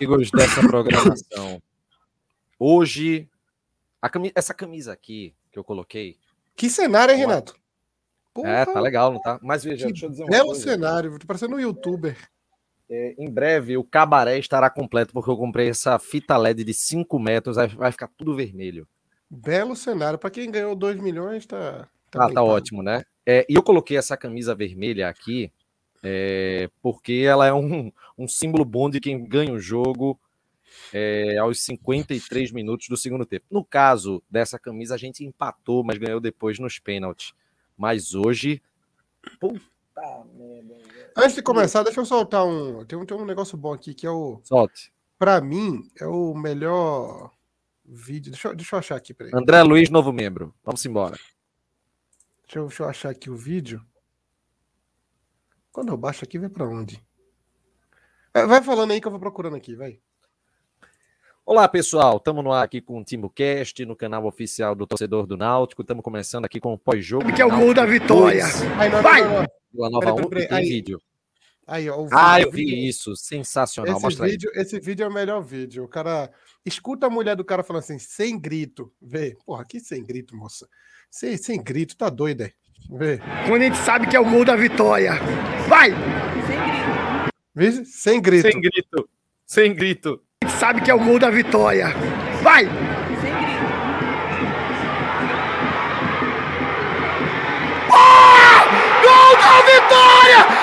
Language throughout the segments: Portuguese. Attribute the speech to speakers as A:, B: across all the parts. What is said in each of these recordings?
A: amigos dessa programação. Hoje, camisa, essa camisa aqui que eu coloquei.
B: Que cenário, hein, Renato?
A: Porra. É, tá legal, não tá? Mas veja,
B: deixa eu dizer uma belo coisa. cenário, tô parecendo um youtuber.
A: É, em breve o cabaré estará completo, porque eu comprei essa fita LED de 5 metros, vai ficar tudo vermelho.
B: Belo cenário. Para quem ganhou 2 milhões, tá.
A: Tá, ah, tá ótimo, né? É, e eu coloquei essa camisa vermelha aqui é, porque ela é um, um símbolo bom de quem ganha o jogo é, aos 53 minutos do segundo tempo. No caso dessa camisa, a gente empatou, mas ganhou depois nos pênaltis. Mas hoje. Puta
B: merda. Antes de começar, deixa eu soltar um. Tem um, tem um negócio bom aqui que é o.
A: Solte.
B: Para mim, é o melhor vídeo. Deixa, eu, deixa eu achar aqui. Peraí.
A: André Luiz, novo membro. Vamos embora.
B: Deixa eu, deixa eu achar aqui o vídeo. Quando eu baixo aqui, vai para onde? É, vai falando aí que eu vou procurando aqui, vai.
A: Olá, pessoal. Estamos no ar aqui com o TimoCast, no canal oficial do Torcedor do Náutico. Estamos começando aqui com o pós-jogo.
C: Que é o gol da vitória.
B: Aí, não, vai! Não,
A: não, Nova peraí, peraí, peraí. vídeo.
B: Aí, ó,
A: vídeo, ah, eu vi isso. Sensacional.
B: Esse
A: Mostra
B: vídeo, aí. esse vídeo é o melhor vídeo. O cara escuta a mulher do cara falando assim, sem grito. Vê. Porra, que sem grito, moça. Sem, sem grito, tá doida aí. Vê.
C: Quando a gente sabe que é o gol da vitória. Vai!
B: Sem grito. Vê? Sem grito.
A: Sem grito. Sem grito.
C: A gente sabe que é o gol da vitória. Vai! Sem grito. Oh! Gol da vitória!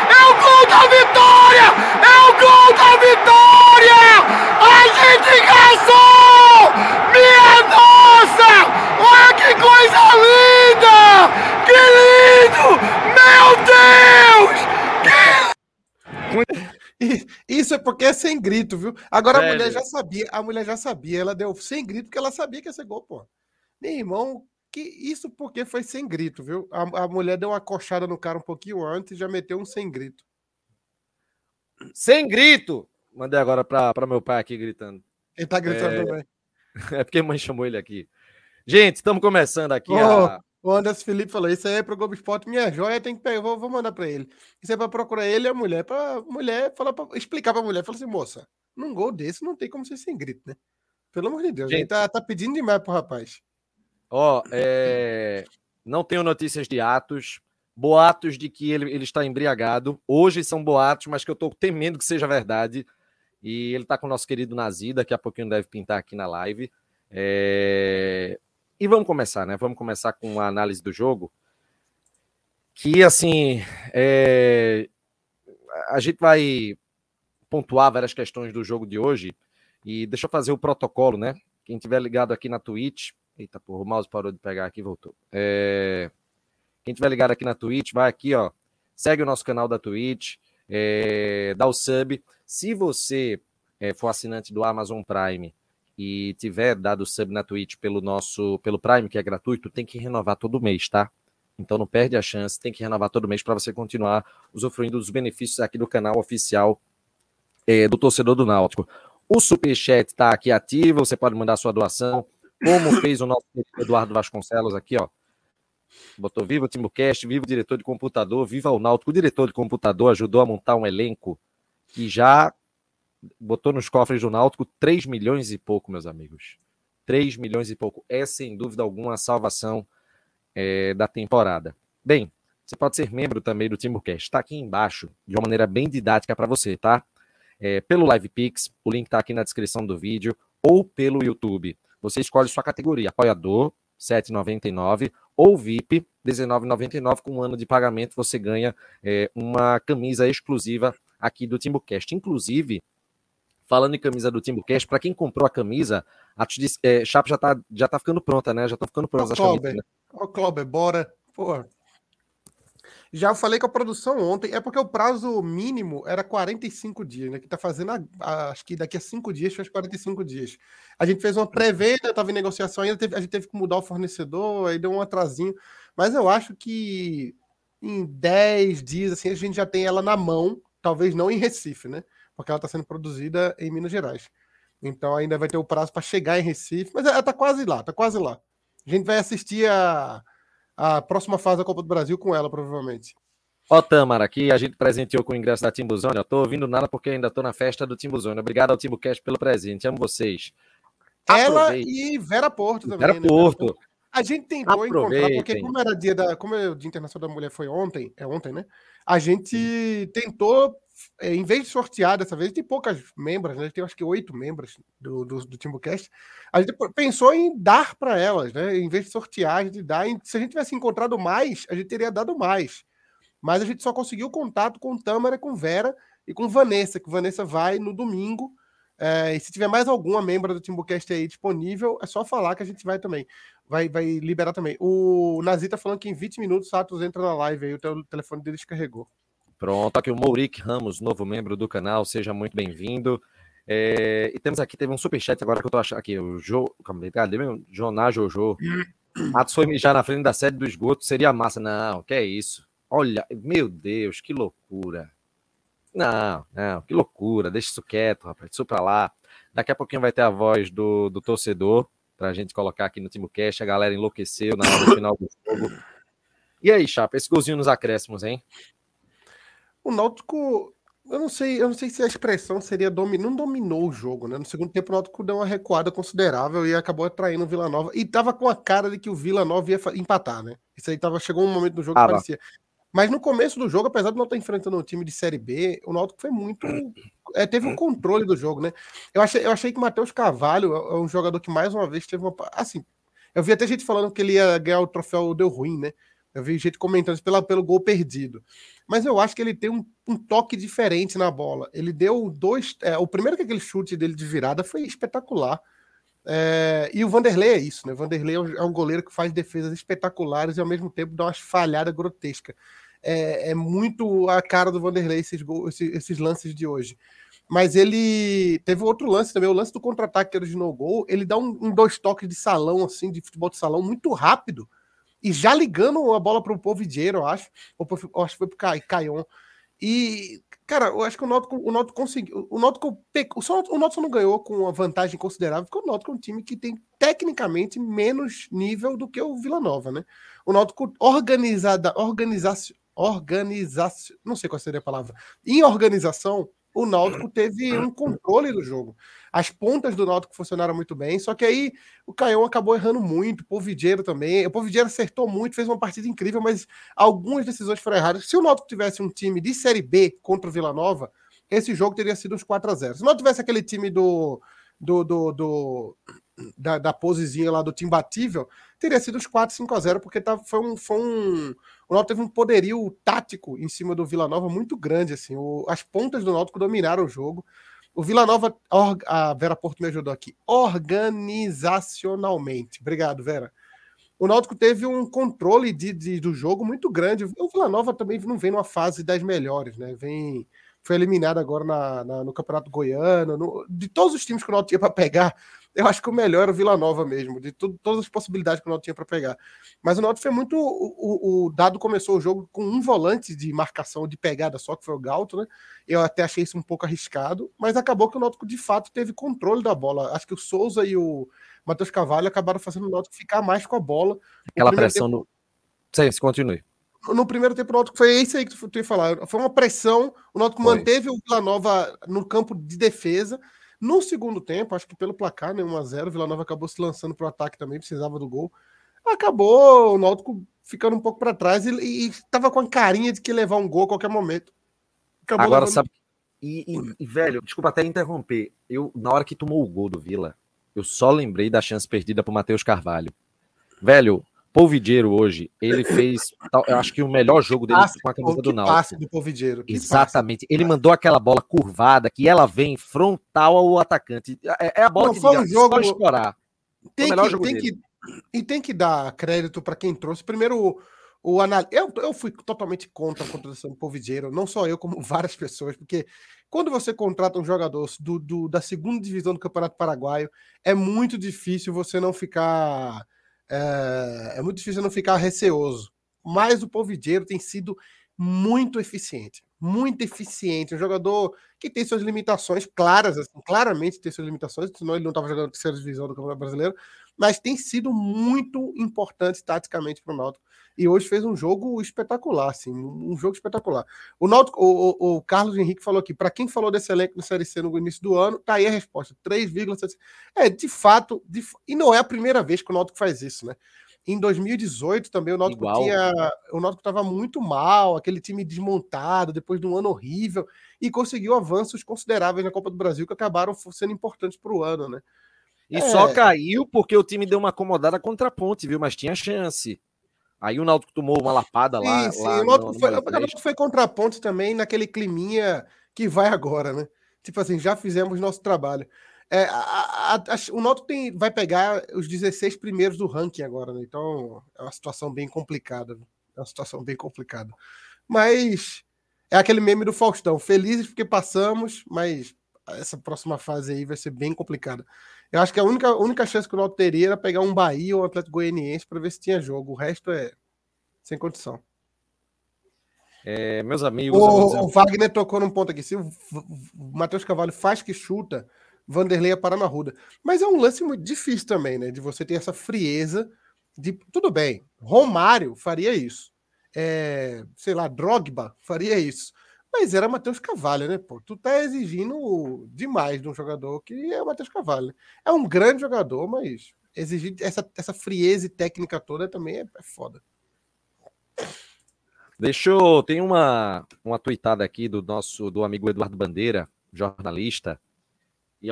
C: gol da vitória! É o gol da vitória! A gente engraçou! Minha nossa! Olha que coisa linda! Que lindo!
B: Meu Deus! Que... Isso é porque é sem grito, viu? Agora a mulher já sabia, a mulher já sabia, ela deu sem grito porque ela sabia que ia ser gol, pô. Meu irmão, que isso porque foi sem grito, viu? A, a mulher deu uma coxada no cara um pouquinho antes e já meteu um sem grito.
A: Sem grito! Mandei agora para meu pai aqui gritando.
B: Ele tá gritando é... também.
A: É porque a mãe chamou ele aqui. Gente, estamos começando aqui. Oh,
B: a... O Anderson Felipe falou: Isso aí é pro Globo Esporte, minha joia, tem que pegar, vou, vou mandar para ele. Isso é para procurar ele e a mulher. Para mulher falar pra, explicar para a mulher: Fala assim, moça, num gol desse não tem como ser sem grito, né? Pelo amor de Deus, gente, tá, tá pedindo demais pro rapaz.
A: Ó, é... não tenho notícias de atos, boatos de que ele, ele está embriagado. Hoje são boatos, mas que eu estou temendo que seja verdade. E ele está com o nosso querido Nazi, daqui a pouquinho deve pintar aqui na live. É... E vamos começar, né? Vamos começar com a análise do jogo. Que, assim, é... a gente vai pontuar várias questões do jogo de hoje. E deixa eu fazer o protocolo, né? Quem tiver ligado aqui na Twitch. Eita, porra, o mouse parou de pegar aqui voltou. É... Quem tiver ligado aqui na Twitch, vai aqui, ó. Segue o nosso canal da Twitch, é, dá o sub. Se você é, for assinante do Amazon Prime e tiver dado sub na Twitch pelo nosso pelo Prime, que é gratuito, tem que renovar todo mês, tá? Então não perde a chance, tem que renovar todo mês para você continuar usufruindo dos benefícios aqui do canal oficial é, do torcedor do Náutico. O Superchat está aqui ativo, você pode mandar sua doação, como fez o nosso Eduardo Vasconcelos aqui, ó. Botou viva o Timbucast, viva o diretor de computador, viva o Náutico. O diretor de computador ajudou a montar um elenco que já botou nos cofres do Náutico 3 milhões e pouco, meus amigos. 3 milhões e pouco. É, sem dúvida alguma, a salvação é, da temporada. Bem, você pode ser membro também do Timbucast. Está aqui embaixo, de uma maneira bem didática para você, tá? É, pelo LivePix, o link está aqui na descrição do vídeo, ou pelo YouTube. Você escolhe sua categoria, apoiador, 7,99 ou VIP, R$19,99 com um ano de pagamento, você ganha é, uma camisa exclusiva aqui do Timbucast. Inclusive, falando em camisa do Timbucast, para quem comprou a camisa, a é, Chapa já tá, já tá ficando pronta, né? Já estão ficando prontas as
B: camisas. Né? Ó, Cláudio, bora. Pô, já falei com a produção ontem, é porque o prazo mínimo era 45 dias, né? Que tá fazendo, a, a, acho que daqui a cinco dias faz 45 dias. A gente fez uma pré-venda, tava em negociação ainda, teve, a gente teve que mudar o fornecedor, aí deu um atrasinho. Mas eu acho que em 10 dias, assim, a gente já tem ela na mão, talvez não em Recife, né? Porque ela está sendo produzida em Minas Gerais. Então ainda vai ter o prazo para chegar em Recife, mas ela tá quase lá, tá quase lá. A gente vai assistir a a próxima fase da Copa do Brasil com ela, provavelmente.
A: Ó, Tamara, aqui a gente presenteou com o ingresso da Timbuzone. Eu tô ouvindo nada porque ainda tô na festa do Timbuzone. Obrigado ao Timbucast pelo presente. Amo vocês.
B: Ela e Vera Porto também.
A: Vera né? Porto.
B: A gente tentou encontrar, porque como era dia da. Como é o Dia Internacional da Mulher foi ontem, é ontem, né? A gente tentou, é, em vez de sortear dessa vez, tem poucas membros, né? Tem acho que oito membros do, do, do Timbucast. A gente pensou em dar para elas, né? Em vez de sortear, a gente dá. Se a gente tivesse encontrado mais, a gente teria dado mais. Mas a gente só conseguiu contato com Tâmara, com Vera e com Vanessa, que Vanessa vai no domingo. É, e se tiver mais alguma membro do Timbucast aí disponível, é só falar que a gente vai também. Vai, vai liberar também. O Nazi tá falando que em 20 minutos Satos entra na live aí, o telefone dele descarregou.
A: Pronto, aqui o Mourik Ramos, novo membro do canal, seja muito bem-vindo. É, e temos aqui, teve um superchat agora que eu tô achando aqui, o Jo, cadê meu? Joná Jojo. Atos foi mijar na frente da sede do esgoto, seria massa. Não, que é isso. Olha, meu Deus, que loucura. Não, não, que loucura. Deixa isso quieto, rapaz. Isso pra lá. Daqui a pouquinho vai ter a voz do, do torcedor pra gente colocar aqui no Timo Cash. A galera enlouqueceu na hora do final do jogo. E aí, Chapa, esse golzinho nos acréscimos, hein?
B: O Náutico, eu não sei, eu não sei se a expressão seria não dominou o jogo, né? No segundo tempo o Náutico deu uma recuada considerável e acabou atraindo o Vila Nova e tava com a cara de que o Vila Nova ia empatar, né? Isso aí tava chegou um momento do jogo ah, que parecia. Mas no começo do jogo, apesar de não estar enfrentando um time de Série B, o Náutico foi muito. É, teve um controle do jogo, né? Eu achei, eu achei que o Matheus Carvalho é, um jogador que mais uma vez teve uma. Assim, eu vi até gente falando que ele ia ganhar o troféu Deu Ruim, né? Eu vi gente comentando isso pela, pelo gol perdido. Mas eu acho que ele tem um, um toque diferente na bola. Ele deu dois. É, o primeiro que aquele chute dele de virada foi espetacular. É, e o Vanderlei é isso, né? O Vanderlei é um, é goleiro que faz defesas espetaculares e ao mesmo tempo dá umas falhadas grotescas. É, é muito a cara do Vanderlei esses, esses, esses, lances de hoje. Mas ele teve outro lance também, o lance do contra-ataque que originou o gol. Ele dá um, um, dois toques de salão, assim, de futebol de salão, muito rápido. E já ligando a bola para o Povidiero, eu acho. Ou, eu acho que foi para o Caion. E, cara, eu acho que o Náutico, o Náutico conseguiu. O Náutico, o, o Náutico não ganhou com uma vantagem considerável, porque o Náutico é um time que tem tecnicamente menos nível do que o Vila Nova, né? O Náutico organizada, organização, organização, não sei qual seria a palavra, em organização, o Náutico teve um controle do jogo. As pontas do Náutico funcionaram muito bem, só que aí o Caião acabou errando muito, o Povidiero também. O Povidiero acertou muito, fez uma partida incrível, mas algumas decisões foram erradas. Se o Náutico tivesse um time de Série B contra o Vila Nova, esse jogo teria sido uns 4 a 0 Se não tivesse aquele time do, do, do, do da, da posezinha lá do time batível, teria sido uns 4, 5 a 0 porque tá, foi um, foi um, o Náutico teve um poderio tático em cima do Vila Nova muito grande. assim. O, as pontas do Náutico dominaram o jogo. O Vila Nova, a Vera Porto me ajudou aqui, organizacionalmente. Obrigado, Vera. O Náutico teve um controle de, de, do jogo muito grande. O Vila Nova também não vem numa fase das melhores, né? Vem foi eliminado agora na, na, no Campeonato Goiano. No, de todos os times que o Náutico tinha para pegar, eu acho que o melhor era o Vila Nova mesmo, de tudo, todas as possibilidades que o Náutico tinha para pegar. Mas o Náutico foi muito. O, o, Dado começou o jogo com um volante de marcação de pegada só, que foi o Galto, né? Eu até achei isso um pouco arriscado, mas acabou que o Náutico de fato teve controle da bola. Acho que o Souza e o Matheus Cavalho acabaram fazendo o Náutico ficar mais com a bola.
A: Aquela pressão tempo... no. Sim, se continue
B: no primeiro tempo o Náutico foi isso aí que tu, tu ia falar. Foi uma pressão. O Náutico foi. manteve o Vila Nova no campo de defesa. No segundo tempo, acho que pelo placar, né, 1x0, o Vila Nova acabou se lançando para o ataque também, precisava do gol. Acabou o Náutico ficando um pouco para trás e estava com a carinha de que levar um gol a qualquer momento.
A: Acabou Agora, levando... sabe. E, e, e, velho, desculpa até interromper. Eu, na hora que tomou o gol do Vila, eu só lembrei da chance perdida para Matheus Carvalho. Velho, Polvidiero hoje, ele fez, eu acho que o melhor jogo dele
B: passe, com a camisa do Náutico. Passe do Polvidiero.
A: Exatamente. Passe. Ele mandou aquela bola curvada que ela vem frontal ao atacante. É, é a bola Não,
B: que foi um jogo só explorar. Tem que, tem que, e tem que dar crédito para quem trouxe. Primeiro, o, o anal... eu, eu fui totalmente contra a contratação do Polvidiero, não só eu, como várias pessoas, porque quando você contrata um jogador do, do, da segunda divisão do Campeonato Paraguaio, é muito difícil você não ficar é, é muito difícil não ficar receoso. Mas o Polvidiero tem sido muito eficiente, muito eficiente. Um jogador que tem suas limitações claras, assim, claramente tem suas limitações, senão ele não estava jogando terceira divisão do Campeonato Brasileiro. mas tem sido muito importante taticamente para o Náutico. E hoje fez um jogo espetacular, assim, um jogo espetacular. O, Náutico, o, o, o Carlos Henrique falou aqui, para quem falou desse elenco no Série C no início do ano, tá aí a resposta, 3,7. É, de fato, de, e não é a primeira vez que o Náutico faz isso, né? Em 2018 também o Náutico Igual. tinha, o Náutico estava muito mal, aquele time desmontado depois de um ano horrível e conseguiu avanços consideráveis na Copa do Brasil que acabaram sendo importantes para o ano, né?
A: E é... só caiu porque o time deu uma acomodada contra a ponte, viu? Mas tinha chance. Aí o Náutico tomou uma lapada lá.
B: Sim, sim. lá o Náutico no, foi, o Náutico foi contra a ponte também naquele climinha que vai agora, né? Tipo assim, já fizemos nosso trabalho. É, a, a, a, o Náutico tem, vai pegar os 16 primeiros do ranking agora, né? Então é uma situação bem complicada. É uma situação bem complicada. Mas é aquele meme do Faustão. Felizes porque passamos, mas essa próxima fase aí vai ser bem complicada. Eu acho que a única, única chance que o Náutico teria era pegar um Bahia ou um Atlético Goianiense para ver se tinha jogo. O resto é sem condição.
A: É, meus amigos.
B: O, o, Wagner tocou num ponto aqui. Se o, o Matheus Cavalho faz que chuta, Vanderlei é para na ruda. Mas é um lance muito difícil também, né? De você ter essa frieza de. Tudo bem, Romário faria isso. É, sei lá, Drogba faria isso. Mas era Matheus Cavalho, né? Pô, tu tá exigindo demais de um jogador que é o Matheus Cavalho. É um grande jogador, mas exigir essa, essa frieza técnica toda também é, é foda.
A: Deixa eu. Tem uma, uma tweetada aqui do nosso do amigo Eduardo Bandeira, jornalista e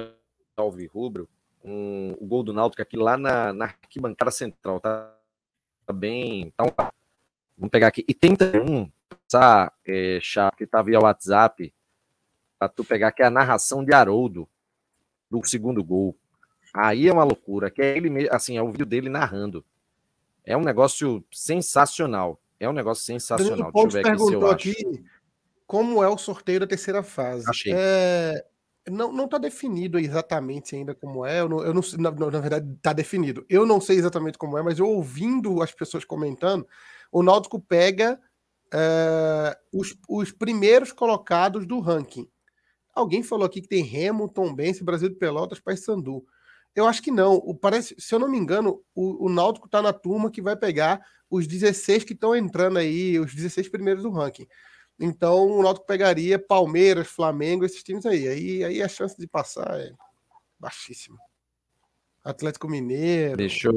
A: Alvirrubro, um, o gol do Náutico aqui lá na, na arquibancada central, tá, tá bem. Tá um, vamos pegar aqui. E tem um essa é, que tá via WhatsApp para tu pegar que é a narração de Haroldo do segundo gol. Aí é uma loucura, que é ele assim, é o vídeo dele narrando. É um negócio sensacional. É um negócio sensacional.
B: Deixa eu ver aqui acho. Aqui como é o sorteio da terceira fase. Achei. É, não, não tá definido exatamente ainda como é. Eu não, eu não na, na verdade, está definido. Eu não sei exatamente como é, mas eu ouvindo as pessoas comentando, o Náutico pega é, os, os primeiros colocados do ranking. Alguém falou aqui que tem Remo, Tom Bense, Brasil de Pelotas, Paysandu. Eu acho que não. O, parece, se eu não me engano, o, o Náutico está na turma que vai pegar os 16 que estão entrando aí, os 16 primeiros do ranking. Então o Náutico pegaria Palmeiras, Flamengo, esses times aí. Aí, aí a chance de passar é baixíssima. Atlético Mineiro.
A: Deixa.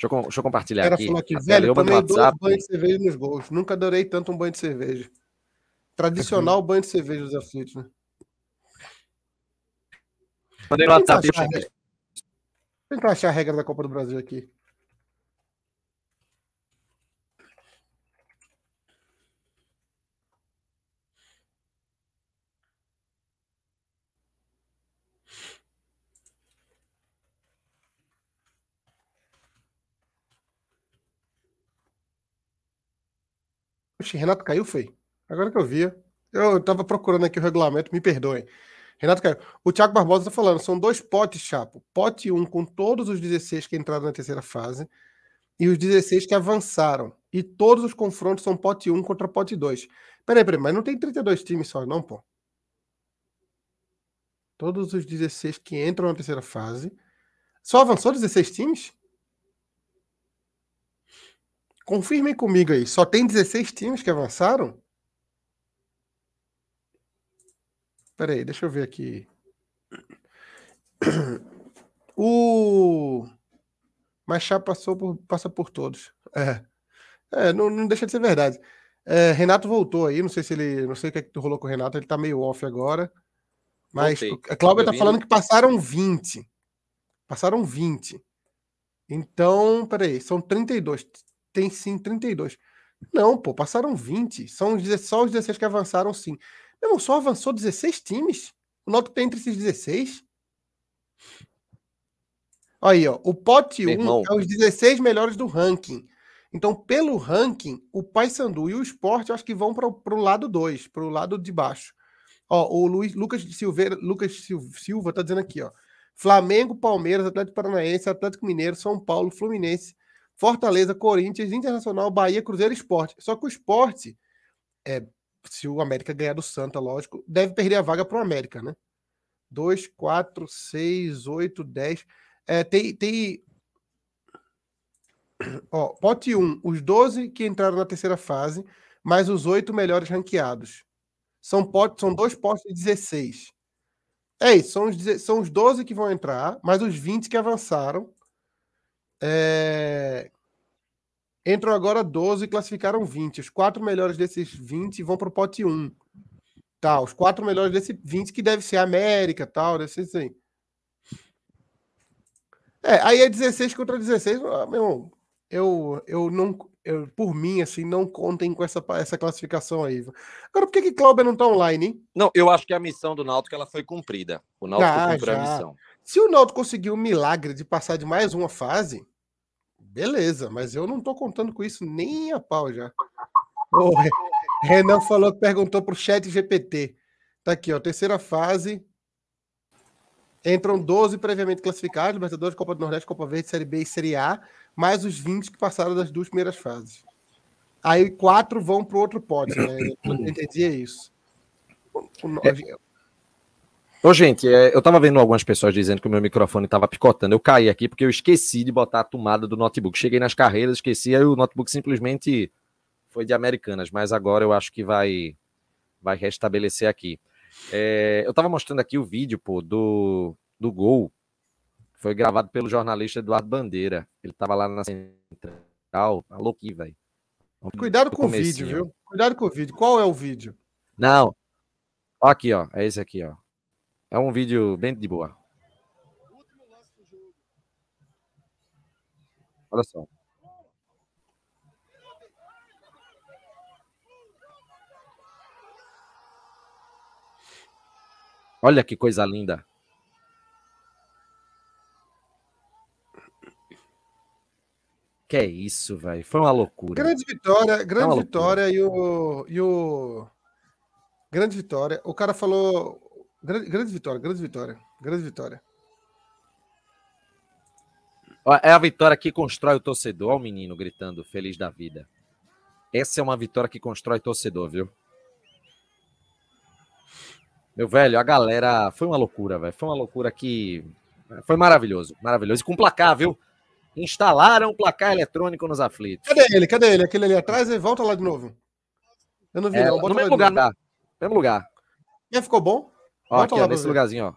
A: Deixa eu, deixa eu compartilhar
B: Era
A: aqui.
B: Falar aqui velho, tomei dois banhos de cerveja nos gols. Nunca adorei tanto um banho de cerveja. Tradicional banho de cerveja dos aflitos, né?
A: Mandei no WhatsApp.
B: Tentar achar a regra da Copa do Brasil aqui. Oxe, Renato caiu, foi? Agora que eu via. Eu tava procurando aqui o regulamento, me perdoem. Renato caiu. O Thiago Barbosa tá falando, são dois potes, Chapo. Pote 1 um, com todos os 16 que entraram na terceira fase e os 16 que avançaram. E todos os confrontos são pote 1 um contra pote 2. Peraí, peraí, mas não tem 32 times só, não, pô. Todos os 16 que entram na terceira fase. Só avançou 16 times? Confirmem comigo aí. Só tem 16 times que avançaram? Espera aí, deixa eu ver aqui. O Machá passou por, passa por todos. É, é não, não, deixa de ser verdade. É, Renato voltou aí, não sei se ele, não sei o que, é que rolou com o Renato, ele tá meio off agora. Mas a Cláudia tá falando que passaram 20. Passaram 20. Então, peraí, são 32 tem sim 32. Não, pô, passaram 20. São só os 16 que avançaram, sim. Irmão, só avançou 16 times. O Náutico tem entre esses 16. Aí, ó. O pote 1 é os 16 melhores do ranking. Então, pelo ranking, o Paysandu e o Sport, eu acho que vão para o lado 2, para o lado de baixo. Ó, o Luiz, Lucas Silveira, Lucas Silva tá dizendo aqui, ó. Flamengo, Palmeiras, Atlético Paranaense, Atlético Mineiro, São Paulo, Fluminense, Fortaleza, Corinthians, Internacional, Bahia, Cruzeiro Esporte. Só que o esporte, é, se o América ganhar do Santa, lógico, deve perder a vaga para o América, né? 2, 4, 6, 8, 10. É, tem, tem. Ó, pote 1, os 12 que entraram na terceira fase, mais os oito melhores ranqueados. São, potes, são dois potes de 16. É isso, são os, são os 12 que vão entrar, mais os 20 que avançaram. É... Entram agora 12 e classificaram 20. Os quatro melhores desses 20 vão para o pote 1. Tá, os quatro melhores desses 20, que deve ser América tal, deve ser assim. É, aí é 16 contra 16. Ah, meu irmão, eu, eu não. Eu, por mim, assim, não contem com essa, essa classificação aí. Agora, por que, que Cláudio não tá online, hein?
A: Não, eu acho que a missão do Náutico ela foi cumprida. O Náutico ah, cumpriu já. a missão.
B: Se o Náutico conseguiu o milagre de passar de mais uma fase, beleza, mas eu não tô contando com isso nem a pau já. O Renan falou que perguntou pro chat GPT. Tá aqui, ó, terceira fase, Entram 12 previamente classificados, Libertadores, Copa do Nordeste, Copa Verde, Série B e Série A, mais os 20 que passaram das duas primeiras fases. Aí quatro vão para o outro pote, né? Eu entendi é isso.
A: É. Ô, gente, é, eu tava vendo algumas pessoas dizendo que o meu microfone tava picotando. Eu caí aqui porque eu esqueci de botar a tomada do notebook. Cheguei nas carreiras, esqueci, aí o notebook simplesmente foi de Americanas, mas agora eu acho que vai, vai restabelecer aqui. É, eu estava mostrando aqui o vídeo, pô, do, do gol. Foi gravado pelo jornalista Eduardo Bandeira. Ele estava lá na central. Tá louco, velho.
B: Cuidado com o vídeo, viu? Cuidado com o vídeo. Qual é o vídeo?
A: Não. Aqui, ó. É esse aqui, ó. É um vídeo bem de boa. Olha só. Olha que coisa linda. Que é isso, velho? Foi uma loucura.
B: Grande vitória, grande vitória e o, e o grande vitória. O cara falou grande, grande vitória, grande vitória, grande vitória.
A: É a vitória que constrói o torcedor. Olha o menino gritando, feliz da vida. Essa é uma vitória que constrói torcedor, viu? Meu velho, a galera. Foi uma loucura, velho. Foi uma loucura que. Foi maravilhoso, maravilhoso. E com placar, viu? Instalaram placar eletrônico nos aflitos.
B: Cadê ele? Cadê ele? Aquele ali atrás e volta lá de novo.
A: Eu não vi, é, não. Bota no mesmo lugar, tá? Mesmo lugar.
B: E ficou bom?
A: Ó, aqui, ó, nesse lugarzinho, ó.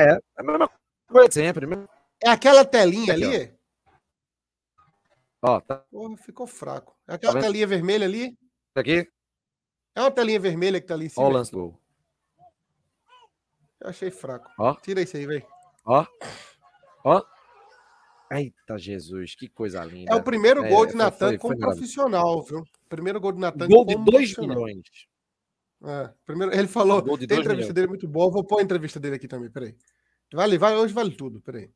A: É, é a mesma coisa sempre. Mesmo...
B: É aquela telinha aqui, ali?
A: Ó, ó tá.
B: Porra, ficou fraco. É aquela tá telinha vermelha ali?
A: Aqui?
B: É uma telinha vermelha que tá ali em cima.
A: Ó o lance do gol.
B: Eu achei fraco.
A: Ó.
B: Tira isso aí, velho.
A: Ó. Ó. Eita, Jesus, que coisa linda.
B: É o primeiro gol é, de Natan como profissional, viu? Primeiro gol de Natan
A: Gol de 2 milhões.
B: É, primeiro, ele falou, tem entrevista milhões. dele muito boa, vou pôr a entrevista dele aqui também, peraí. Vale, vale, hoje vale tudo, peraí.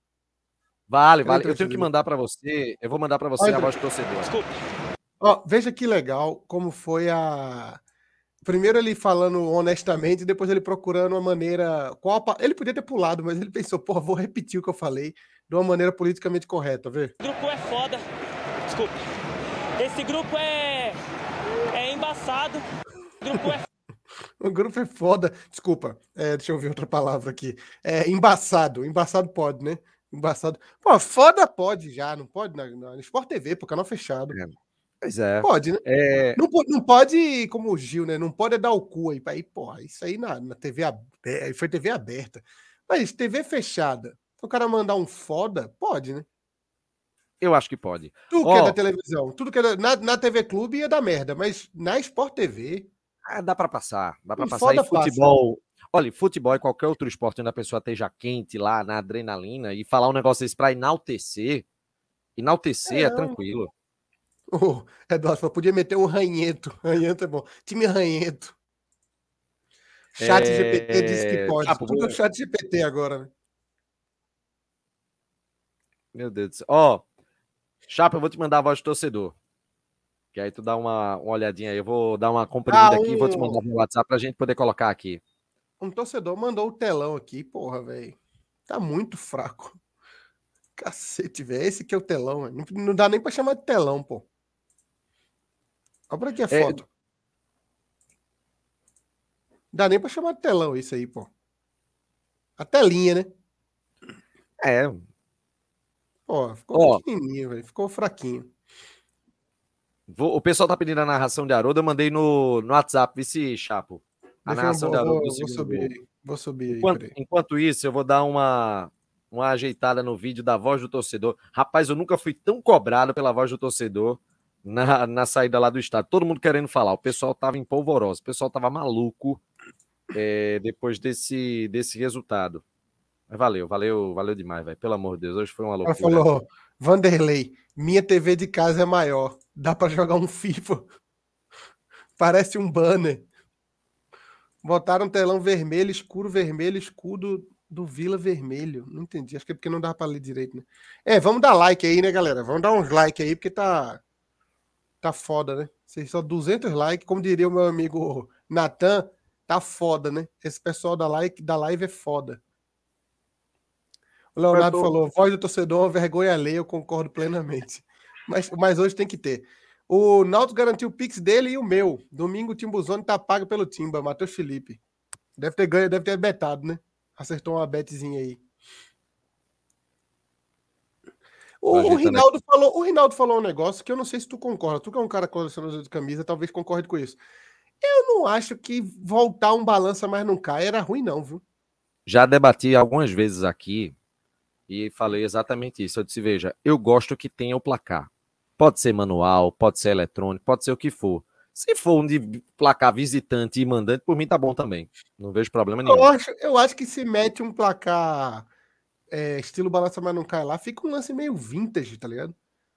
A: Vale, vale. Eu tenho que mandar para você, eu vou mandar para você Olha, a voz do torcedor. Desculpa.
B: Ó, veja que legal como foi a Primeiro ele falando honestamente, depois ele procurando uma maneira. Qual Ele podia ter pulado, mas ele pensou, pô, vou repetir o que eu falei de uma maneira politicamente correta, vê?
D: O grupo é foda. Desculpa. Esse grupo é. É embaçado. O grupo é.
B: O grupo é foda. Desculpa, é, deixa eu ver outra palavra aqui. É embaçado. Embaçado pode, né? Embaçado. Pô, foda pode já, não pode na, na Sport TV, por canal fechado. É.
A: Pois é.
B: Pode, né?
A: É...
B: Não, não pode, como o Gil, né? Não pode dar o cu aí. Aí, porra, isso aí na, na TV aberta, foi TV aberta. Mas TV fechada, o cara mandar um foda, pode, né?
A: Eu acho que pode.
B: Tudo oh, que é da televisão, tudo que é da, na, na TV Clube ia dar merda, mas na Sport TV.
A: Ah, dá para passar, dá para passar. E futebol, passa. olha, futebol e qualquer outro esporte onde a pessoa esteja quente lá na adrenalina e falar um negócio desse para enaltecer, enaltecer é, é tranquilo.
B: O Eduardo falou, podia meter um ranhento. Ranhento é bom. Time ranhento. Chat é... GPT disse que pode. Ah, Tudo é o chat GPT agora, né?
A: Meu Deus do céu. Ó, oh, Chapa, eu vou te mandar a voz do torcedor. Que aí tu dá uma, uma olhadinha aí. Eu vou dar uma comprimida ah, um... aqui e vou te mandar no WhatsApp pra gente poder colocar aqui.
B: Um torcedor mandou o telão aqui, porra, velho. Tá muito fraco. Cacete, velho. Esse aqui é o telão, não, não dá nem pra chamar de telão, pô. Olha pra aqui a é, foto. É... Dá nem pra chamar de telão isso aí, pô. A telinha, né?
A: É.
B: Pô, ficou
A: Ó.
B: pequenininho, velho. Ficou fraquinho.
A: Vou- o pessoal tá pedindo a narração de Haroldo, eu mandei no, no WhatsApp, vice Chapo. A
B: Deixa
A: narração de Haroldo
B: vou, vou subir aí. Vou subir aí,
A: Enquanto, enquanto isso, eu vou dar uma, uma ajeitada no vídeo da voz do torcedor. Rapaz, eu nunca fui tão cobrado pela voz do torcedor na, na saída lá do estádio. Todo mundo querendo falar. O pessoal tava em polvorosa, o pessoal tava maluco é, depois desse, desse resultado. Mas valeu, valeu, valeu demais, velho. Pelo amor de Deus, hoje foi uma
B: Ela
A: loucura.
B: falou, Vanderlei, minha TV de casa é maior. Dá pra jogar um FIFA. Parece um banner. Botaram um telão vermelho, escuro vermelho, escudo do Vila Vermelho. Não entendi. Acho que é porque não dá pra ler direito, né? É, vamos dar like aí, né, galera? Vamos dar uns like aí, porque tá. Tá foda, né? Vocês só 200 likes, como diria o meu amigo Natan, tá foda, né? Esse pessoal da, like, da live é foda. O Leonardo
A: tô-
B: falou: voz do torcedor uma vergonha alheia, eu concordo plenamente. Mas, mas hoje tem que ter. O Náutico garantiu o Pix dele e o meu. Domingo o Timbuzone tá pago pelo Timba, Matheus Felipe. Deve ter ganho, deve ter betado, né? Acertou uma betezinha aí. O, o Rinaldo falou, o Rinaldo falou um negócio que eu não sei se tu concorda. Tu que é um cara colecionador de camisa, talvez concorde com isso. Eu não acho que voltar um balança mais não cai era ruim, não, viu?
A: Já debati algumas vezes aqui e falei exatamente isso. Eu disse: veja, eu gosto que tenha o placar. Pode ser manual, pode ser eletrônico, pode ser o que for. Se for um de placar visitante e mandante, por mim tá bom também. Não vejo problema nenhum.
B: Eu acho, eu acho que se mete um placar é, estilo balança, mas não cai lá, fica um lance meio vintage, tá ligado?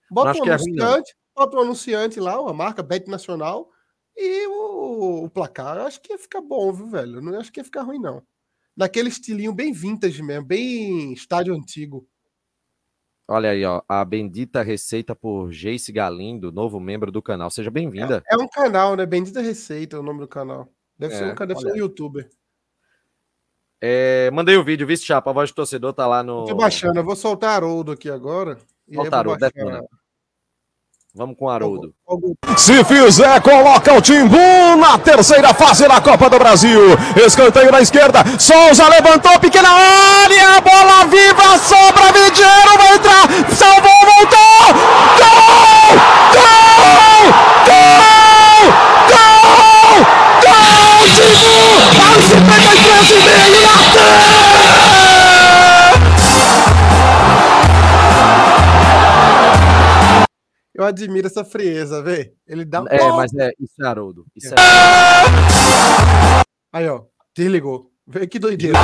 B: Bota um
A: é
B: anunciante, bota um anunciante lá, uma marca, Bet Nacional, e o, o placar. Eu acho que ia ficar bom, viu, velho? Eu não acho que ia ficar ruim, não. Daquele estilinho bem vintage mesmo, bem estádio antigo.
A: Olha aí, ó, a bendita receita por Jace Galindo, novo membro do canal. Seja bem-vinda.
B: É um canal, né? Bendita Receita é o nome do canal. Deve ser
A: É,
B: um, deve ser um youtuber.
A: É, mandei o vídeo, vice chapa, a voz do torcedor tá lá no.
B: Tô baixando, eu vou soltar Haroldo aqui agora. Aí eu
A: Solta
B: vou
A: Haroldo. Vamos com o Haroldo.
E: Se fizer, coloca o Timbu na terceira fase da Copa do Brasil. Escanteio na esquerda. Souza levantou, pequena área. Bola viva, sobra. Vidiero vai entrar. Salvou, voltou. Gol! Gol! Gol! Gol! Gol! Timbu! Aos 53 e meio, Natan!
B: Eu admiro essa frieza, vê? Ele dá um.
A: É, mas é, isso é Haroldo. Isso é.
B: Aí, ó. Desligou. Vê que doideira.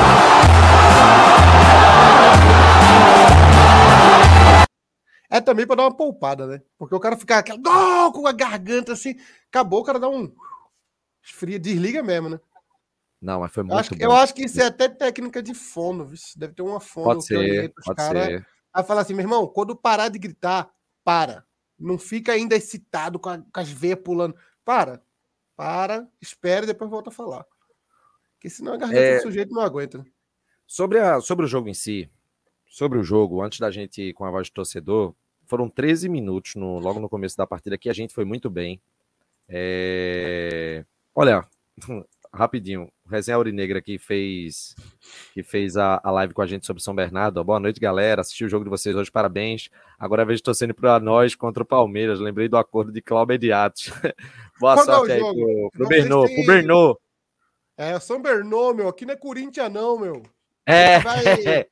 B: É também pra dar uma poupada, né? Porque o cara fica aquela gol com a garganta assim. Acabou, o cara dá um. Esfria, desliga mesmo, né?
A: Não, mas foi
B: Eu
A: muito
B: acho, que-
A: bom.
B: eu acho que isso é até técnica de fono, viu? Deve ter uma fono
A: Pode ser, pode
B: cara
A: ser.
B: a falar assim, meu irmão, quando parar de gritar, para. Não fica ainda excitado com, a- com as veias pulando. Para. Para, espere e depois volta a falar. Porque senão a garganta
A: É.
B: do sujeito não aguenta.
A: Sobre, a, sobre o jogo em si, sobre o jogo, antes da gente ir com a voz do torcedor, foram 13 minutos no, logo no começo da partida que a gente foi muito bem. É, Olha, rapidinho, Resenha Aurinegra aqui fez, que fez a, a live com a gente sobre São Bernardo. Boa noite, galera. Assisti o jogo de vocês hoje, parabéns. Agora vez torcendo para nós contra o Palmeiras. Lembrei do acordo de Cláudio Mediatos. Boa
B: Quando é
A: sorte aí
B: jogo?
A: pro, pro Bernô,
B: têm-
A: pro Bernô.
B: É, São Bernô, meu. Aqui não é Corinthians, não, meu.
A: É,
B: Vai-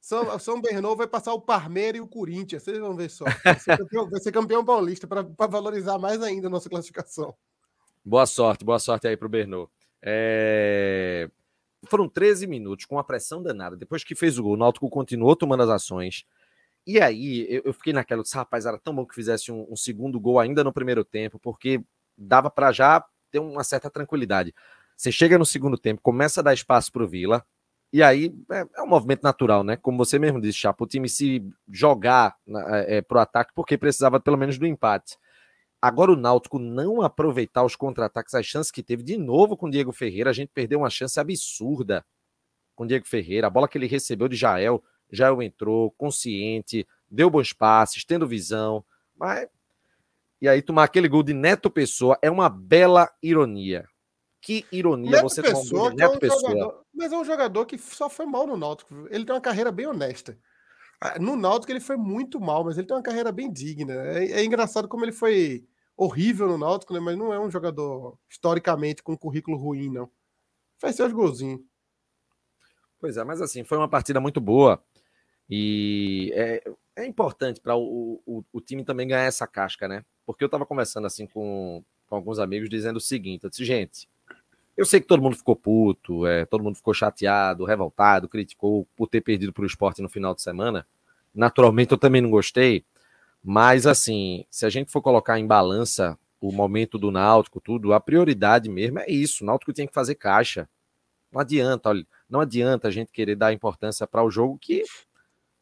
B: São, São Bernô vai passar o Parmeira e o Corinthians. Vocês vão ver só. Vai ser campeão, vai ser campeão paulista para valorizar mais ainda a nossa classificação.
A: Boa sorte, boa sorte aí pro Bernô. É, Foram 13 minutos com uma pressão danada. Depois que fez o gol, o Náutico continuou tomando as ações. E aí eu, fiquei naquela, disse, rapaz, era tão bom que fizesse um, um segundo gol ainda no primeiro tempo, porque dava para já ter uma certa tranquilidade. Você chega no segundo tempo, começa a dar espaço pro Vila, e aí é, é um movimento natural, né? Como você mesmo disse, Chapo, o time se jogar é, é, pro ataque porque precisava pelo menos do empate. Agora o Náutico não aproveitar os contra-ataques, as chances que teve de novo com o Diego Ferreira, a gente perdeu uma chance absurda com o Diego Ferreira. A bola que ele recebeu de Jael, Jael entrou consciente, deu bons passes, tendo visão, mas e aí tomar aquele gol de Neto Pessoa é uma bela ironia. Que ironia
B: Neto
A: você tomar um
B: Pessoa, que é
A: Neto
B: um
A: Pessoa.
B: jogador, mas é um jogador que só foi mal no Náutico. Ele tem uma carreira bem honesta. Ah, No Náutico ele foi muito mal, mas ele tem uma carreira bem digna. É, é engraçado como ele foi horrível no Náutico, né? Mas não é um jogador historicamente com currículo ruim, não. Faz seus golzinhos.
A: Pois é, mas assim, foi uma partida muito boa. E é, é importante para o, o, o time também ganhar essa casca, né? Porque eu estava conversando assim com, com alguns amigos dizendo o seguinte: eu disse, gente, eu sei que todo mundo ficou puto, é, todo mundo ficou chateado, revoltado, criticou por ter perdido para o esporte no final de semana. Naturalmente, eu também não gostei. Mas, assim, se a gente for colocar em balança o momento do Náutico, tudo, a prioridade mesmo é isso. O Náutico tem que fazer caixa. Não adianta, olha, não adianta a gente querer dar importância para o jogo que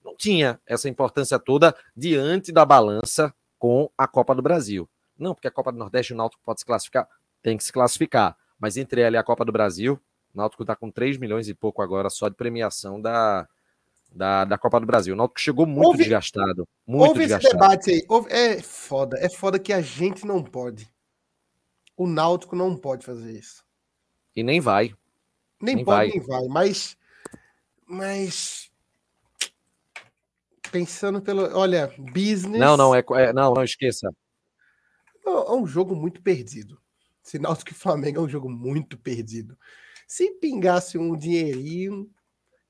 A: não tinha essa importância toda diante da balança com a Copa do Brasil. Não, porque a Copa do Nordeste o Náutico pode se classificar, tem que se classificar. Mas entre ela e a Copa do Brasil, o Náutico está com 3 milhões e pouco agora só de premiação da, da, da Copa do Brasil. O Náutico chegou muito
B: Houve-
A: desgastado. Muito
B: Houve esse
A: desgastado.
B: debate aí. houve- É foda. É foda que a gente não pode. O Náutico não pode fazer isso.
A: E nem vai.
B: Nem,
A: Nem
B: pode,
A: vai.
B: nem vai. Mas. Mas. Pensando pelo. Olha, business.
A: Não, não, é, é- não, não esqueça.
B: É é um jogo muito perdido. Se Náutico e Flamengo é um jogo muito perdido. Se pingasse um dinheirinho.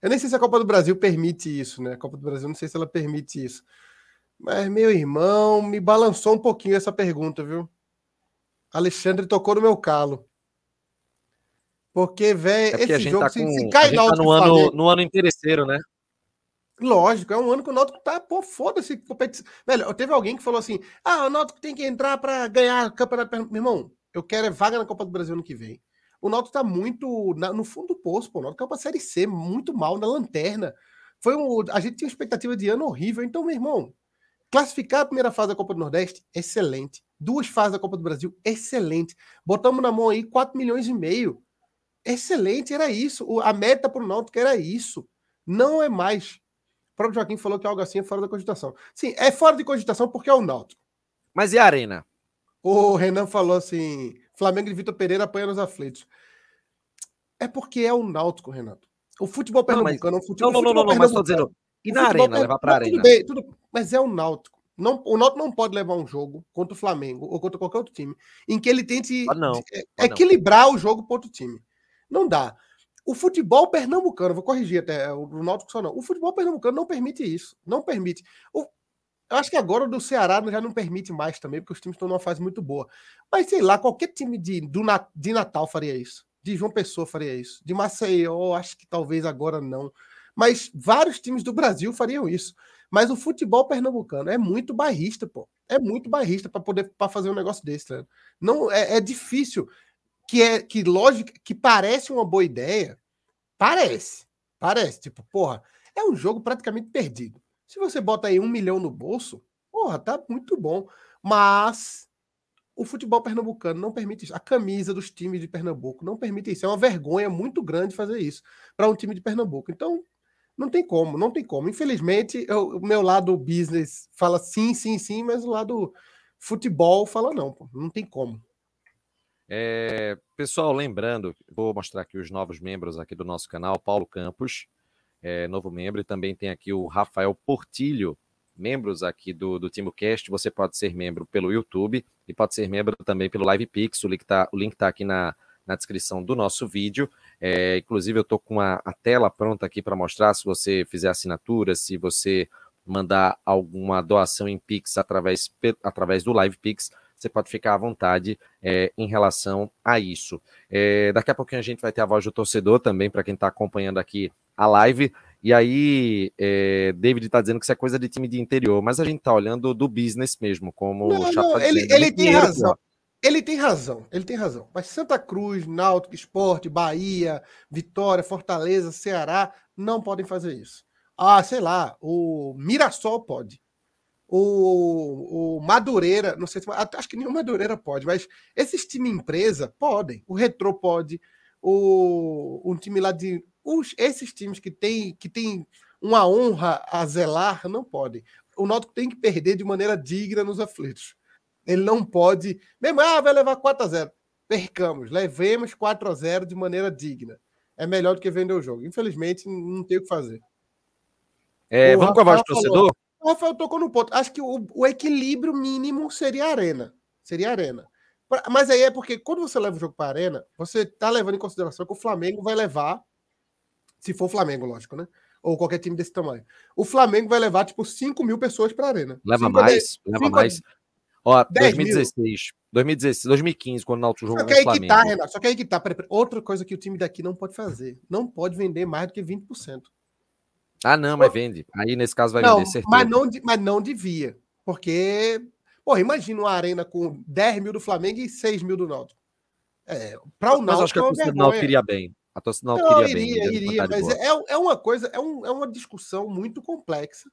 B: Eu nem sei se a Copa do Brasil permite isso, né? A Copa do Brasil, não sei se ela permite isso. Mas, meu irmão, me balançou um pouquinho essa pergunta, viu? Alexandre tocou no meu calo. Porque,
A: É
B: velho,
A: a
B: esse jogo,
A: tá
B: se,
A: com.
B: se
A: a
B: cai
A: tá
B: Náutico
A: no
B: e
A: ano,
B: Flamengo,
A: no ano interesseiro, né?
B: Lógico, é um ano que o Náutico tá, pô, foda-se competição. Velho, teve alguém que falou assim: ah, o Náutico tem que entrar pra ganhar o Campeonato. Meu irmão, eu quero é vaga na Copa do Brasil ano que vem. O Náutico tá muito na- no fundo do poço, pô. O Náutico é uma Série C, muito mal, na lanterna. Foi um, a gente tinha uma expectativa de ano horrível. Então, meu irmão, classificar a primeira fase da Copa do Nordeste, excelente. Duas fases da Copa do Brasil, excelente. Botamos na mão aí 4 milhões e meio. Excelente, era isso. O- A meta pro Náutico era isso. Não é mais. O próprio Joaquim falou que algo assim é fora da cogitação. Sim, é fora de cogitação porque é o Náutico.
A: Mas e a Arena?
B: O Renan falou assim: Flamengo de Vitor Pereira apanha nos aflitos. É porque é o Náutico, Renato. O futebol
A: Não, mas-
B: pernambucano é um futebol.
A: Não, não, não, não, não, mas tô dizendo. E
B: o
A: na Arena, levar
B: Não, tudo
A: Arena?
B: bem, tudo- mas é o Náutico. Não, o Náutico não pode levar um jogo contra o Flamengo ou contra qualquer outro time em que ele tente
A: Pode não,
B: é,
A: não.
B: equilibrar o jogo para outro time. Não dá. O futebol pernambucano, vou corrigir até, o do Náutico só não. O futebol pernambucano não permite isso. Não permite. O- eu acho que agora o do Ceará já não permite mais também, porque os times estão numa fase muito boa. Mas sei lá, qualquer time de, do, de Natal faria isso. De João Pessoa faria isso. De Maceió, acho que talvez agora não. Mas vários times do Brasil fariam isso. Mas o futebol pernambucano é muito bairrista, pô. É muito bairrista para poder para fazer um negócio desse, ligado? Não é, é difícil. Que é que lógica, que parece uma boa ideia. Parece. Parece. Tipo, porra, é um jogo praticamente perdido. Se você bota aí um milhão no bolso, porra, tá muito bom. Mas o futebol pernambucano não permite isso. A camisa dos times de Pernambuco não permite isso. É uma vergonha muito grande fazer isso para um time de Pernambuco. Então, não tem como, não tem como. Infelizmente, eu- o meu lado business fala sim, sim, sim, mas o lado futebol fala não, pô. Não tem como.
A: É, pessoal, lembrando, vou mostrar aqui os novos membros aqui do nosso canal, Paulo Campos, é, novo membro, e também tem aqui o Rafael Portilho, membros aqui do, do TimoCast. Você pode ser membro pelo YouTube e pode ser membro também pelo LivePix. O link está tá aqui na, na descrição do nosso vídeo. É, inclusive, eu estou com a, a tela pronta aqui para mostrar se você fizer assinatura, se você mandar alguma doação em Pix através, através do LivePix, você pode ficar à vontade é, em relação a isso. É, daqui a pouquinho a gente vai ter a voz do torcedor também, para quem está acompanhando aqui a live. E aí, é, David está dizendo que isso é coisa de time de interior, mas a gente está olhando do business mesmo, como
B: Não,
A: o Chapo
B: não, ele,
A: dizendo.
B: ele tem razão. Ele tem razão, ele tem razão. Mas Santa Cruz, Náutico, Esporte, Bahia, Vitória, Fortaleza, Ceará não podem fazer isso. Ah, sei lá, o Mirassol pode. O, o Madureira, não sei se. Acho que nenhum Madureira pode, mas esses times empresa podem. O Retro pode. O, um time lá de. Os, esses times que tem, que tem uma honra a zelar não podem. O Náutico tem que perder de maneira digna nos aflitos. Ele não pode. Mesmo, ah, vai levar 4 a 0 Percamos, levemos 4 a 0 de maneira digna. É melhor do que vender o jogo. Infelizmente, não tem o que fazer.
A: É, vamos com a voz do
B: Rafael
A: torcedor?
B: O Rafael tocou no ponto. Acho que o, o equilíbrio mínimo seria a arena. Seria a arena. Mas aí é porque quando você leva o jogo para a arena, você tá levando em consideração que o Flamengo vai levar, se for o Flamengo, lógico, né? Ou qualquer time desse tamanho. O Flamengo vai levar, tipo, 5 mil pessoas para a arena.
A: Leva
B: Cinco a dez-
A: mais, leva
B: cinco a-
A: mais. Ó,
B: 10 mil.
A: 2016, 2016, 2015, quando o Náutico jogou
B: Só
A: com
B: que
A: o
B: aí que tá,
A: Flamengo.
B: Renato. Só que aí que tá. Peraí, peraí. Outra coisa que o time daqui não pode fazer. Não pode vender mais do que 20%.
A: Ah, não, mas vende. Aí, nesse caso, vai
B: não,
A: vender, certeza.
B: mas não, mas não devia. Porque, porra, imagina uma arena com 10 mil do Flamengo e 6 mil do Náutico. É, para o
A: Mas
B: Náutico
A: acho que a
B: é
A: torcida do. Náutico iria bem. A torcida Náutico
B: Não,
A: iria bem.
B: iria,
A: de
B: mas
A: boa.
B: é, é uma coisa, é, um- é uma discussão muito complexa,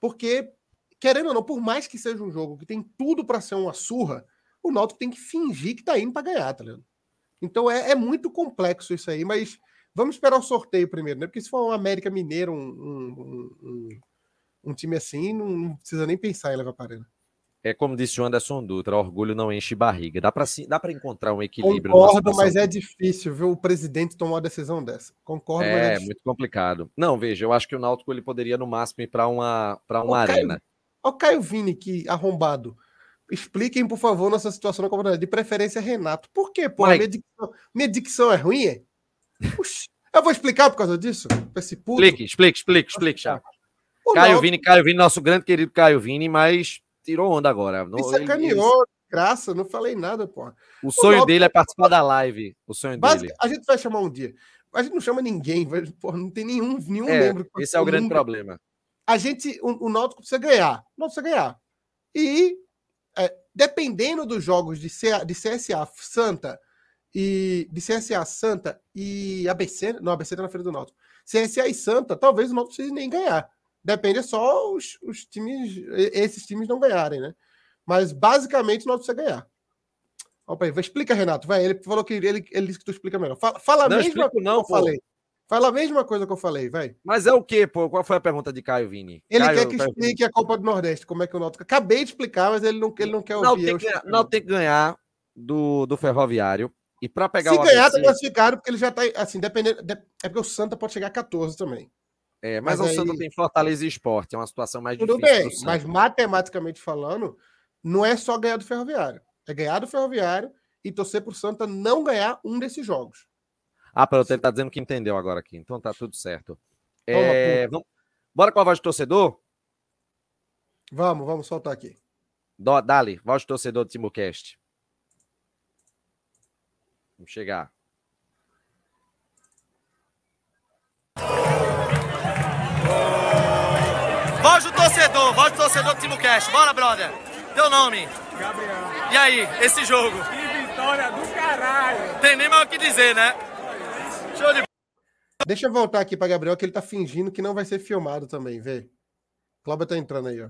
B: porque, querendo ou não, por mais que seja um jogo que tem tudo para ser uma surra, o Náutico tem que fingir que tá indo para ganhar, tá ligado? Então é, é muito complexo isso aí, mas vamos esperar o sorteio primeiro, né? Porque se for um América Mineiro, um, um, um, um time assim, não, não precisa nem pensar em levar para arena.
A: É como disse o Anderson Dutra, orgulho não enche barriga. Dá para dá para encontrar um equilíbrio.
B: Concordo, mas é difícil, viu, o presidente tomar uma decisão dessa. Concordo, é
A: É, muito complicado. Não, veja, eu acho que o Náutico ele poderia no máximo ir para uma para uma
B: Caio,
A: arena.
B: Ó, o Caio Vini, que arrombado. Expliquem, por favor, nossa situação na comunidade. De preferência, Renato. Por quê, pô? Minha dicção, minha dicção é ruim? É? Puxa, eu vou explicar por causa disso? Esse puto.
A: Explique, explique, explique, explique, Chaco.
B: O
A: Caio Vini, Caio Vini, nosso grande querido Caio Vini, mas tirou onda agora.
B: Me sacaneou, graça, não falei nada, pô.
A: o sonho
B: Náutico-
A: dele é participar da live. O sonho
B: Basic,
A: dele.
B: a gente vai chamar um dia. A gente não chama ninguém, pô, não tem nenhum, nenhum
A: É,
B: membro.
A: esse é o grande problema.
B: a gente, o, o Náutico precisa ganhar. O Náutico precisa ganhar. E é, dependendo dos jogos de, CA, de CSA Santa e de CSA Santa e ABC, não, ABC tá na frente do Náutico. CSA e Santa, talvez o Náutico precise nem ganhar. Depende só os, os times, esses times não ganharem, né? Mas basicamente o Náutico precisa ganhar. Opa aí, explica, Renato. Vai, ele falou que ele, ele disse que tu explica melhor. Fala, fala a
A: Não
B: mesma
A: explico
B: coisa
A: não,
B: que eu
A: pô.
B: falei. Fala a mesma coisa que eu falei, vai.
A: Mas é o quê, pô? Qual foi a pergunta de Caio Vini?
B: Ele
A: Caio,
B: quer que
A: Caio
B: explique a Copa do Nordeste, como é que o Náutico. Acabei de explicar, mas ele não, ele não quer
A: Não
B: ouvir.
A: tem,
B: eu
A: que, ganhar- não tem que ganhar do, do Ferroviário. E para pegar
B: Se
A: o
B: ganhar,
A: ABC,
B: tá classificado, porque ele já tá. Assim, dependendo. de- É porque o Santa pode chegar a 14 também.
A: É, mas,
B: mas
A: o Santa
B: aí-
A: tem Fortaleza e Esporte. É uma situação mais
B: Tudo
A: difícil.
B: bem,
A: pro Santa.
B: mas matematicamente falando, não é só ganhar do Ferroviário. É ganhar do Ferroviário e torcer pro Santa não ganhar um desses jogos.
A: Ah, pronto, ele tá dizendo que entendeu agora aqui. Então tá tudo certo. É, vamos... Bora com a voz do torcedor?
B: Vamos, vamos soltar aqui.
A: Dali, voz do torcedor do Timocast. Vamos chegar.
F: Voz do torcedor, voz do torcedor do Timocast. Bora, brother. Teu nome?
G: Gabriel.
F: E aí, esse jogo?
G: Que vitória do caralho!
F: Tem nem mais o que dizer, né? Show de
B: Deixa eu voltar aqui para Gabriel, que ele tá fingindo que não vai ser filmado também, vê. Cláudio tá entrando aí, ó.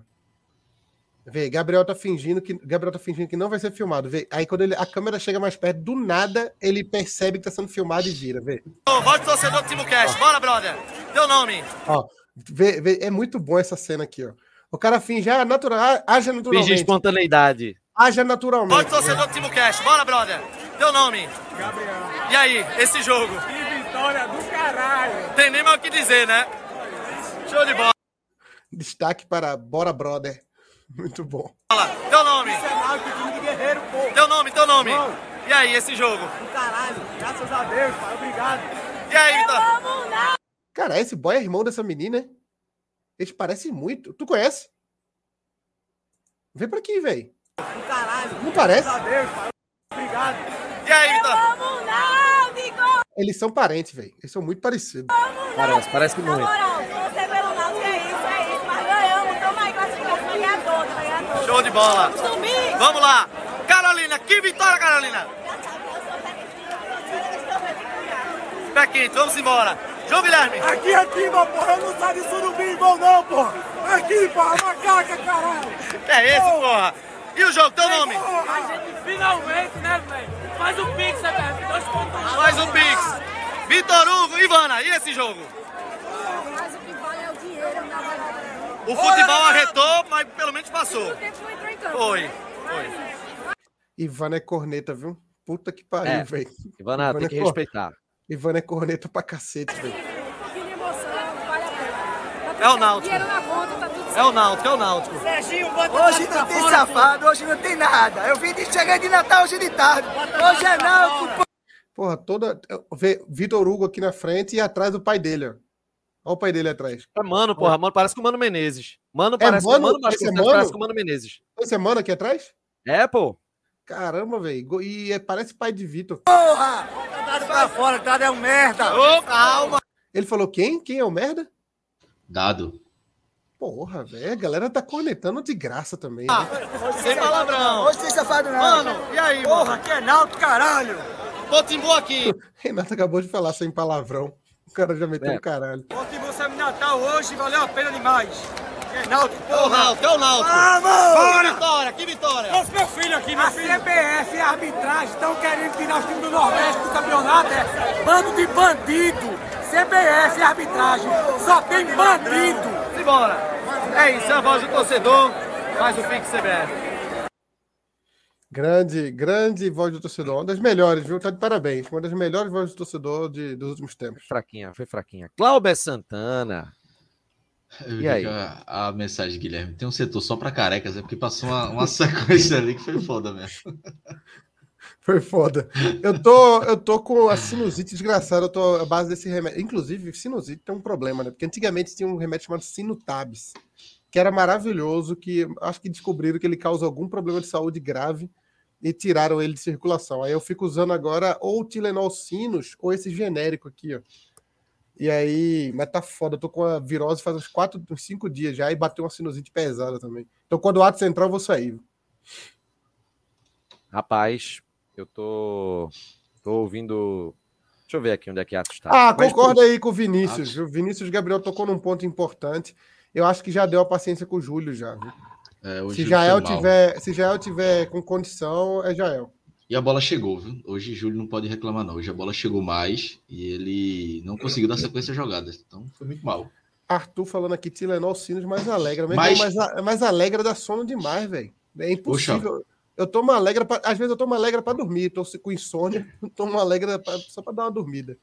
B: Vê, Gabriel tá fingindo que Gabriel tá fingindo que não vai ser filmado, vê. Aí quando ele, a câmera chega mais perto, do nada ele percebe que tá sendo filmado e vira, vê.
F: voz do torcedor do Timocast. Bora, brother. Teu nome?
B: Ó, vê, vê, é muito bom essa cena aqui, ó. O cara finge, ah, natural, ah, haja
A: Finge
B: naturalmente.
A: espontaneidade.
B: Haja naturalmente.
F: do torcedor do Timocast. Bora, brother. Teu nome?
G: Gabriel.
F: E aí, esse jogo?
G: Que vitória do caralho!
F: Tem nem mais o que dizer, né? Show de bola.
B: Destaque para Bora Brother. Muito bom.
F: Teu nome?
G: pô!
F: Teu nome, teu nome?
G: Bom.
F: E aí, esse jogo?
G: Do caralho! Graças a Deus, pai, obrigado!
F: E aí, Vitor?
B: Cara, esse boy é irmão dessa menina, né? Eles parecem muito. Tu conhece? Vem pra aqui, velho.
G: Caralho!
B: Não parece?
G: Deus, obrigado!
F: E aí, Vitor?
B: Eles são parentes, velho. Eles são muito parecidos.
A: Parece, parece
H: Na
A: muito.
H: moral, você pelo Náutico é isso, é isso. Mas ganhamos, tamo aí classificados pra ganhador, pra ganhador.
F: Show de bola.
H: Domingo.
F: Vamos lá. Carolina, que vitória, Carolina. Pé quente, vamos embora. João Guilherme.
G: Aqui, aqui, meu porra, eu não saio de surubim, bom não, porra! Aqui, porra, macaca, caralho!
F: Que é esse, porra? E o jogo, teu nome?
D: A gente finalmente, né, velho? Faz o Pix, né, velho? Dois pontos.
F: Mais um Pix. Vitor Hugo, Ivana, e esse jogo?
H: Mas o que vale é o dinheiro, não vai dar.
F: O futebol arretou, mas pelo menos passou.
H: Em campo.
F: Foi, foi.
B: Ivana é corneta, viu? Puta que pariu,
A: É.
B: velho.
A: Ivana, tem que
B: Pô.
A: respeitar.
B: Ivana é corneta pra cacete, velho.
F: É o Náutico.
H: Tá
F: É o Náutico, é o Náutico.
G: Serginho, bota
C: Hoje não tem safado, hoje não tem nada. Eu vim de chegar de Natal hoje de tarde. Hoje é pô.
B: Porra, toda. Vê Vitor Hugo aqui na frente e atrás do pai dele, ó. Olha o pai dele atrás.
A: É mano, porra. Mano, parece com o Mano Menezes. Mano,
B: É
A: parece
B: Mano?
A: com o Mano
B: Esse é
A: Vasconcelos,
B: Mano?
A: parece com o Mano Menezes.
B: Essa semana aqui atrás?
A: É, pô.
B: Caramba, velho. E é- parece pai de Vitor.
C: Porra!
G: Tá pra fora, tá é um merda.
F: Ô, calma.
B: Ele falou quem? Quem é o merda?
I: Dado.
B: Porra, velho. A galera tá cornetando de graça também. né?
F: Sem palavrão.
C: Hoje tem safado não.
F: Mano, e aí,
G: Porra,
F: mano?
G: aqui é Náutico, caralho.
F: Ô, Timbu aqui.
B: Renato acabou de falar sem palavrão. O cara já meteu
A: É.
B: um caralho.
G: Você me Natal hoje, valeu a pena demais. É Náutico,
F: É o Náutico, é o Náutico.
G: Vamos!
F: Que vitória, que vitória.
G: Esse meu filho aqui, meu filho. A CBF e a arbitragem estão querendo tirar os times do Nordeste do campeonato. É bando de bandido. CBF e arbitragem. Só tem bandido.
F: Simbora. É isso, é a voz do torcedor. Faz o Pix CBF.
B: Grande, grande voz do torcedor. Uma das melhores, viu? Tá de parabéns. Uma das melhores vozes do torcedor de, dos últimos tempos.
A: Fraquinha, foi fraquinha. Cláudio Santana.
I: Eu
A: E aí?
I: A, a mensagem, Guilherme, tem um setor só pra carecas, é porque passou uma, uma sequência ali que foi foda mesmo.
B: Foi foda. Eu tô, eu tô com a sinusite desgraçada. Eu tô à base desse remédio. Inclusive, sinusite tem um problema, né? Porque antigamente tinha um remédio chamado Sinutabs, que era maravilhoso, que acho que descobriram que ele causa algum problema de saúde grave e tiraram ele de circulação. Aí eu fico usando agora ou o Tilenol Sinus ou esse genérico aqui, ó. E aí, mas tá foda. Eu tô com a virose faz uns 4, uns 5 dias já e bateu uma sinusite pesada também. Então quando o ato entrar, eu vou sair.
A: Rapaz, eu tô. Tô ouvindo. Deixa eu ver aqui onde é que Atos tá.
B: Ah,
A: Mas,
B: concordo aí com o Vinícius. O Vinícius Gabriel tocou num ponto importante. Eu acho que já deu a paciência com o Júlio já.
I: É,
B: Se Jael tiver, se Jael tiver com condição, é Jael.
I: E a bola chegou, viu? Hoje Júlio não pode reclamar, não. Hoje a bola chegou mais e ele não conseguiu dar sequência às jogadas. Então foi muito mal.
B: Arthur falando aqui, Tilenol Sinos mais alegra. Mas,
I: Mas-
B: mas, a- mas alegra dá sono demais, velho. É impossível. Eu tomo alegra, pra, às vezes eu tomo alegra pra dormir. Tô com insônia, tomo alegra pra- só pra dar uma dormida.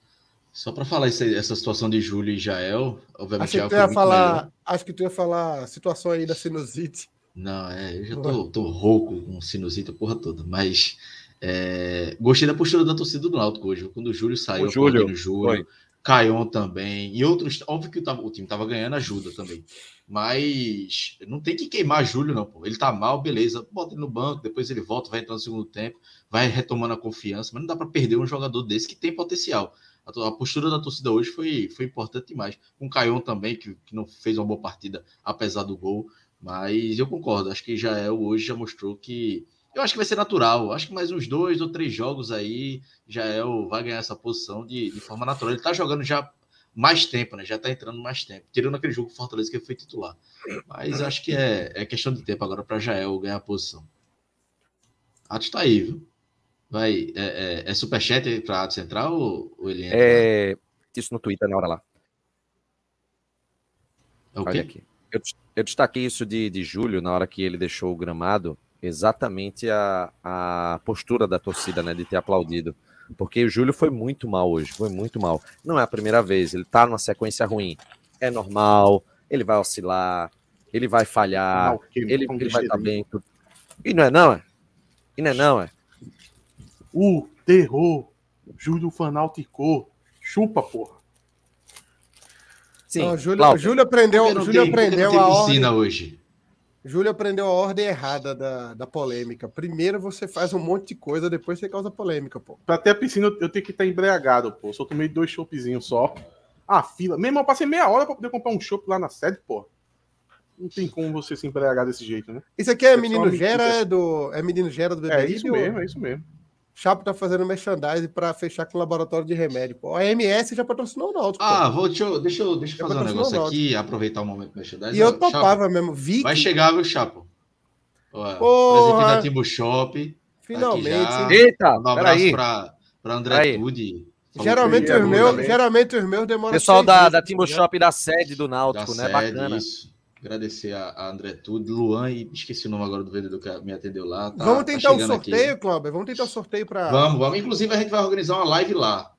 I: Só para falar esse- essa situação de Júlio e Jael, obviamente Jael
B: que ia falar,
I: melhor.
B: acho que tu ia falar a situação aí da sinusite.
I: Não, é, eu já tô, tô rouco com sinusite, a porra toda, mas é, gostei da postura da torcida do Náutico hoje. Quando o Júlio saiu,
A: O Júlio,
I: o Júlio, Caion também, e outros. Óbvio que o, time tava ganhando ajuda também. Mas não tem que queimar Júlio, não, pô. Ele tá mal, beleza. Bota ele no banco, depois ele volta, vai entrar no segundo tempo, vai retomando a confiança, mas não dá para perder um jogador desse que tem potencial. A, a postura da torcida hoje foi, foi importante demais. Com o Caion também, que, que não fez uma boa partida, apesar do gol. Mas eu concordo, acho que Jael hoje já mostrou que. Eu acho que vai ser natural. Acho que mais uns dois ou três jogos aí, Jael vai ganhar essa posição de, de forma natural. Ele tá jogando já mais tempo, né? Já tá entrando mais tempo. Tirando aquele jogo Fortaleza que ele foi titular. Mas acho que é, é questão de tempo agora para Jael ganhar a posição. Atos tá aí, viu? Vai. É, é, é superchat para Atos Central ou, ou ele entra?
A: É, isso no Twitter na hora lá.
I: É o
A: Olha aqui. Eu, eu destaquei isso de, de Júlio na hora que ele deixou o gramado, exatamente a, a postura da torcida, né, de ter aplaudido. Porque o Júlio foi muito mal hoje, foi muito mal. Não é a primeira vez, ele tá numa sequência ruim. É normal, ele vai oscilar, ele vai falhar,
J: Não, que-
A: ele, ele vai
J: chega
A: estar bem. E não é não, é? E não é não, é?
J: O terror. Júlio Fanalticou. Chupa, porra.
A: Sim,
B: Não, Júlio. Júlio aprendeu, Júlio aprendeu a ordem.
I: hoje.
B: Júlio aprendeu a ordem errada da, da polêmica. Primeiro você faz um monte de coisa, depois você causa polêmica, pô.
J: Pra ter a piscina, eu tenho que estar embriagado, pô. Só tomei dois choppzinhos só. A fila. Meu irmão, eu passei meia hora pra poder comprar um chopp lá na sede, pô. Não tem como você se embriagar desse jeito, né?
B: Isso aqui é
J: só
B: Menino Gera é do. É Menino Gera do
J: É
B: Beberibe?
J: isso
B: ou-
J: mesmo, é isso mesmo.
B: Chapo tá fazendo merchandising pra fechar com o laboratório de remédio. Pô. A MS já patrocinou o Náutico. pô.
I: Ah, vou, deixa, eu, deixa, eu, deixa eu fazer um negócio aqui, aproveitar o momento do merchandising.
B: e eu
I: Ó, Chapo,
B: topava mesmo. Vi
I: Vai
B: que
I: chegar, viu, Chapo? Presente da Timbu Shop.
B: finalmente.
I: já.
B: hein?
A: Eita,
I: Um abraço para André. Tude.
B: Geralmente os, meus, geralmente os meus demoram
A: Pessoal da, da Timbu. Shop da sede do
I: da
A: Náutico, né?
I: sede,
A: Bacana.
I: isso. Agradecer a, a André Tude, Luan e esqueci o nome agora do vendedor que me atendeu lá. Tá-
B: Vamos
I: tá
B: tentar
I: chegando aqui.
B: sorteio, Cláudio. Vamos tentar um sorteio pra.
I: Vamos, vamos. Inclusive, a gente vai organizar uma live lá.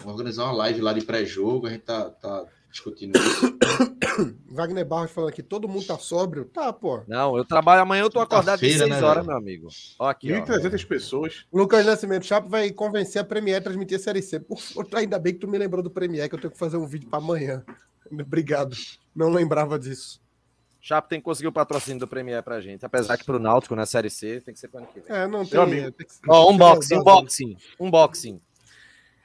I: Vamos organizar uma live lá de pré-jogo. A gente tá, tá discutindo isso.
B: Wagner Barros falando aqui, todo mundo tá sóbrio. Tá, pô.
A: Não, eu trabalho amanhã, eu tô acordado de
I: Quinta-feira,
A: 6
I: né,
A: horas,
I: velho?
A: meu amigo. Ó aqui, ó.
J: 1.300 pessoas.
B: Lucas Nascimento Chapo vai convencer a Premiere a transmitir a Série C. Por ainda bem que tu me lembrou do Premiere, que eu tenho que fazer um vídeo pra amanhã. Obrigado. Não lembrava disso.
A: Chapo tem que conseguir o patrocínio do Premier pra gente. Apesar que pro Náutico, na Série C, tem que ser pro ano que vem.
B: É, não tem.
J: Amigo.
B: tem que
A: Ó, unboxing, unboxing, unboxing.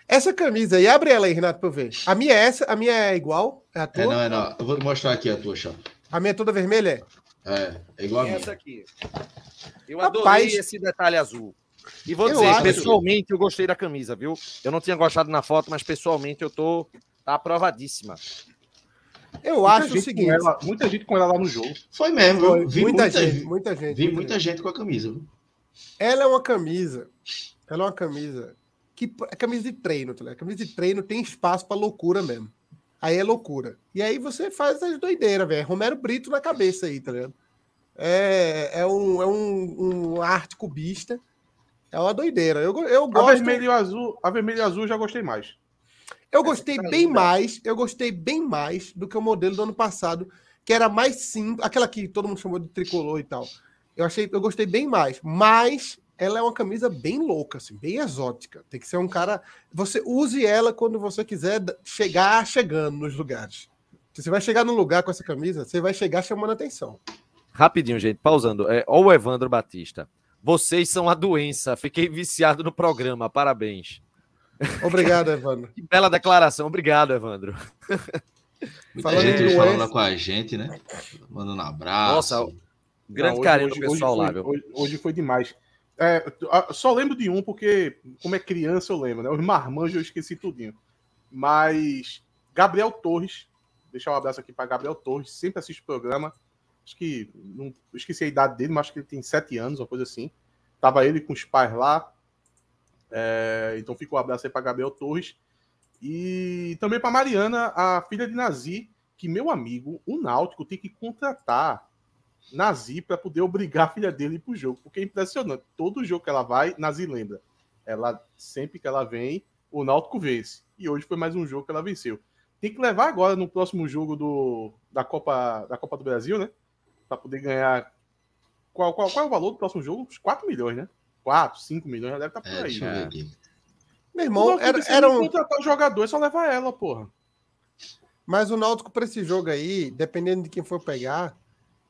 B: Essa camisa aí, abre ela aí, Renato, pra eu ver. A minha é essa, a minha é igual? É a tua?
I: É, não, é não. Eu vou mostrar aqui a tua, chapa.
B: A minha é toda vermelha? é?
I: É, igual a minha.
A: Essa aqui. Eu
B: Rapaz,
A: adorei esse detalhe azul. E vou dizer,
B: acho-
A: pessoalmente eu gostei da camisa, viu? Eu não tinha gostado na foto, mas pessoalmente eu tô tá aprovadíssima.
B: Eu
J: Muita
B: acho o seguinte.
J: ela- muita gente com ela lá no jogo.
I: Foi mesmo?
B: Foi,
I: Vi
B: muita,
I: muita,
B: gente,
I: gente.
B: muita gente.
I: Vi muita gente com a camisa, viu?
B: Ela é uma camisa. Ela é uma camisa que é camisa de treino, tá ligado? Camisa de treino tem espaço pra loucura mesmo. Aí é loucura. E aí você faz as doideiras, velho. Romero Brito na cabeça aí, tá ligado? É, é, um, é um, um arte cubista. É uma doideira. Eu, eu
J: A
B: gosto.
J: vermelho e azul, a vermelho e azul eu já gostei mais.
B: Eu gostei bem mais, eu gostei bem mais do que o modelo do ano passado, que era mais simples, aquela que todo mundo chamou de tricolor e tal. Eu achei, eu gostei bem mais, mas ela é uma camisa bem louca, assim, bem exótica. Tem que ser um cara, você use ela quando você quiser chegar chegando nos lugares. Se você vai chegar num lugar com essa camisa, você vai chegar chamando atenção.
A: Rapidinho, gente, pausando. É, ó o Evandro Batista. Vocês são a doença. Fiquei viciado no programa. Parabéns.
B: Obrigado, Evandro.
A: Que bela declaração. Obrigado, Evandro.
I: Muita
B: Falando
I: gente
B: em
I: falando com a gente, né? Mandando abraço.
A: Nossa, Grande
J: Não,
A: carinho do pessoal
J: foi,
A: lá, viu?
J: Hoje, hoje foi demais. É, só lembro de um, porque, como é criança, eu lembro, né? Os marmanjos eu esqueci tudinho. Mas Gabriel Torres, deixar um abraço aqui para Gabriel Torres, sempre assiste o programa. Acho que não eu esqueci a idade dele, mas acho que ele tem sete anos, uma coisa assim. Tava ele com os pais lá. É, então fica um abraço aí para Gabriel Torres. E também para Mariana, a filha de Nazi, que meu amigo, o Náutico, tem que contratar Nazi para poder obrigar a filha dele a ir pro jogo, porque é impressionante. Todo jogo que ela vai, Nazi lembra. Ela sempre que ela vem, o Náutico vence. E hoje foi mais um jogo que ela venceu. Tem que levar agora no próximo jogo do, da Copa da Copa do Brasil, né? Para poder ganhar. Qual, qual, qual é o valor do próximo jogo? Uns 4 milhões, né? 4, 5 milhões, já deve estar por
I: É,
J: aí.
I: deixa eu ver
J: né?
I: aqui.
B: Meu irmão, era, era um,
J: contratar o jogador, é só levar ela, porra.
B: Mas o Náutico para esse jogo aí, dependendo de quem for pegar,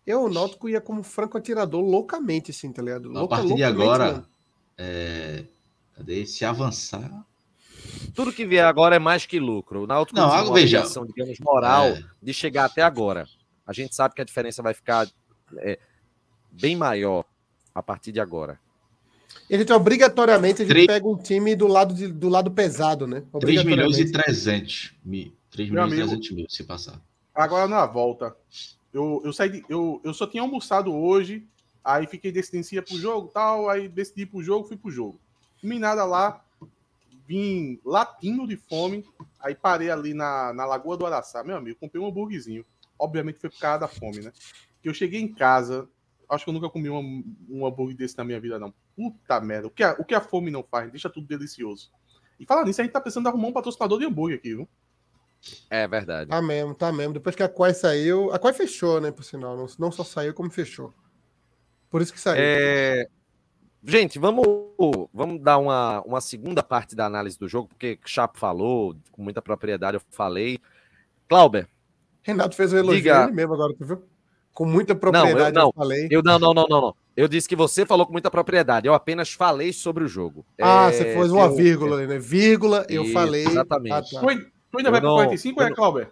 B: eu, o Náutico ia como franco atirador loucamente, assim, tá ligado?
I: A
B: Louca-
I: partir de agora, é, cadê? Se avançar.
A: Tudo que vier agora é mais que lucro. O Náutico
I: Não,
A: tem uma
I: veja.
A: obrigação, digamos, moral
I: É.
A: de chegar até agora. A gente sabe que a diferença vai ficar é, bem maior a partir de agora.
B: E a gente obrigatoriamente a gente
I: Três-
B: pega um time do lado, de- do lado pesado, né?
I: 3 milhões e
B: Obrigatoriamente.
I: 300 mil. 3
J: Meu
I: milhões e
J: amigo.
I: 300 mil, se passar.
J: Agora na volta. Eu, eu saí de- eu, eu só tinha almoçado hoje, aí fiquei decidindo se ia pro jogo tal, aí decidi ir pro jogo, fui pro jogo. Comi nada lá, vim latino de fome, aí parei ali na, na Lagoa do Araçá. Meu amigo, comprei um hambúrguerzinho. Obviamente foi por causa da fome, né? Que eu cheguei em casa, acho que eu nunca comi um, um hambúrguer desse na minha vida, não. Puta merda, o que, a, o que a fome não faz? Deixa tudo delicioso. E falar nisso, a gente tá precisando arrumar um patrocinador de hambúrguer aqui, viu?
A: É verdade.
B: Tá mesmo, tá mesmo. Depois que a Quai saiu. A Quai fechou, né? Por sinal. Não, não só saiu, como fechou. Por isso que saiu.
A: É, Gente, vamos, vamos dar uma, uma segunda parte da análise do jogo, porque o Chapo falou, com muita propriedade eu falei. Clauber,
B: Renato fez o elogio
A: Diga.
B: ele mesmo agora, tu viu? Com muita
A: não, eu,
B: propriedade, eu,
A: não,
B: falei.
A: eu não, não, não, não, não. Eu disse que você falou com muita propriedade. Eu apenas falei sobre o jogo.
B: Ah,
A: É,
B: você fez uma
A: eu-
B: vírgula ali, né? Vírgula, eu
A: Isso,
B: falei.
A: exatamente.
B: Ah, tá.
J: Tu, tu ainda
A: Eu
J: vai
A: não-
J: pro 45 ou
A: eu
J: é,
A: não-
J: Clauber?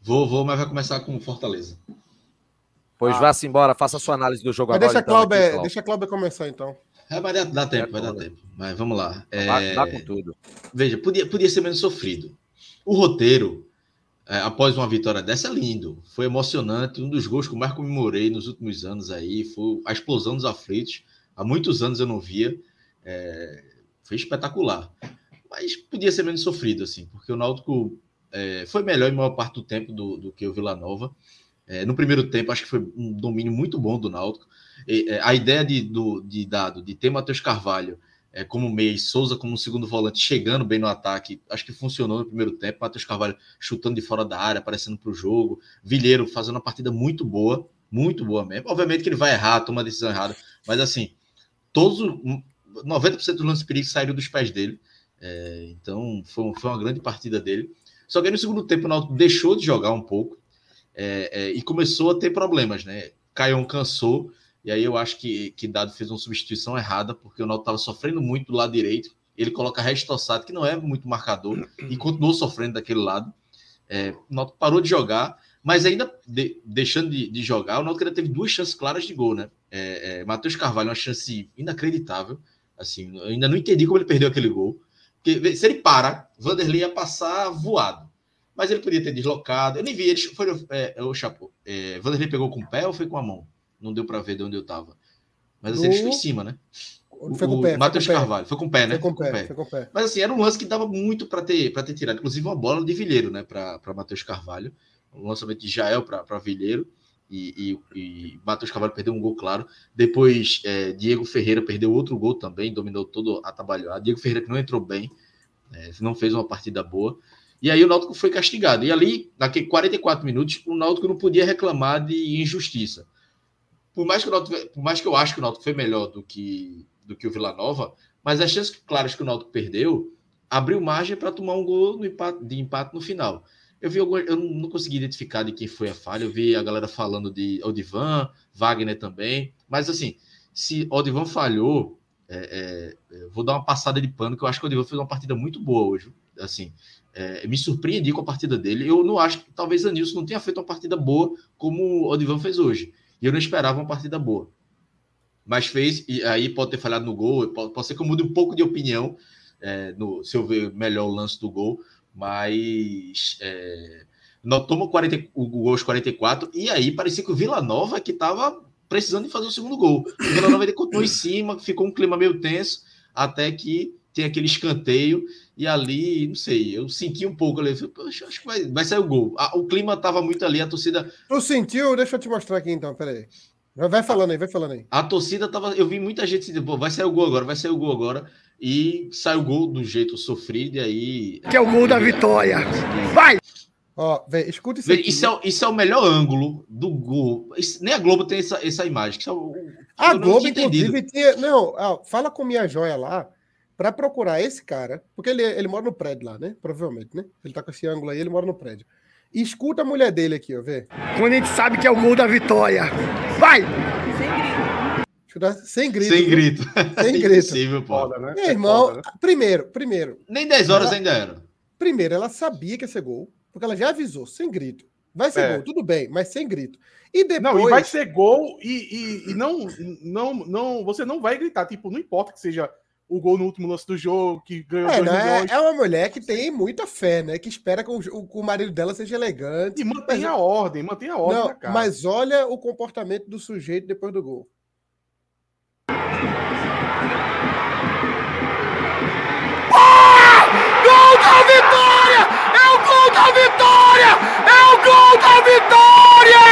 I: Vou, vou, mas vai começar com Fortaleza.
A: Pois
J: Ah.
A: vá-se embora, faça a sua análise do jogo
B: Mas
A: agora.
B: deixa a
A: então, aqui,
B: Cláudia
A: Cláudio.
B: deixa a Cláudia começar, então.
I: É, mas dá, dá tempo,
A: É,
I: vai dar tempo. Mas vamos lá.
A: Vá,
I: É,
A: vá com tudo.
I: Veja, podia, podia ser menos sofrido. O roteiro, é, após uma vitória dessa, é lindo. Foi emocionante. Um dos gols que eu mais comemorei nos últimos anos aí foi a explosão dos aflitos. Há muitos anos eu não via. É, foi espetacular. Mas podia ser menos sofrido, assim, porque o Náutico é, foi melhor em maior parte do tempo do, do que o Vila Nova. É, no primeiro tempo, acho que foi um domínio muito bom do Náutico. É, a ideia de, do, de dado de ter Matheus Carvalho é, como meia e Souza como segundo volante, chegando bem no ataque. Acho que funcionou no primeiro tempo. Matheus Carvalho chutando de fora da área, aparecendo para o jogo. Vilheiro fazendo uma partida muito boa, muito boa mesmo. Obviamente que ele vai errar, toma a decisão errada, mas assim, todos 90% dos lances perigos saíram dos pés dele. É, então foi, foi uma grande partida dele. Só que aí no segundo tempo o Náutico deixou de jogar um pouco é, é, e começou a ter problemas, né? Caion cansou, e aí eu acho que, que Dado fez uma substituição errada, porque o Náutico estava sofrendo muito do lado direito. Ele coloca Restossado, que não é muito marcador, e continuou sofrendo daquele lado. É, o Náutico parou de jogar, mas ainda de, deixando de, de, jogar, o Náutico ainda teve duas chances claras de gol, né? É, é, Matheus Carvalho, uma chance inacreditável. Assim, eu ainda não entendi como ele perdeu aquele gol. Porque se ele para, Vanderlei ia passar voado. Mas ele podia ter deslocado. Eu nem vi. Ele foi, é, o Chapo. É, Vanderlei pegou com o pé ou foi com a mão? Não deu para ver de onde eu tava. Mas assim, ele foi em cima, né?
B: Foi com o pé.
I: Matheus Carvalho. Foi com o pé, né?
B: Foi com o pé, pé. Foi com o pé.
I: Mas assim, era um lance que dava muito para ter, ter tirado. Inclusive uma bola de Vilheiro, né? Para Matheus Carvalho. Um lançamento de Jael para Vilheiro. E, e, e Matheus Carvalho perdeu um gol, claro. Depois, é, Diego Ferreira perdeu outro gol também, dominou todo a trabalhada. Diego Ferreira que não entrou bem, é, não fez uma partida boa. E aí o Náutico foi castigado. E ali, naqueles 44 minutos, o Náutico não podia reclamar de injustiça. Por mais que, o por mais que eu acho que o Náutico foi melhor do que, do que o Vila Nova, mas as chances claras que o Náutico perdeu abriu margem para tomar um gol empate, de empate no final. Eu vi eu não consegui identificar de quem foi a falha. Eu vi a galera falando de Odivan, Wagner também. Mas assim, se Odivan falhou, é, é, vou dar uma passada de pano, que eu acho que o Odivan fez uma partida muito boa hoje. Assim, é, me surpreendi com a partida dele. Eu não acho que talvez Anilson não tenha feito uma partida boa como o Odivan fez hoje. E eu não esperava uma partida boa. Mas fez, e aí pode ter falhado no gol, pode, pode ser que eu mude um pouco de opinião é, no, se eu ver melhor o lance do gol mas é, nós toma 40, o gol aos 44, e aí parecia que o Vila Nova que estava precisando de fazer o segundo gol. O Vila Nova ele continuou em cima, ficou um clima meio tenso, até que tem aquele escanteio, e ali, não sei, eu senti um pouco ali, acho que vai, vai sair o gol. o clima estava muito ali, a torcida.
B: Tu sentiu? Deixa eu te mostrar aqui então, peraí. Vai falando aí, vai falando aí.
I: A torcida tava. Eu vi muita gente dizendo, pô, vai sair o gol agora, vai sair o gol agora. E sai o gol do jeito sofrido, e aí.
C: Que é o gol da vitória! Vai!
B: Ó, véio, escuta
I: isso aqui. Isso é, isso é o melhor ângulo do gol. Isso, nem a Globo tem essa, essa imagem. É o,
B: a Globo, inclusive, tinha. Não, fala com minha joia lá para procurar esse cara, porque ele, ele mora no prédio lá, né? Provavelmente, né? Ele tá com esse ângulo aí, ele mora no prédio. E escuta a mulher dele aqui, ó, vê.
C: Quando a gente sabe que é o gol da vitória. Vai!
B: Sem grito.
I: Sem grito.
B: Sem grito.
I: Impossível, pô.
B: né? Meu irmão, foda, né? primeiro, primeiro.
I: Nem 10 horas ela, ainda era.
B: Primeiro, ela sabia que ia ser gol, porque ela já avisou, sem grito. Vai ser é. gol, tudo bem, mas sem grito. E depois.
J: Não, e vai ser gol e, e, e não, não, não. Você não vai gritar. Tipo, não importa que seja o gol no último lance do jogo, que ganhou
B: é, é, é, uma mulher que tem muita fé, né? Que espera que o, o, o marido dela seja elegante.
J: E mantém mas... a ordem, mantém a ordem. Não,
B: mas olha o comportamento do sujeito depois do gol.
C: Gol da vitória! É o gol da vitória! É o gol da vitória!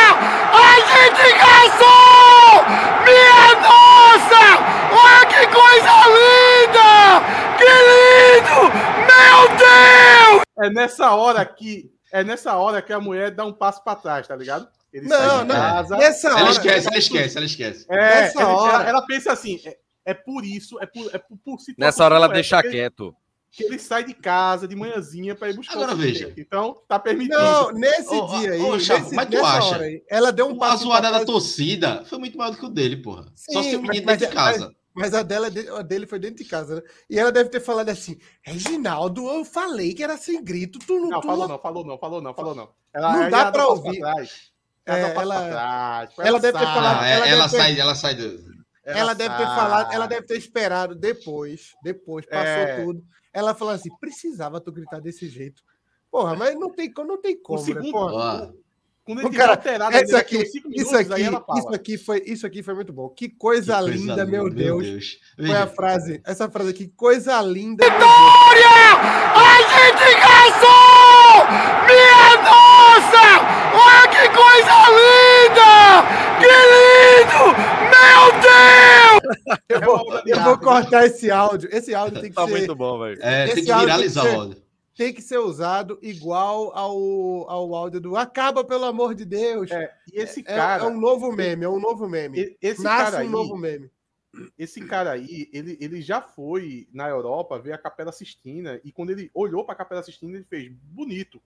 C: A gente gastou! Minha nossa! Olha que coisa linda! Que lindo! Meu Deus!
J: É nessa hora que é nessa hora que a mulher dá um passo para trás, tá ligado?
B: Ele não, não. Casa,
I: nessa ela hora, esquece, ela esquece, ela esquece.
J: É, nessa hora, ela, ela pensa assim, é, é, por isso, é por, é por, por
A: Nessa hora ela é, deixa quieto
J: que ele sai de casa de manhãzinha para ir buscar
I: Agora veja.
J: Então, tá permitido.
B: Não, nesse oh, dia aí, oh, nesse,
I: mas tu acha?
B: Aí, ela deu um
I: A zoada da torcida foi muito maior do que o dele, porra. Sim, Só se o menino dentro de casa.
B: Mas, mas a, dela, a dele foi dentro de casa, né? E ela deve ter falado assim: Reginaldo, eu falei que era sem grito, tu não.
J: Não,
B: tu
J: falou não, falou não, falou não, falou não.
B: Ela, não dá para ouvir. Ela, é, ela,
J: trás,
B: ela, ela deve ter falado.
I: Ah, ela, ela sai, ter... ela sai do.
B: Ela, ela deve ter falado, ela deve ter esperado depois, depois, passou é... tudo. Ela falou assim: precisava tu gritar desse jeito. Porra, mas não tem, não tem como, né? Quando ele cara, alterado, essa aqui, minutos, isso aqui, isso aqui foi, isso aqui foi muito bom. Que coisa, que coisa linda, linda, meu Deus. Deus. Foi a frase, essa frase aqui, coisa linda.
C: Vitória! A gente gastou! Minha nossa! Olha que coisa linda! Que lindo! Meu Deus!
B: Eu vou, eu vou cortar esse áudio. Esse áudio tem que
A: Tá
B: ser.
A: muito bom, velho.
I: É, tem que viralizar o áudio.
B: Tem que ser usado igual ao, ao áudio do Acaba, pelo amor de Deus.
J: É, e esse
B: É-
J: cara.
B: é um novo meme, é um novo meme.
J: Esse
B: Nasce
J: cara
B: um
J: aí,
B: novo meme.
J: esse cara aí, ele, ele já foi na Europa ver a Capela Sistina e quando ele olhou pra Capela Sistina, ele fez bonito.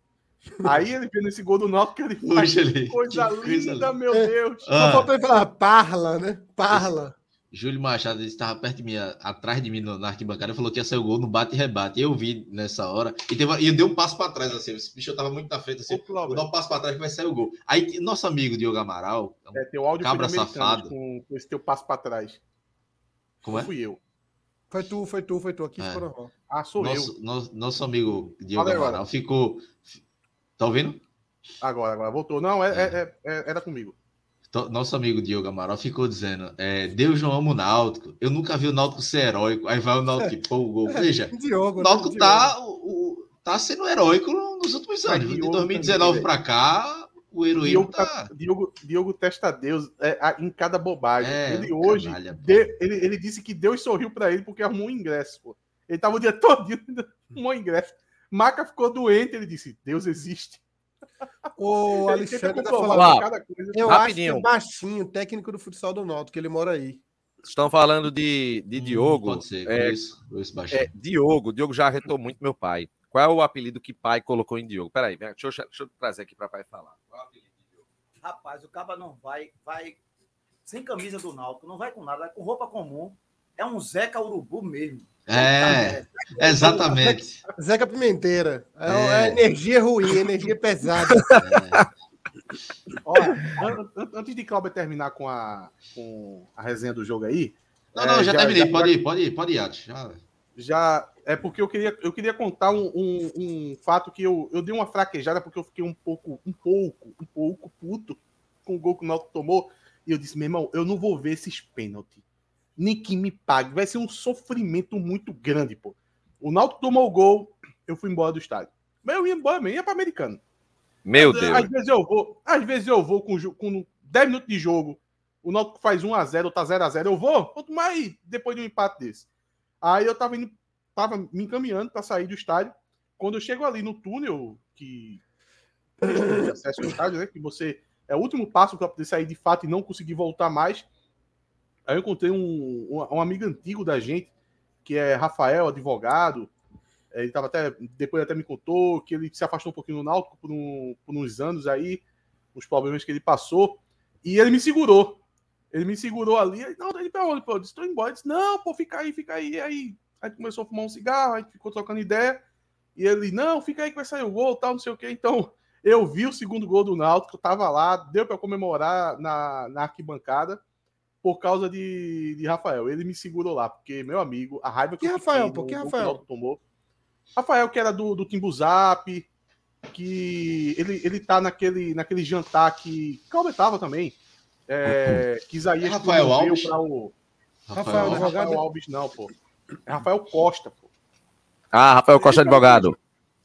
J: Aí ele vê nesse gol do Náutico que ele faz
I: Puxa
J: que coisa
I: que coisa
J: linda,
I: linda.
J: meu
B: É.
J: Deus.
B: Só
I: Ah.
B: faltou ele falar parla, né? Parla.
I: Júlio Machado estava perto de mim, atrás de mim no- na arquibancada, e falou que ia sair o gol no bate e rebate. Eu vi nessa hora, e, teve, e eu dei um passo para trás, assim, esse bicho tava muito na frente, assim,
J: Ô,
I: vou dar um passo para trás que vai sair o gol. Aí, nosso amigo Diogo Amaral,
J: É, teu áudio
I: Cabra safado.
J: Com, com esse teu passo pra trás.
I: como é?
J: Fui eu.
B: Foi tu, foi tu, foi tu. Aqui
I: É.
B: ficou normal.
J: Ah, sou eu.
I: Nosso, nosso, nosso amigo Diogo
J: Fala agora.
I: Amaral ficou. Tá ouvindo?
J: Agora, agora, voltou. Não, é, é- é- era comigo.
I: To- Nosso amigo Diogo Amaral ficou dizendo: é, Deus não ama o Náutico. Eu nunca vi o Náutico ser heróico. Aí vai o Náutico e pô o gol. Veja,
B: Diogo,
I: o
B: né?
I: Náutico
B: Diogo.
I: tá, o, o- tá sendo heróico nos últimos
J: Mas
I: anos. De
J: Diogo
I: 2019
J: também,
I: pra cá, o heroísmo
J: Diogo,
I: tá.
J: tá, Diogo, Diogo testa Deus é, a- em cada bobagem.
I: É,
J: ele hoje,
I: canalha, pô.
J: de- ele, ele disse que Deus sorriu pra ele porque arrumou um ingresso. Pô. Ele tava o dia todo arrumou um ingresso. Maca ficou doente, ele disse: Deus existe.
B: O Alexandre tá falando.
A: Ó,
J: cada coisa.
B: Eu
A: Rapidinho.
B: acho que é baixinho, técnico do futsal do Náutico, ele mora aí.
A: Estão falando de, de
I: Hum,
A: Diogo.
I: Pode ser,
A: É,
I: conheço, conheço bastante.
A: é, Diogo. Diogo já arretou muito meu pai. Qual é o apelido que pai colocou em Diogo? Peraí, deixa, eu, deixa eu trazer aqui para pai falar. Qual é o apelido de Diogo?
K: Rapaz, o Caba não vai, vai sem camisa do Náutico, não vai com nada, vai com roupa comum. É um Zeca Urubu mesmo.
I: É, exatamente.
B: Zeca Pimenteira. É,
I: É.
B: é energia ruim, energia pesada.
J: An- an- antes de Cláudio terminar com a, com a resenha do jogo aí.
I: Não,
J: é,
I: não, já, terminei. pode ir, pode ir, pode ir. Já...
J: já é porque eu queria, eu queria contar um, um, um fato que eu, eu dei uma fraquejada porque eu fiquei um pouco, um pouco, um pouco puto com o gol que o Náutico tomou e eu disse, meu irmão, eu não vou ver esses pênaltis. Nem que me pague, vai ser um sofrimento muito grande, pô. O Náutico tomou o gol, eu fui embora do estádio. Mas eu ia embora mesmo, ia para americano.
A: Meu
J: Às
A: Deus.
J: vezes eu vou, às vezes eu vou com, com 10 minutos de jogo, o Náutico faz 1 a 0, tá 0 a 0, eu vou, quanto mais depois de um empate desse. Aí eu tava indo, tava me encaminhando para sair do estádio. Quando eu chego ali no túnel que acesso ao estádio, né, que você é o último passo para poder sair de fato e não conseguir voltar mais. Aí eu encontrei um, um, um amigo antigo da gente, que é Rafael, advogado. Ele tava até. Depois até me contou que ele se afastou um pouquinho do Náutico por, um- por uns anos aí, os problemas que ele passou. E ele me segurou. Ele me segurou ali. Não, ele pra onde? Eu disse, tô embora. Ele disse, não, pô, fica aí, fica aí. Aí a gente começou a fumar um cigarro, a gente ficou trocando ideia. E ele, não, fica aí que vai sair o gol, tal, não sei o quê. Então, eu vi o segundo gol do Náutico, tava lá, deu para comemorar na, na arquibancada por causa de, de Rafael. Ele me segurou lá, porque, meu amigo, a raiva que
B: Que
J: eu
B: Rafael,
J: no
B: Que Rafael?
J: Tomou. Rafael, que era do, do Timbu Zap, que ele, ele tá naquele, naquele jantar que Calma tava também. É, que Isaías
I: É Rafael Alves?
J: pra o.
B: Rafael,
J: Não é
B: advogado.
J: Rafael Alves, não, pô. É Rafael Costa, pô.
A: Ah, Rafael Costa
J: Ele tava
A: Advogado.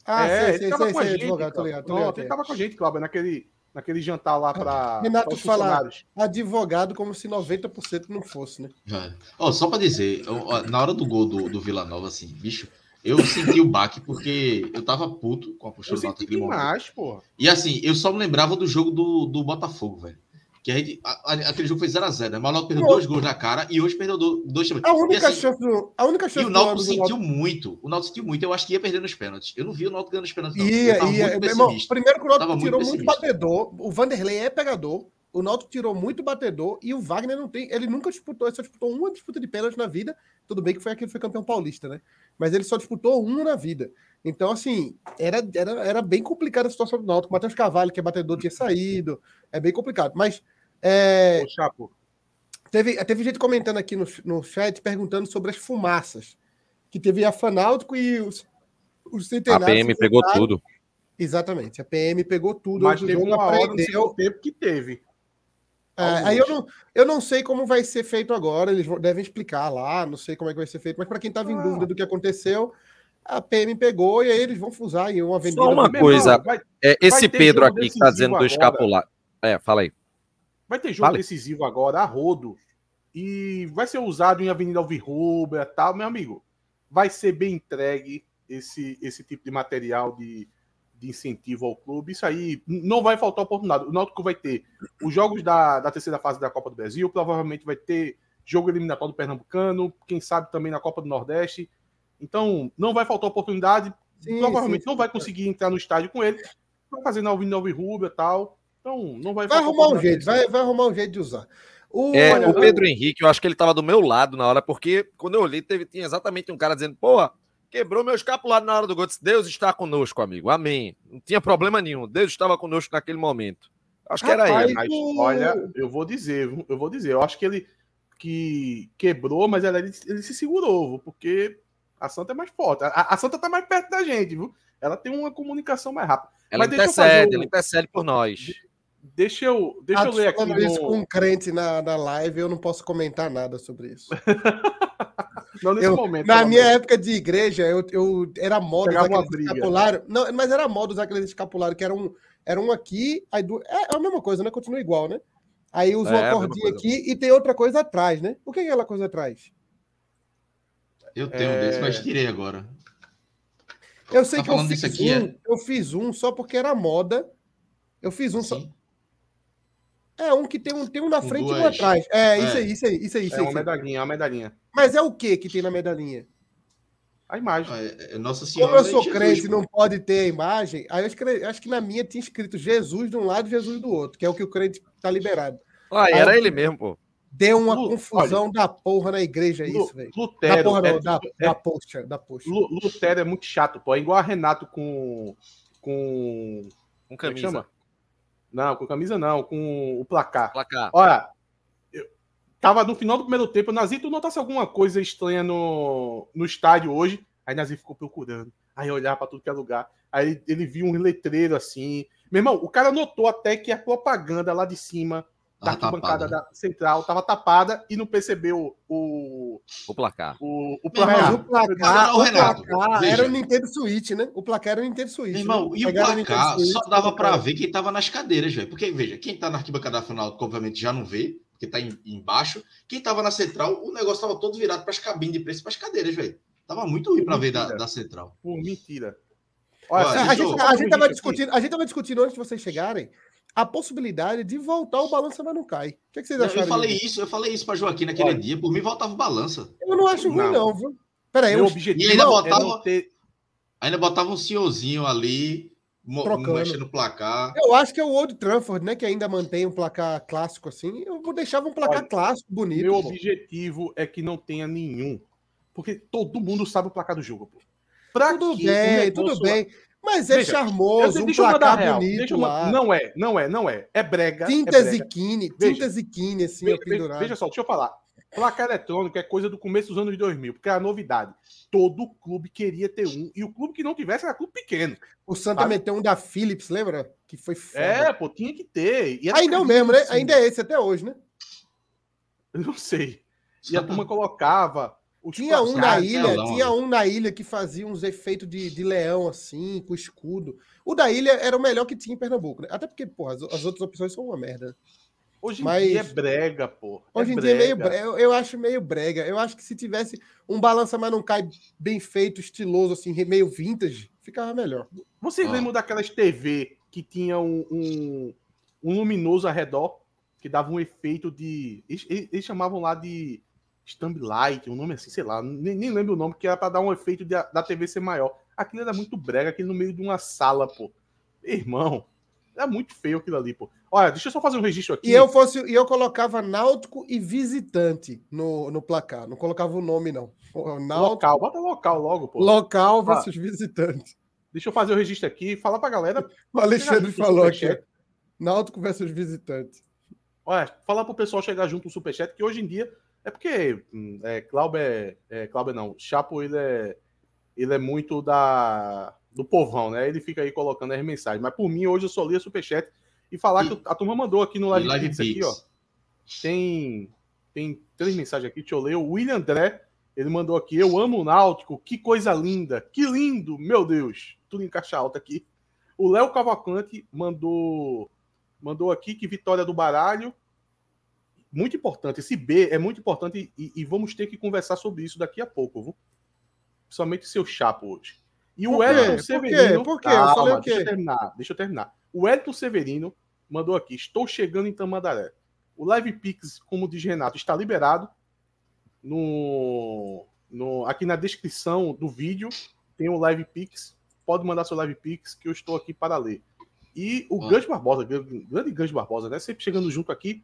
B: Ah,
J: é,
B: sei,
J: ele
B: sei,
J: tava
B: sei,
J: com a gente.
B: advogado, tô ligado, tô
J: Pronto,
B: ligado.
J: ele tava com a gente, Cláudio, naquele, naquele jantar lá pra,
B: Renato,
J: pra os
B: te falar. Advogado como se 90% não fosse, né?
I: É. Ó, só pra dizer, ó, na hora do gol do, do Vila Nova, assim, bicho, eu senti o baque porque eu tava puto com a
J: Eu
I: postura do
J: senti
I: naquele momento.
J: demais, pô.
I: E assim, eu só me lembrava do jogo do, do Botafogo, velho. Que a gente, a- a- aquele jogo foi 0x0, né? Mas o Náutico perdeu dois gols na cara e hoje perdeu do- dois também.
B: A única
I: E, assim,
B: chance do. A única
I: E
B: chance
I: o
B: do
I: Náutico sentiu
B: Náutico-
I: muito. O Náutico sentiu muito. Eu acho que ia perder nos pênaltis. Eu não vi o Náutico ganhando os pênaltis. Não.
B: Ia, ia.
I: muito
B: irmão, primeiro que o Náutico
I: muito
B: tirou muito
I: pessimista.
B: batedor. O Vanderlei é pegador. O Náutico tirou muito batedor e o Wagner não tem. Ele nunca disputou, ele só disputou uma disputa de pênalti na vida. Tudo bem que foi aquele que foi campeão paulista, né? Mas ele só disputou uma na vida. Então, assim, era, era, era bem complicada a situação do Náutico. O Matheus Carvalho, que é batedor, tinha saído. É bem complicado. Mas é,
J: Ô, Chapo,
B: teve, teve gente comentando aqui no, no chat perguntando sobre as fumaças. Que teve a Fanáutico e os, os
A: A
B: centenários.
A: PM
B: se
A: pegou tudo.
B: Exatamente, a PM pegou tudo.
J: mas teve uma hora no tempo que teve.
B: É, aí eu não, eu não sei como vai ser feito agora, eles devem explicar lá, não sei como é que vai ser feito, mas para quem estava em
J: Ah.
B: dúvida do que aconteceu, a PM pegou e aí eles vão fusar em uma avenida.
A: Só uma
J: irmão,
A: coisa.
J: vai,
A: É, esse Pedro aqui que tá
J: decisivo
A: dizendo do
J: agora.
A: escapular. É, fala aí.
J: vai ter jogo
A: Fale.
J: decisivo agora, a rodo. e vai ser usado em Avenida Alvirrubra e tal, meu amigo, vai ser bem entregue esse, esse tipo de material de, de incentivo ao clube. Isso aí não vai faltar oportunidade. O Náutico vai ter os jogos da, da terceira fase da Copa do Brasil, provavelmente vai ter jogo eliminatório do Pernambucano, quem sabe também na Copa do Nordeste. Então, não vai faltar oportunidade.
B: Sim,
J: provavelmente
B: sim,
J: não vai conseguir entrar no estádio com ele. Vai fazer na Alvino Rubra e tal. Então, não vai
B: Vai
J: faltar
B: arrumar um jeito, vai, vai arrumar um jeito de usar. O,
A: É,
B: olha,
A: o Pedro Henrique, eu acho que ele tava do meu lado na hora, porque quando eu olhei, teve, tinha exatamente um cara dizendo, porra, quebrou meu escapulário na hora do gol. Eu disse, Deus está conosco, amigo. Amém. Não tinha problema nenhum. Deus estava conosco naquele momento. Acho que era ele.
J: Mas olha, eu vou dizer, eu vou dizer, eu acho que ele que quebrou, mas ele, ele se segurou, porque a Santa é mais forte. A, a Santa tá mais perto da gente, viu? Ela tem uma comunicação mais rápida.
A: Ela
J: Mas eu
A: intercede,
J: o-
A: ela intercede por nós.
J: Deixa eu, deixa eu
B: Atos
J: ler aqui.
B: falando isso
J: no-
B: com um crente na, na live, eu não posso comentar nada sobre isso.
J: Não nesse
B: Eu-
J: momento.
B: na minha época de igreja, eu, eu era moda usar
J: Pegava uma
B: aquele
J: briga.
B: escapulário. Não, mas era moda usar aquele escapulário que era um, era um aqui, aí do, é, é a mesma coisa, né? Continua igual, né? Aí usa
A: É, a
B: uma cordinha aqui e tem outra coisa atrás, né? O que é aquela coisa atrás?
I: Eu tenho um
J: É.
I: desse, mas tirei agora.
B: Eu sei
I: Tá
B: que eu fiz,
I: aqui,
B: um,
I: é?
B: eu fiz um só porque era moda. Eu fiz um só.
I: Assim?
B: É um que tem um, tem um na
I: Com
B: frente e um
I: duas-
B: atrás. É, isso
I: É.
B: aí, isso aí, isso aí. Isso
J: É
B: aí,
J: uma
B: isso
J: medalhinha, é uma medalhinha.
B: Mas é o que que tem na medalhinha?
J: A imagem.
I: Ah, é- é Nossa
B: Como
I: Senhora.
B: eu
I: e
B: sou
I: Jesus,
B: crente e não pode ter a imagem, aí eu escrevi, acho que na minha tinha escrito Jesus de um lado e Jesus do outro, que é o que o crente tá liberado.
A: Ah,
B: Aí
A: era
B: eu-
A: ele mesmo, pô.
B: Deu uma
J: Lu-
B: confusão da porra na igreja
J: Lu-
B: isso, velho. Da
J: Lutero,
B: porra não,
J: é-
B: da,
J: é-
B: da poxa, da poxa.
J: Lutero é muito chato, pô. É igual a Renato com. Com.
A: Com
J: Como é
A: camisa.
J: chama? Não, com camisa não, com o placar.
A: Placar.
J: Olha, eu tava no final do primeiro tempo, Nazir, tu notasse alguma coisa estranha no, no estádio hoje? Aí Nazir ficou procurando. Aí olhar pra tudo que é lugar. Aí ele, ele viu um letreiro assim. Meu irmão, o cara notou até que a propaganda lá de cima da arquibancada
I: tapada.
J: da central tava tapada e não percebeu o,
A: O placar.
J: o, o
B: Mas
J: placar.
B: o placar,
I: Mas,
B: o
I: Renato,
B: placar
I: veja.
B: era o Nintendo Switch, né? O placar era o Nintendo Switch.
I: Meu irmão,
B: né?
I: e o placar
B: Switch,
I: só dava pra
B: colocaram.
I: ver quem tava nas cadeiras, velho. Porque, veja, quem tá na arquibancada final, obviamente já não vê, porque tá em- embaixo. Quem tava na central, o negócio tava todo virado pras cabines de preço, pras cadeiras, velho. Tava muito ruim pra ver da, da central.
J: Pô, mentira.
I: Olha,
J: Olha,
B: A, gente, a gente tava discutindo, a gente tava discutindo antes de vocês chegarem a possibilidade de voltar o balança, mas não cai. O que, é que vocês
I: Não,
B: acharam?
I: eu falei
B: disso?
I: isso, eu falei isso pra Joaquim naquele
J: Olha.
I: dia. Por mim, voltava o balança.
B: Eu não acho ruim,
J: Não.
B: não, viu? Peraí, eu,
J: objetivo
I: E ainda
J: é
I: botava-
J: não ter.
I: Ainda botava um senhorzinho ali,
B: Trocando.
I: mexendo no placar.
B: eu acho que é o Old Trafford, né? Que ainda mantém um placar clássico assim. Eu vou deixar um placar
J: Olha,
B: clássico, bonito.
J: Meu
B: pô.
J: objetivo é que não tenha nenhum. Porque todo mundo sabe o placar do jogo, pô. Pra
B: Tudo
J: que o
B: bem, tudo bem. Mas é
J: Veja,
B: charmoso, um
J: eu
B: placar
J: real.
B: bonito
J: eu
B: lá.
J: Não é, não é, não é. É brega. é
B: Tinta
J: brega.
B: ziquine,
J: Veja.
B: tinta ziquine, assim,
J: Veja,
B: pendurado.
J: veja só, deixa eu falar. Placar eletrônico é coisa do começo dos anos 2000, porque era novidade. Todo clube queria ter um, e o clube que não tivesse era clube pequeno.
B: O Santa
J: sabe?
B: meteu um da Philips, lembra? Que foi foda.
J: É, pô, tinha que ter. E
B: Ainda é o mesmo, né?
J: caríssimo.
B: Ainda é esse até hoje, né?
J: Eu não sei. E a turma colocava. Os
B: Tinha um na ilha,
I: telão,
B: tinha um na ilha que fazia uns efeitos de, de leão, assim, com escudo. O da ilha era o melhor que tinha em Pernambuco, né? Até porque, porra, as, as outras opções são uma merda.
J: Hoje em
B: Mas-
J: dia é brega, pô.
B: Hoje em dia é meio brega. Eu, eu acho meio brega. Eu acho que se tivesse um balança, mas não cai bem feito, estiloso, assim, meio vintage, ficava melhor.
J: Vocês
I: Ó.
J: lembram daquelas TV que tinha um, um, um luminoso ao redor, que dava um efeito de. Eles, eles- eles chamavam lá de Stamp Light, um nome assim, sei lá, nem, nem lembro o nome, que era pra dar um efeito de da TV ser maior. Aquilo era muito brega, aquele no meio de uma sala, pô. Irmão, era muito feio aquilo ali, pô. Olha, deixa eu só fazer um registro aqui.
B: E eu fosse, e eu colocava náutico e visitante no, no placar. Não colocava o nome, não. O Náutico,
J: Local, bota local logo, pô.
B: local versus visitante.
J: Deixa eu fazer o registro aqui, falar pra galera.
B: O Alexandre falou aqui. Náutico versus visitante.
J: Olha, falar pro pessoal chegar junto no Superchat, que hoje em dia é porque hum, é, Clauber, é, Clauber não, Chapo ele é, ele é muito da, do povão, né? Ele fica aí colocando as mensagens. Mas por mim, hoje eu só li a Superchat e falar
I: E-
J: que a turma mandou aqui no Live,
I: Live
J: Pix aqui, ó. Tem, tem três mensagens aqui, deixa eu ler. O William André, ele mandou aqui, eu amo o Náutico, que coisa linda, que lindo, meu Deus. Tudo em caixa alta aqui. O Léo Cavalcante mandou mandou aqui que vitória do baralho. Muito importante. Esse B é muito importante e, e vamos ter que conversar sobre isso daqui a pouco, viu? Principalmente seu chapo hoje. E o
B: Por?
J: Wellington
B: Por
J: Severino.
B: quê? Por quê? Eu
J: Calma,
B: falei o quê?
J: Deixa eu terminar. Deixa eu terminar. O Wellington Severino mandou aqui: Estou chegando em Tamandaré. O Live Pix, como diz Renato, está liberado. No, no, aqui na descrição do vídeo tem o Live Pix. Pode mandar seu Live Pix que eu estou aqui para ler. E o
I: Ah.
J: Gans Barbosa, grande grande Gans Barbosa, né? Sempre chegando junto aqui,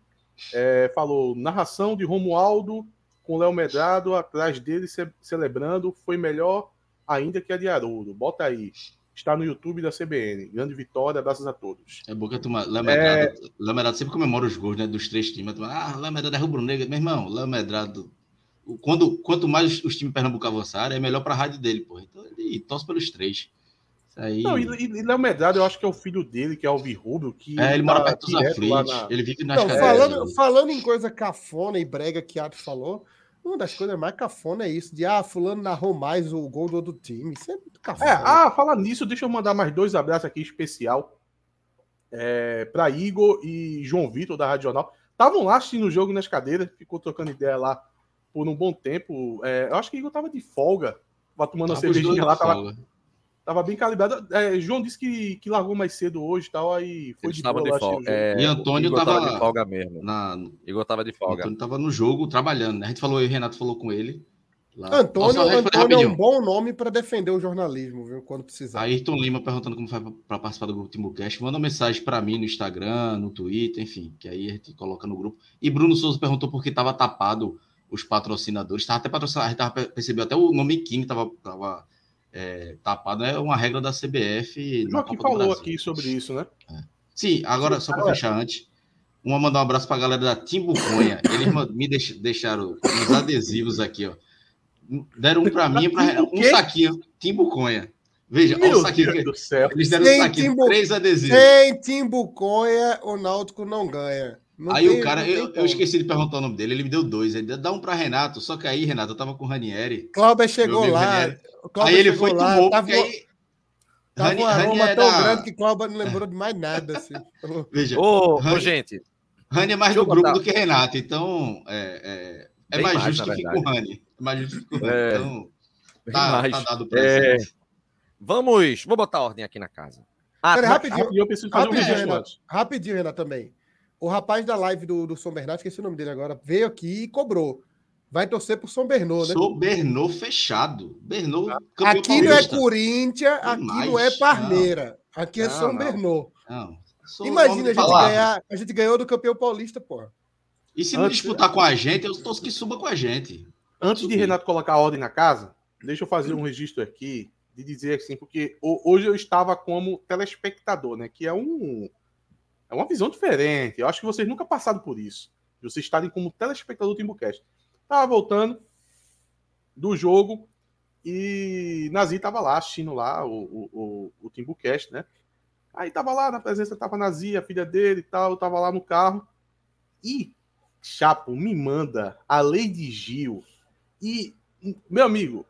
J: é, falou: narração de Romualdo com Léo Medrado atrás dele ce- celebrando foi melhor ainda que a de Haroldo. Bota aí. Está no YouTube da CBN. Grande vitória, abraços a todos.
I: É bom que a turma. Léo Medrado, Léo Medrado sempre comemora os gols né, dos três times. Turma, Ah, Léo Medrado é rubro-negro. Meu irmão, Léo Medrado. Quando, quanto mais os times Pernambuco avançarem, é melhor para a rádio dele, pô. Então ele torce pelos três. Aí.
J: Não, e, e- Léo Medrado, eu acho que é o filho dele, que é o Virrubro, que.
I: É, ele mora
J: tá
I: perto dos aflitos.
J: na-
I: Ele vive nas
B: Não, falando, falando em coisa cafona e brega que Atos falou, uma das coisas mais cafona é isso, de ah, fulano narrou mais o gol do outro time. Isso é muito cafona.
J: É, ah, falar nisso, deixa eu mandar mais dois abraços aqui especial é, para Igor e João Vitor da Rádio Jornal. Estavam lá assistindo o jogo nas cadeiras, ficou trocando ideia lá por um bom tempo. É, eu acho que Igor tava de folga, tava tomando uma
I: Tava
J: cervejinha lá, tava,
I: folga.
J: Tava bem calibrado. É, João disse que, que largou mais cedo hoje e tal, aí foi
A: Eles
J: de boa
A: de folga. É,
I: E Antônio
A: Igor
I: tava-
A: de folga mesmo.
I: Na,
A: Igor tava de folga.
I: Antônio tava no jogo trabalhando, né? A gente falou, eu e o Renato falou com ele. Lá.
B: Antônio,
I: Nossa,
B: Antônio é um bom nome para defender o jornalismo, viu? Quando precisar.
I: Ayrton Lima perguntando como faz para participar do grupo Timbucast. Manda uma mensagem para mim no Instagram, no Twitter, enfim, que aí a gente coloca no grupo. E Bruno Souza perguntou por que estava tapado os patrocinadores. Estava até patrocinado, a gente tava, pe- percebeu até o nome Kim estava tava, é, tapado. É uma regra da CBF. na
J: Joaquim falou aqui sobre isso, né?
I: Sim, agora, só para fechar antes, uma mandar um abraço para a galera da Timbuconha. Eles me deix- deixaram uns adesivos aqui, ó. Deram um para mim, pra, um saquinho, Timbuconha. Veja, olha o saquinho.
J: Deus
I: que-
J: do céu.
I: Eles deram um
B: Sem
I: saquinho,
B: Timbu-
I: três adesivos.
B: Sem Timbuconha, o Náutico não ganha. Não
I: aí
B: tem-
I: o cara, eu, eu esqueci de perguntar o nome dele, ele me deu dois. Ele dá um para Renato, só que aí, Renato, eu tava com o Ranieri.
B: Cláudio chegou lá.
I: Ranieri.
B: Cláudio
I: Aí ele foi
B: lá,
I: tomou,
B: tava,
I: aí.
B: tava
I: Rani-
B: um aroma
I: Rani
B: tão
I: era-
B: grande que Cláudio não lembrou de mais nada. Assim.
I: Veja,
A: Ô, ô,
I: Rani-
A: gente,
I: Rani é mais do grupo do que Renato, então é, é, é mais,
A: mais,
I: justo que fique com. Rani. É mais justo que fique com o Rani.
A: É.
I: Então, tá, tá dado o
A: É, vamos, vou botar ordem aqui na casa. Ah,
B: Pera,
A: tá-
B: rapidinho,
J: E eu preciso fazer um
B: rapidinho, Renato.
J: antes.
B: Rapidinho, Renato, também. O rapaz da live do, do São Bernardo, esqueci o nome dele agora, veio aqui e cobrou. Vai torcer pro São Bernardo, né?
I: Sou Bernô fechado. Bernô, campeão
B: Aqui não é. Corinthians, aqui
I: Demais.
B: não é Parmeira. Aqui é
J: Não,
B: São
J: não.
I: Não, sou
B: Imagina a
I: de
B: gente
I: palavra.
B: ganhar. A gente ganhou do campeão paulista, porra.
I: E se não
J: Antes-
I: disputar com a gente, eu torço que suba com a gente.
J: Antes de
I: Subir.
J: Renato colocar a ordem na casa, deixa eu fazer um registro aqui de dizer assim, porque ho- hoje eu estava como telespectador, né? Que é um é uma visão diferente. Eu acho que vocês nunca passaram por isso. De vocês estarem como telespectador do Timbucast. Tava voltando do jogo e Nazi tava lá assistindo lá o, o, o, o Timbucast, né? Aí tava lá na presença, tava Nazi, a filha dele e tal, tava lá no carro. E Chapo me manda a Lady Gil. E, meu amigo,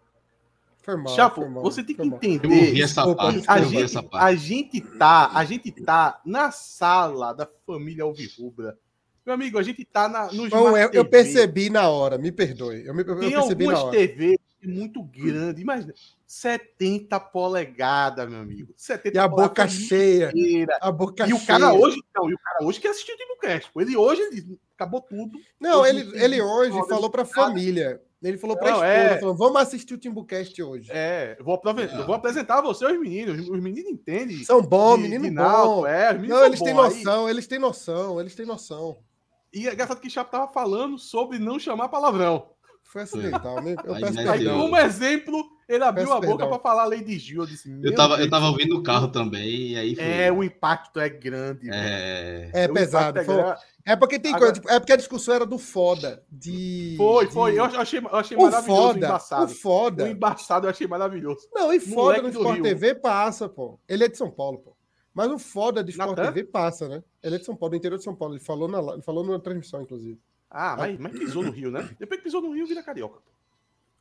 B: mal.
J: Chapo,
B: mal,
J: você tem que entender.
I: essa parte.
J: A gente,
I: essa parte.
J: a gente tá, a gente tá na sala da família Alvirrubra. Meu amigo, a gente tá na, no Smart
B: eu, eu percebi na hora, me perdoe. Eu, me, eu
J: Tem
B: percebi na
J: algumas
B: hora.
J: TV muito grandes, imagina, 70 polegadas, meu amigo. 70
B: E a boca cheia.
J: inteira.
B: A boca
J: E o
B: cheia.
J: cara hoje, não, e o cara hoje que assistiu o Timbucast. Ele hoje ele acabou tudo.
B: Não,
J: Hoje
B: ele, ele hoje falou pra
J: nada.
B: família. Ele falou pra
J: Não,
B: esposa,
J: é.
B: falou, vamos assistir o Timbucast hoje.
J: É, eu vou, vou apresentar você aos meninos. Os meninos entendem.
B: São bons, menino
J: de
B: bom.
J: náutico, é, os meninos
B: Não, eles têm.
J: Aí-
B: noção, eles têm noção, eles têm noção.
J: E é engraçado que Chapo tava falando sobre não chamar palavrão.
B: Foi acidental, né? Eu
I: Aí,
B: peço
I: né,
J: Aí,
B: perdão.
J: como exemplo, ele abriu
B: Peço
J: a boca
B: perdão.
J: para falar Lady Gil. Eu disse,
I: Eu
J: "Meu
I: tava, eu tava ouvindo no carro também, e aí foi.
J: É, o impacto é grande.
I: É,
B: É
J: O
B: pesado.
J: impacto
B: Foi, é porque tem
J: Agora-
B: coisa, tipo, é porque a discussão era do foda. De,
J: Foi,
B: de-
J: foi. Eu achei, eu achei
B: O
J: maravilhoso o
B: foda, o
J: embaçado. O
B: foda.
J: embaçado eu achei maravilhoso.
B: Não, e foda
J: Moleque
B: no Sport. TV passa, pô. Ele é de São Paulo, pô. Mas o foda do Sport
J: Natan?
B: TV passa, né? Ele é de São Paulo, do interior de São Paulo. Ele falou na, ele falou na transmissão, inclusive.
J: Ah, mas, mas pisou no Rio, né? Depois que pisou no Rio, vira carioca.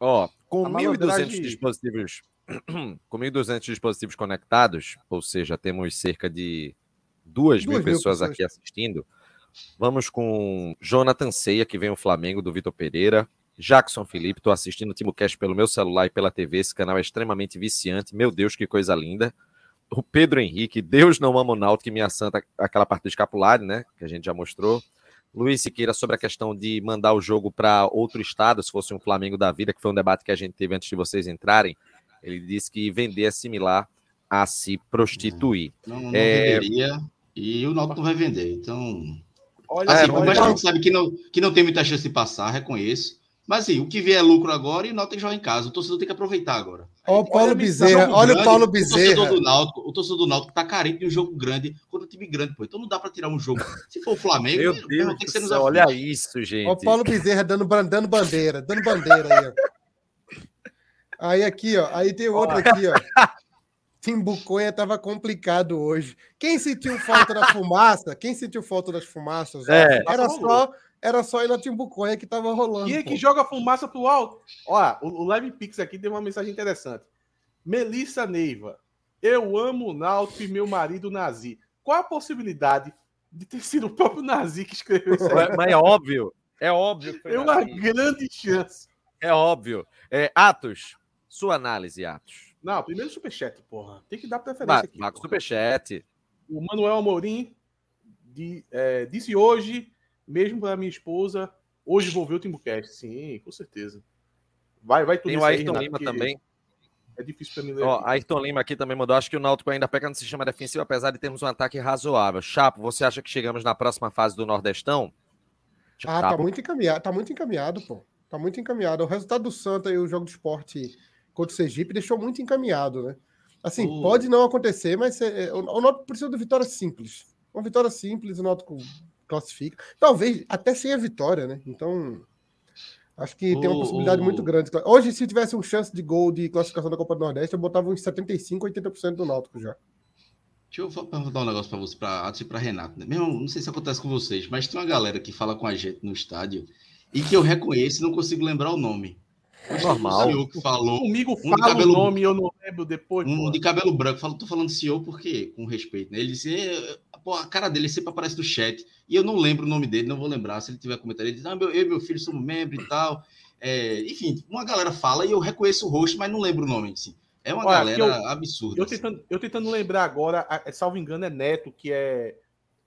A: Ó, com
J: A
A: 1.200
J: malandragem-
A: dispositivos, com 1.200 dispositivos conectados, ou seja, temos cerca de 2 mil
B: Duas mil
A: pessoas
B: pessoas.
A: aqui assistindo. Vamos com Jonathan Ceia, que vem o Flamengo, do Vitor Pereira. Jackson Felipe, estou assistindo o Timocast pelo meu celular e pela TV. Esse canal é extremamente viciante. Meu Deus, que coisa linda. O Pedro Henrique, Deus não ama o Náutico, que minha santa, aquela parte do escapulário, né? Que a gente já mostrou. Luiz Siqueira sobre a questão de mandar o jogo para outro estado, se fosse um Flamengo da vida, que foi um debate que a gente teve antes de vocês entrarem. Ele disse que vender é similar a se prostituir.
I: Não, não
A: É,
I: venderia e o Náutico não vai vender. Então,
J: Olha,
I: assim,
A: É, mas-
I: a gente sabe que não, que não tem muita chance de passar, reconheço. Mas assim, o que vier é lucro agora e o Náutico tem que jogar em casa. O torcedor tem que aproveitar agora.
B: Olha o Paulo
J: Olha,
B: Bezerra, olha o Paulo
I: O torcedor
B: Bezerra.
I: do Náutico, o torcedor do Náutico tá carente de um jogo grande contra um time grande, pô. Então não dá pra tirar um jogo. Se for o Flamengo,
A: Meu Deus
I: tem que ser nos
A: olha isso, gente.
B: Olha o Paulo Bezerra dando, dando bandeira, dando bandeira aí, ó. Aí aqui, ó. Aí tem outro aqui, ó. Timbuconha tava complicado hoje. Quem sentiu falta da fumaça? Quem sentiu falta das fumaças? ó,
A: É.
B: Era só, era só ir na Timbuconha que tava rolando.
J: Quem é
B: pô.
J: que joga fumaça pro alto? Olha, o, o Live Pix aqui tem uma mensagem interessante. Melissa Neiva. Eu amo o Náutico e meu marido Nazi. Qual a possibilidade de ter sido o próprio Nazi que escreveu isso aí?
A: Mas é óbvio. É óbvio.
J: Tem uma
A: assim.
J: grande chance.
A: É óbvio. É, Atos, sua análise, Atos.
J: Não, primeiro superchat, porra. Tem que dar preferência aqui. porra.
A: superchat.
J: O Manuel Amorim de- é, disse hoje, mesmo para minha esposa, hoje vou ver o Timbucast. Sim, com certeza. Vai, vai tudo
A: Tem o
J: aí,
A: Ayrton
J: Renato,
A: Lima também.
J: É difícil para mim ler.
A: Ó,
J: aqui.
A: Ayrton Lima aqui também mandou. Acho que o Náutico ainda peca no sistema defensivo, apesar de termos um ataque razoável. Chapo, você acha que chegamos na próxima fase do Nordestão?
B: Ah, tá
A: Chapo,
B: muito encaminhado, tá muito encaminhado, pô. Tá muito encaminhado. O resultado do Santa e o jogo de esporte contra o Sergipe deixou muito encaminhado, né? Assim,
I: O-
B: pode não acontecer, mas é, o, o Náutico precisa de vitória simples. Uma vitória simples, o Náutico classifica. Talvez até sem a vitória, né? Então, acho que tem uma
I: O-
B: possibilidade
I: o-
B: muito grande. Hoje, se tivesse um chance de gol de classificação da Copa do Nordeste, eu botava uns 75, 80% do Náutico já.
I: Deixa eu perguntar um negócio pra você, pra Atos e pra Renato. Né? Mesmo, não sei se acontece com vocês, mas tem uma galera que fala com a gente no estádio e que eu reconheço e não consigo lembrar o nome. Um
A: Normal.
I: senhor que falou,
J: Comigo
I: um de
J: fala
I: cabelo-
J: o nome e eu não lembro depois.
I: um de cabelo branco, falou, tô falando senhor porque, com respeito, né? Ele disse, "É, pô, a cara dele sempre aparece no chat e eu não lembro o nome dele, não vou lembrar. Se ele tiver comentário, ele diz, ah, meu, eu e meu filho somos membros e tal. É, enfim, uma galera fala e eu reconheço o rosto, mas não lembro o nome. Assim. É uma
J: Olha,
I: galera
J: eu-
I: absurda.
J: Eu
I: assim.
J: tentando, eu tentando lembrar agora, a- é, salvo engano, é Neto, que é,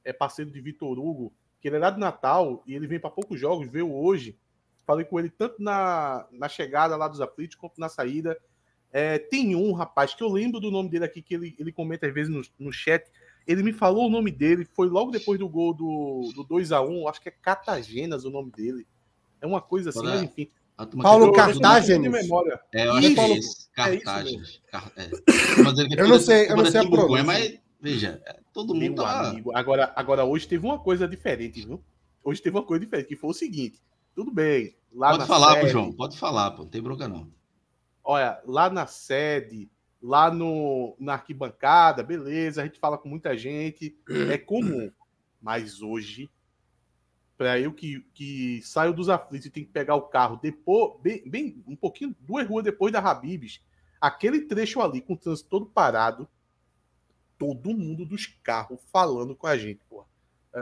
J: é parceiro de Vitor Hugo, que ele é lá de Natal e ele vem para poucos jogos, veio hoje. Falei com ele tanto na, na chegada lá dos aflitos quanto na saída. É, tem um rapaz que eu lembro do nome dele aqui, que ele, ele comenta às vezes no, no chat. Ele me falou o nome dele, foi logo depois do gol do, do 2x1, acho que é Catagenas o nome dele. É uma coisa assim, mas enfim.
B: Paulo Cartagenes.
J: de memória.
I: É, eu acho que
J: Isso,
I: é esse.
J: é
I: é.
B: Eu não sei- eu não sei a pronúncia.
I: Mas, veja, é, todo mundo
J: Meu
I: tá...
J: amigo, agora, agora hoje teve uma coisa diferente, viu? Hoje teve uma coisa diferente, que foi o seguinte: tudo bem, lá
I: Pode
J: na
I: falar, pô, João. Pode falar, pô. Não tem bronca, não.
J: olha, lá na sede, lá no, na arquibancada, beleza, a gente fala com muita gente, é comum. Mas hoje, para eu que, que saio dos aflitos e tenho que pegar o carro depois, bem, bem- um pouquinho, duas ruas depois da Habibs, aquele trecho ali com o trânsito todo parado, todo mundo dos carros falando com a gente, pô.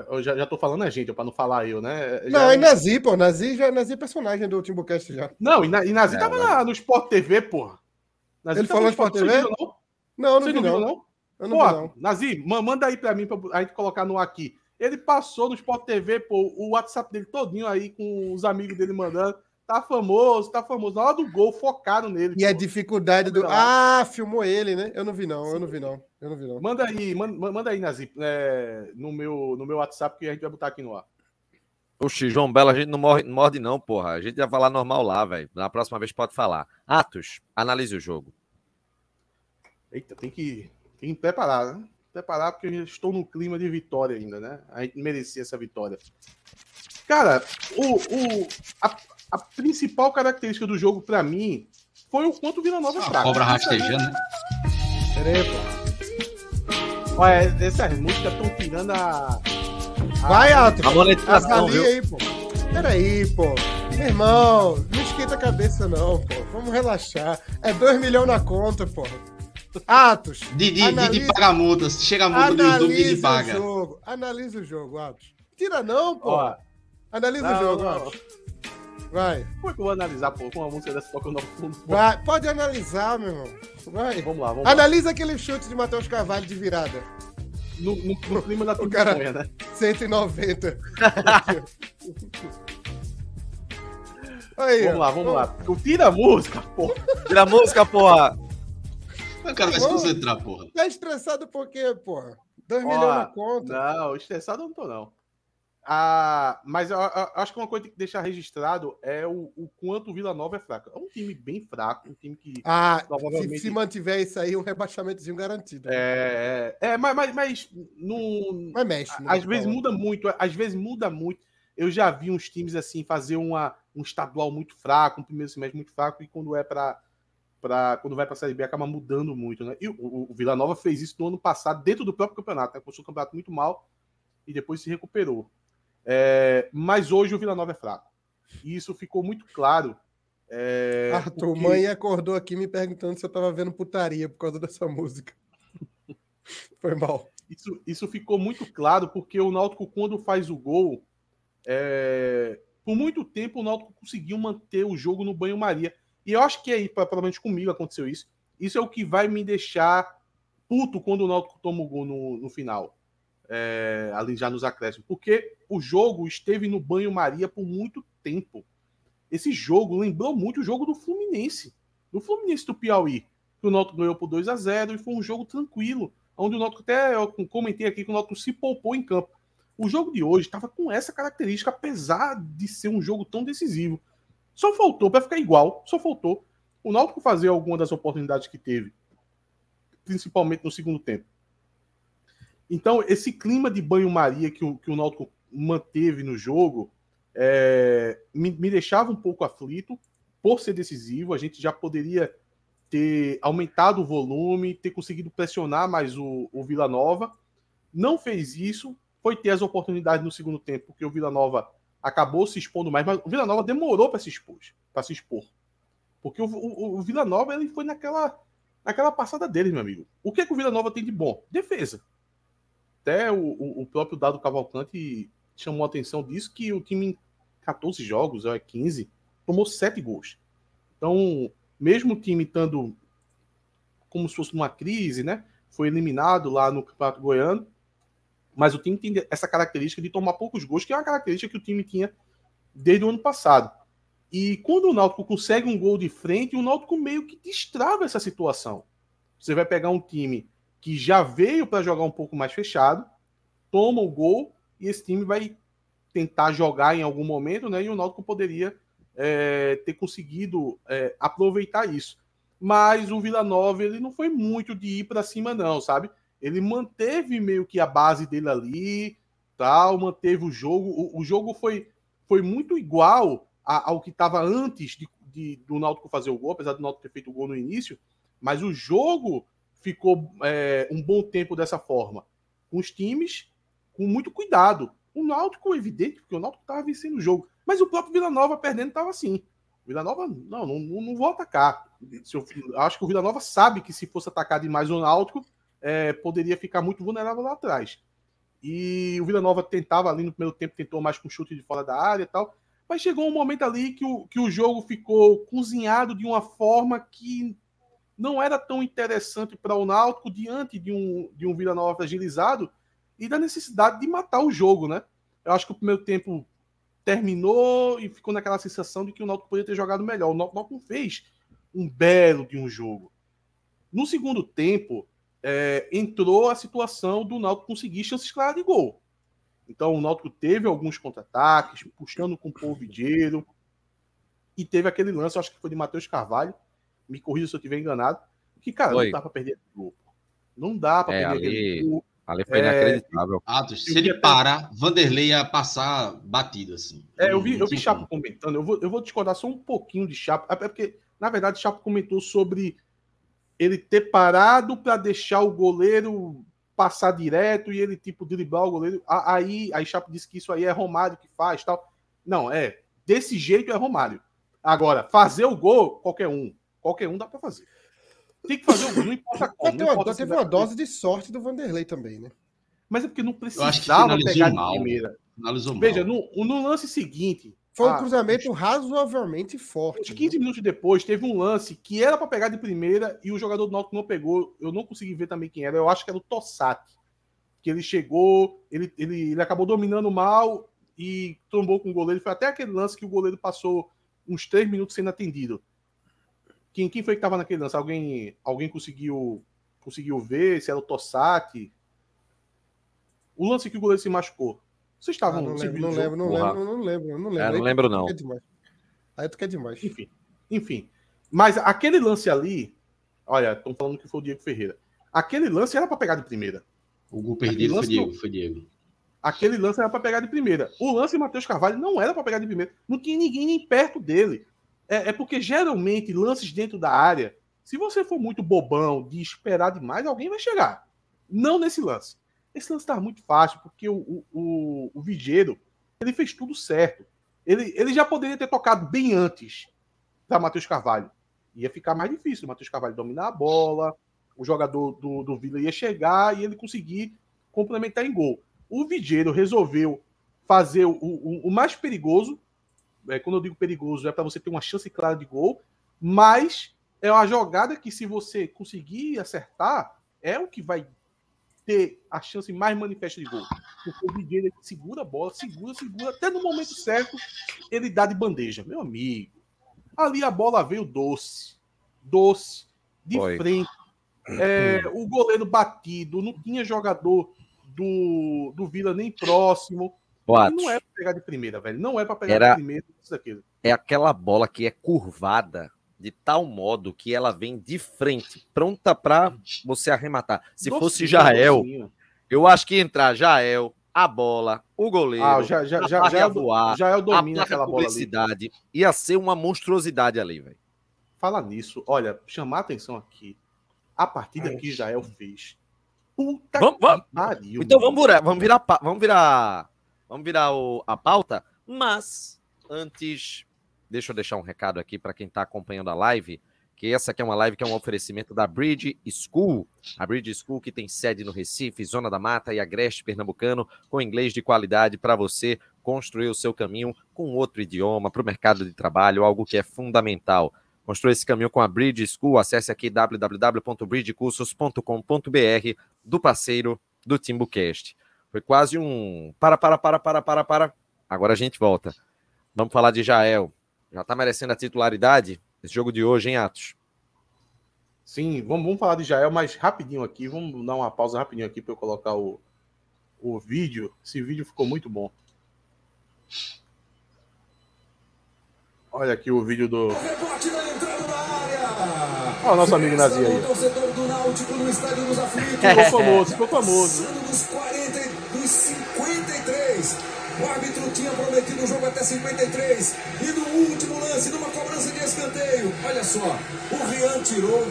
J: Eu já, já tô falando a gente, para não falar eu, né? Já-
B: Não, e Nazi, pô. Nazi, já, Nazi é personagem do Timbucast já.
J: Não, e, na, e Nazi
A: É,
J: tava
A: mas-
J: lá no Sport TV, porra. Nazi
B: Ele falou no Sport TV?
J: não?
B: Não, não vi
J: não viu,
B: não.
J: não?
B: Eu não
J: Pô,
B: vi não.
J: Nazi, ma- manda aí pra mim, pra a gente colocar no ar aqui. Ele passou no Sport TV, pô, o WhatsApp dele todinho aí, com os amigos dele mandando. Tá famoso, tá famoso. Na hora do gol, focaram nele.
B: E a
J: pô.
B: dificuldade do. Ah, filmou ele, né? Eu não vi, não. Eu não vi, não. Eu não vi, não.
J: Manda aí, manda, manda aí, Nazi, é, no, meu, no meu WhatsApp que a gente vai botar aqui no ar.
A: Oxi, João Belo, a gente não morre, não morde, não, porra. A gente vai falar normal lá, velho. Na próxima vez pode falar. Atos, analise o jogo.
J: Eita, tem que, tem que preparar, né? Preparar, porque eu estou no clima de vitória ainda, né? A gente merecia essa vitória. Cara, o, o, a, a principal característica do jogo, pra mim, foi o quanto o Vila Nova é
I: A
J: fraco.
I: cobra rastejando, né?
B: Pera aí, pô.
J: Olha, essas músicas estão tirando a. a-
B: Vai, Atos.
A: A monetização, viu?
B: aí, pô. Pera aí, pô. Meu irmão, não esquenta a cabeça, não, pô. Vamos relaxar. É 2 milhões na conta, pô. Atos.
I: Didi,
B: analise-
I: Didi paga multa. Se chega a multa do YouTube, Didi
B: Analise o
I: paga.
B: jogo. Analise o jogo, Atos. Tira não, pô.
J: Ó,
B: Analisa
J: não,
B: o jogo,
J: não.
B: ó. Vai.
J: Como é que eu vou analisar, pô, com uma música dessa tocando no fundo? pô?
B: Vai. Pode analisar, meu irmão. Vai.
J: Vamos lá, vamos lá.
B: Analisa aquele chute de Matheus Carvalho de virada.
J: No, no, no clima da campanha, né?
B: 190. Aí,
J: Vamos
B: ó.
J: lá, vamos lá. Tira a música, pô.
A: Tira a música, porra.
I: O cara vai se concentrar, porra.
B: Tá estressado por quê, porra? 2
J: Ó,
B: milhões na conta.
J: Não, estressado eu não tô, não. Ah, mas eu, eu acho que uma coisa que tem que deixar registrado é o, o quanto o Vila Nova é fraco. É um time bem fraco, um time que
B: Ah, se,
J: provavelmente.
B: se mantiver isso aí, um rebaixamentozinho garantido.
J: É, é, é, mas, mas, mas não.
B: Mas mexe. né,
J: Às vezes
B: fala.
J: muda muito, às vezes muda muito. Eu já vi uns times assim fazer uma, um estadual muito fraco, um primeiro semestre muito fraco, e quando é para para quando vai para a Série B acaba mudando muito, né? E o, o, o Vila Nova fez isso no ano passado, dentro do próprio campeonato, né? Começou o campeonato muito mal e depois se recuperou. É, mas hoje o Vila Nova é fraco. E isso ficou muito claro. É,
B: Arthur,
J: porque-
B: mãe acordou aqui me perguntando se eu tava vendo putaria por causa dessa música. Foi mal.
J: Isso, isso ficou muito claro porque o Náutico, quando faz o gol, é, por muito tempo o Náutico conseguiu manter o jogo no banho-maria. E eu acho que aí, pelo menos comigo, aconteceu isso. Isso é o que vai me deixar puto quando o Náutico toma o gol no, no final. É, ali já nos acréscimos. Porque o jogo esteve no banho-maria por muito tempo. Esse jogo lembrou muito o jogo do Fluminense. Do Fluminense do Piauí. Que o Náutico ganhou por 2 a 0 e foi um jogo tranquilo onde o Náutico até eu comentei aqui que o Náutico se poupou em campo. O jogo de hoje estava com essa característica, apesar de ser um jogo tão decisivo. Só faltou para ficar igual, só faltou o Náutico fazer alguma das oportunidades que teve, principalmente no segundo tempo. Então, esse clima de banho-maria que o, que o Náutico manteve no jogo é, me, me deixava um pouco aflito por ser decisivo. A gente já poderia ter aumentado o volume, ter conseguido pressionar mais o, o Vila Nova. Não fez isso, foi ter as oportunidades no segundo tempo, porque o Vila Nova acabou se expondo mais, mas o Vila Nova demorou para se expor, para se expor. Porque o, o, o Vila Nova ele foi naquela, naquela passada dele, meu amigo. O que, é que o Vila Nova tem de bom? Defesa. Até o, o, próprio Dado Cavalcante chamou a atenção disso, que o time em 14 jogos, é 15, tomou 7 gols. Então, mesmo o time estando como se fosse numa crise, né? Foi eliminado lá no Campeonato Goiano, mas o time tem essa característica de tomar poucos gols, que é uma característica que o time tinha desde o ano passado. E quando o Náutico consegue um gol de frente, o Náutico meio que destrava essa situação. Você vai pegar um time que já veio para jogar um pouco mais fechado, toma o gol e esse time vai tentar jogar em algum momento, né? E o Náutico poderia é, ter conseguido é, aproveitar isso. Mas o Vila Nova ele não foi muito de ir para cima, não, sabe? Ele manteve meio que a base dele ali, tal, manteve o jogo. O, o jogo foi, foi muito igual a, ao que estava antes de, de, do Náutico fazer o gol, apesar do Náutico ter feito o gol no início. Mas o jogo ficou é, um bom tempo dessa forma, com os times com muito cuidado. O Náutico, evidente, porque o Náutico estava vencendo o jogo. Mas o próprio Vila Nova perdendo estava assim. O Vila Nova, não, não, não vou atacar. Se eu, acho que o Vila Nova sabe que se fosse atacar demais o Náutico, é, poderia ficar muito vulnerável lá atrás. E o Vila Nova tentava ali no primeiro tempo, tentou mais com chute de fora da área e tal. Mas chegou um momento ali que o, que o jogo ficou cozinhado de uma forma que não era tão interessante para o Náutico diante de um, de um Vila Nova fragilizado e da necessidade de matar o jogo, né? Eu acho que o primeiro tempo terminou e ficou naquela sensação de que o Náutico poderia ter jogado melhor. O Náutico não fez um belo de um jogo. No segundo tempo, é, entrou a situação do Náutico conseguir chances claras de gol. Então o Náutico teve alguns contra-ataques, puxando com o polvideiro, e teve aquele lance, acho que foi de Matheus Carvalho, me corrija se eu estiver enganado, que, cara,
A: Foi.
J: não dá para perder aquele gol. Não dá para
A: É,
J: perder
A: ali-
J: aquele gol.
A: Ali foi
J: É,
A: inacreditável.
I: Atos, se ele
J: até-
I: parar, Vanderlei ia passar batido, assim.
J: É, eu vi, eu vi Chapo comentando, eu vou, eu vou discordar só um pouquinho de Chapo, é porque, na verdade, Chapo comentou sobre ele ter parado para deixar o goleiro passar direto e ele, tipo, driblar o goleiro. Aí, aí Chapo disse que isso aí é Romário que faz tal. Não, é. Desse jeito é Romário. Agora, fazer o gol, qualquer um. Qualquer um dá para fazer. Tem que fazer o gol, não importa como. Não
B: teve uma, teve uma dose de sorte do Vanderlei também, né?
J: Mas é porque não
I: Eu acho que
J: precisava pegar de
I: mal.
J: primeira.
I: Finalizou mal.
J: Veja, no, no lance seguinte.
B: Foi um
J: ah,
B: cruzamento razoavelmente forte.
J: 15 minutos depois, teve um lance que era para pegar de primeira e o jogador do Náutico não pegou. Eu não consegui ver também quem era. Eu acho que era o Tossati. Que ele chegou, ele, ele, ele acabou dominando mal e trombou com o goleiro. Foi até aquele lance que o goleiro passou uns 3 minutos sendo atendido. Quem, quem foi que estava naquele lance? Alguém, alguém conseguiu, conseguiu ver se era o Tossati? O lance que o goleiro se machucou. Vocês
B: Ah,
J: estavam.
B: não,
J: vocês
B: lembro, não
J: viram o
B: lembro,
J: jogo?
B: não lembro, não lembro, não lembro.
A: É, não
B: Aí tu-
A: lembro, não.
B: tu quer demais. Aí tu quer demais.
J: Enfim, enfim. Mas aquele lance ali, olha, estão falando que foi o Diego Ferreira. Aquele lance era para pegar de primeira.
I: O gol perdido foi
J: lance
I: Diego,
J: não-
I: foi Diego.
J: Aquele lance era para pegar de primeira. O lance de Matheus Carvalho não era para pegar de primeira. Não tinha ninguém nem perto dele. É, é porque geralmente lances dentro da área, se você for muito bobão de esperar demais, alguém vai chegar. Não nesse lance. Esse lance estava muito fácil, porque o, o, o, o Vigeiro, ele fez tudo certo. Ele, ele já poderia ter tocado bem antes da Matheus Carvalho. Ia ficar mais difícil o Matheus Carvalho dominar a bola, o jogador do, do Vila ia chegar e ele conseguir complementar em gol. O Vigeiro resolveu fazer o, o, o mais perigoso. É, quando eu digo perigoso, é para você ter uma chance clara de gol, mas é uma jogada que, se você conseguir acertar, é o que vai ter a chance mais manifesta de gol. Porque o ele segura a bola, segura, segura, até no momento certo ele dá de bandeja. Meu amigo, ali a bola veio doce, doce, de frente. É, o goleiro batido, não tinha jogador do, do Vila nem próximo.
A: Boatos.
J: Não é pra pegar de primeira, velho. Não é pra pegar
A: Era-
J: de primeira. Isso.
A: É aquela bola que é curvada de tal modo que ela vem de frente, pronta para você arrematar. Se
J: Docinho,
A: fosse Jael,
J: docinho.
A: eu acho que ia entrar Jael, a bola, o goleiro,
J: Ah, já, já,
A: a
J: já, já,
A: ia voar,
J: já é domina
A: placa
J: aquela bola ali.
A: ia ser uma monstruosidade ali, velho.
J: Falar nisso, olha, chamar a atenção aqui. A partida que Jael fez. Puta
A: Vamos-
J: que
A: vamos-
J: pariu.
A: Então
J: mano.
A: vamos virar, vamos virar, vamos virar, vamos virar o- a pauta, mas antes, deixa eu deixar um recado aqui para quem está acompanhando a live, que essa aqui é uma live que é um oferecimento da Bridge School, a Bridge School que tem sede no Recife, Zona da Mata e Agreste Pernambucano, com inglês de qualidade para você construir o seu caminho com outro idioma para o mercado de trabalho, algo que é fundamental. Construir esse caminho com a Bridge School, acesse aqui www.bridgecursos.com.br do parceiro do TimbuCast. Foi quase um para, para, para, para, para, para. Agora a gente volta. Vamos falar de Jael. Já tá merecendo a titularidade? Esse jogo de hoje, hein, Atos?
J: Sim, vamos, vamos falar de Jael, mas rapidinho aqui. Vamos dar uma pausa rapidinho aqui para eu colocar o, o vídeo. Esse vídeo ficou muito bom. Olha aqui o vídeo do. Olha o nosso amigo Nazi aí.
C: O torcedor do Náutico no estádio dos aflitos.
J: Ficou famoso, ficou famoso.
C: O árbitro tinha prometido o jogo até 53. E no último lance, numa cobrança de escanteio, olha só, o Rian tirou.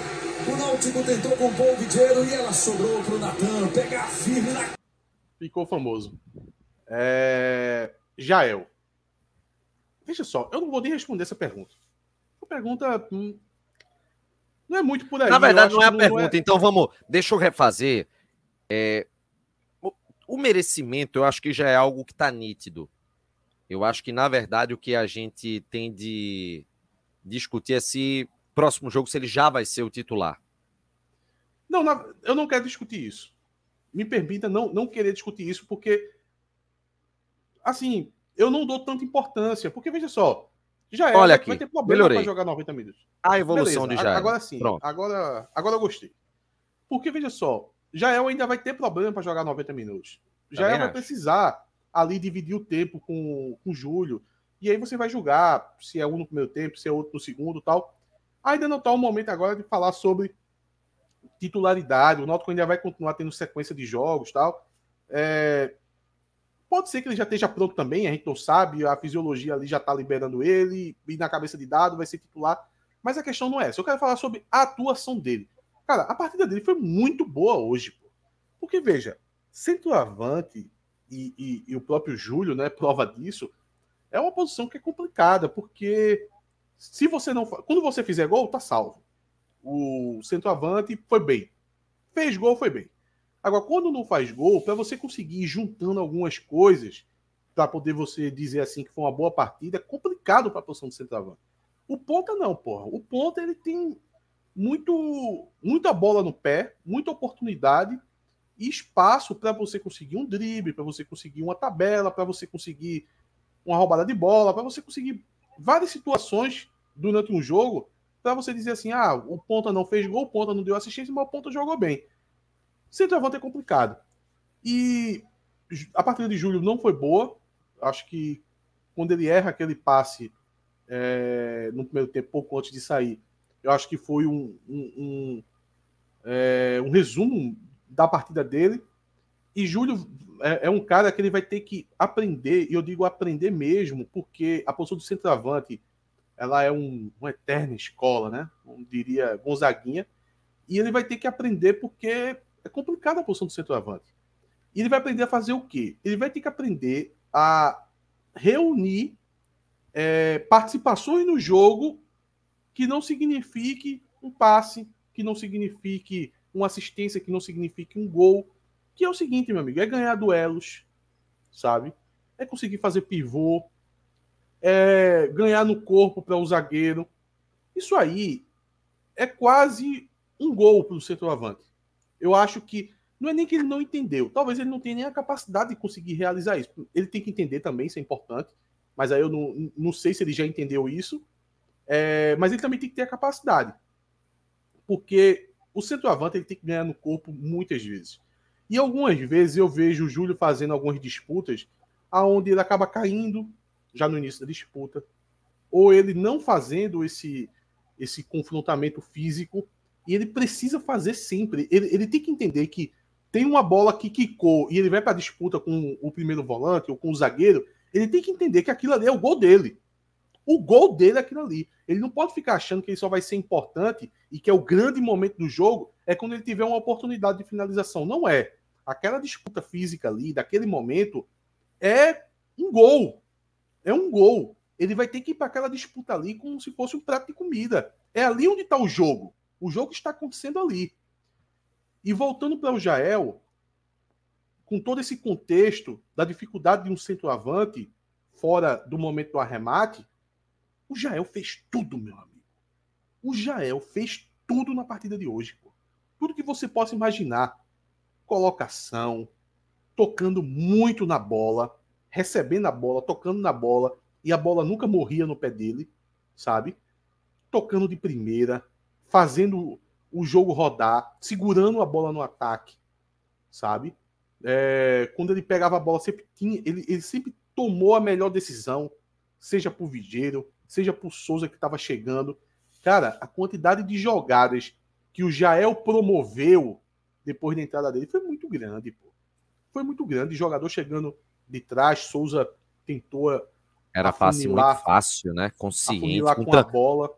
C: O Náutico tentou compor o Vidiero e ela sobrou pro Natan pegar firme na
J: Ficou famoso. É... Jael. Veja só, eu não vou nem responder essa pergunta. A pergunta hum, não é muito por aí.
A: Na verdade, não é a
J: que
A: pergunta. Então vamos. Deixa eu refazer. É, o, merecimento, eu acho que já é algo que está nítido. Eu acho que, na verdade, o que a gente tem de discutir é se próximo jogo se ele já vai ser o titular.
J: Não, eu não quero discutir isso. Me permita não, não querer discutir isso, porque, assim, eu não dou tanta importância. Porque, veja só, já é,
A: Olha aqui,
J: vai ter problema
A: melhorei.
J: jogar 90 minutos.
A: A evolução
J: Beleza,
A: de Jael.
J: Agora sim,
A: Pronto.
J: agora, agora eu gostei. Porque, veja só, Jael ainda vai ter problema para jogar 90 minutos. Jael
A: Também
J: vai
A: acho.
J: precisar ali dividir o tempo com, com o Júlio. E aí você vai julgar se é um no primeiro tempo, se é outro no segundo tal. Ainda não está o momento agora de falar sobre titularidade. O Náutico ainda vai continuar tendo sequência de jogos tal. É, Pode ser que ele já esteja pronto também, a gente não sabe, a fisiologia ali já está liberando ele, e na cabeça de dado vai ser titular. Mas a questão não é essa. Eu quero falar sobre a atuação dele. Cara, a partida dele foi muito boa hoje. Porque, veja, centroavante e, e, e o próprio Júlio, né, prova disso, é uma posição que é complicada, porque se você não. Quando você fizer gol, tá salvo. O centroavante foi bem. Fez gol, foi bem. Agora, quando não faz gol, para você conseguir ir juntando algumas coisas, para poder você dizer assim que foi uma boa partida, é complicado para a posição de centroavante. O ponta não, porra. O ponta ele tem muito muita bola no pé, muita oportunidade e espaço para você conseguir um drible, para você conseguir uma tabela, para você conseguir uma roubada de bola, para você conseguir várias situações durante um jogo, para você dizer assim: ah, o ponta não fez gol, o ponta não deu assistência, mas o ponta jogou bem. Centroavante é complicado. E a partida de julho não foi boa. Acho que quando ele erra aquele passe é, no primeiro tempo, pouco antes de sair, eu acho que foi um, um, um, é, um resumo da partida dele. E Júlio é, é, um cara que ele vai ter que aprender, e eu digo aprender mesmo, porque a posição do centroavante ela é um, uma eterna escola, né? Diria Gonzaguinha. E ele vai ter que aprender porque é complicada a posição do centroavante. E ele vai aprender a fazer o quê? Ele vai ter que aprender a reunir é, participações no jogo que não signifique um passe, que não signifique uma assistência, que não signifique um gol. Que é o seguinte, meu amigo, é ganhar duelos, sabe? É conseguir fazer pivô, é ganhar no corpo para o zagueiro. Isso aí é quase um gol para o centroavante. Eu acho que não é nem que ele não entendeu, talvez ele não tenha nem a capacidade de conseguir realizar isso. Ele tem que entender também, isso é importante, mas aí eu não, não sei se ele já entendeu isso é, mas ele também tem que ter a capacidade. Porque o centroavante ele tem que ganhar no corpo muitas vezes. E algumas vezes eu vejo o Júlio fazendo algumas disputas aonde ele acaba caindo já no início da disputa, ou ele não fazendo esse esse confrontamento físico, e ele precisa fazer sempre. Ele, ele tem que entender que tem uma bola que quicou e ele vai para a disputa com o primeiro volante ou com o zagueiro, ele tem que entender que aquilo ali é o gol dele. O gol dele é aquilo ali. Ele não pode ficar achando que ele só vai ser importante e que é o grande momento do jogo é quando ele tiver uma oportunidade de finalização. Não é. Aquela disputa física ali, daquele momento, é um gol. É um gol. Ele vai ter que ir para aquela disputa ali como se fosse um prato de comida. É ali onde está o jogo. O jogo está acontecendo ali. E voltando para o Jael, com todo esse contexto da dificuldade de um centroavante fora do momento do arremate, o Jael fez tudo, meu amigo. O Jael fez tudo na partida de hoje. Pô. Tudo que você possa imaginar. Colocação, tocando muito na bola, recebendo a bola, tocando na bola, e a bola nunca morria no pé dele, sabe? Tocando de primeira, fazendo o jogo rodar, segurando a bola no ataque, sabe? É, quando ele pegava a bola, sempre tinha, ele, ele sempre tomou a melhor decisão, seja por Vigeiro, seja por Souza que estava chegando. Cara, a quantidade de jogadas que o Jael promoveu depois da entrada dele foi muito grande, pô. Foi muito grande. Jogador chegando de trás, Souza tentou.
A: Era fácil, muito fácil, né? Consciente.
J: Com a bola.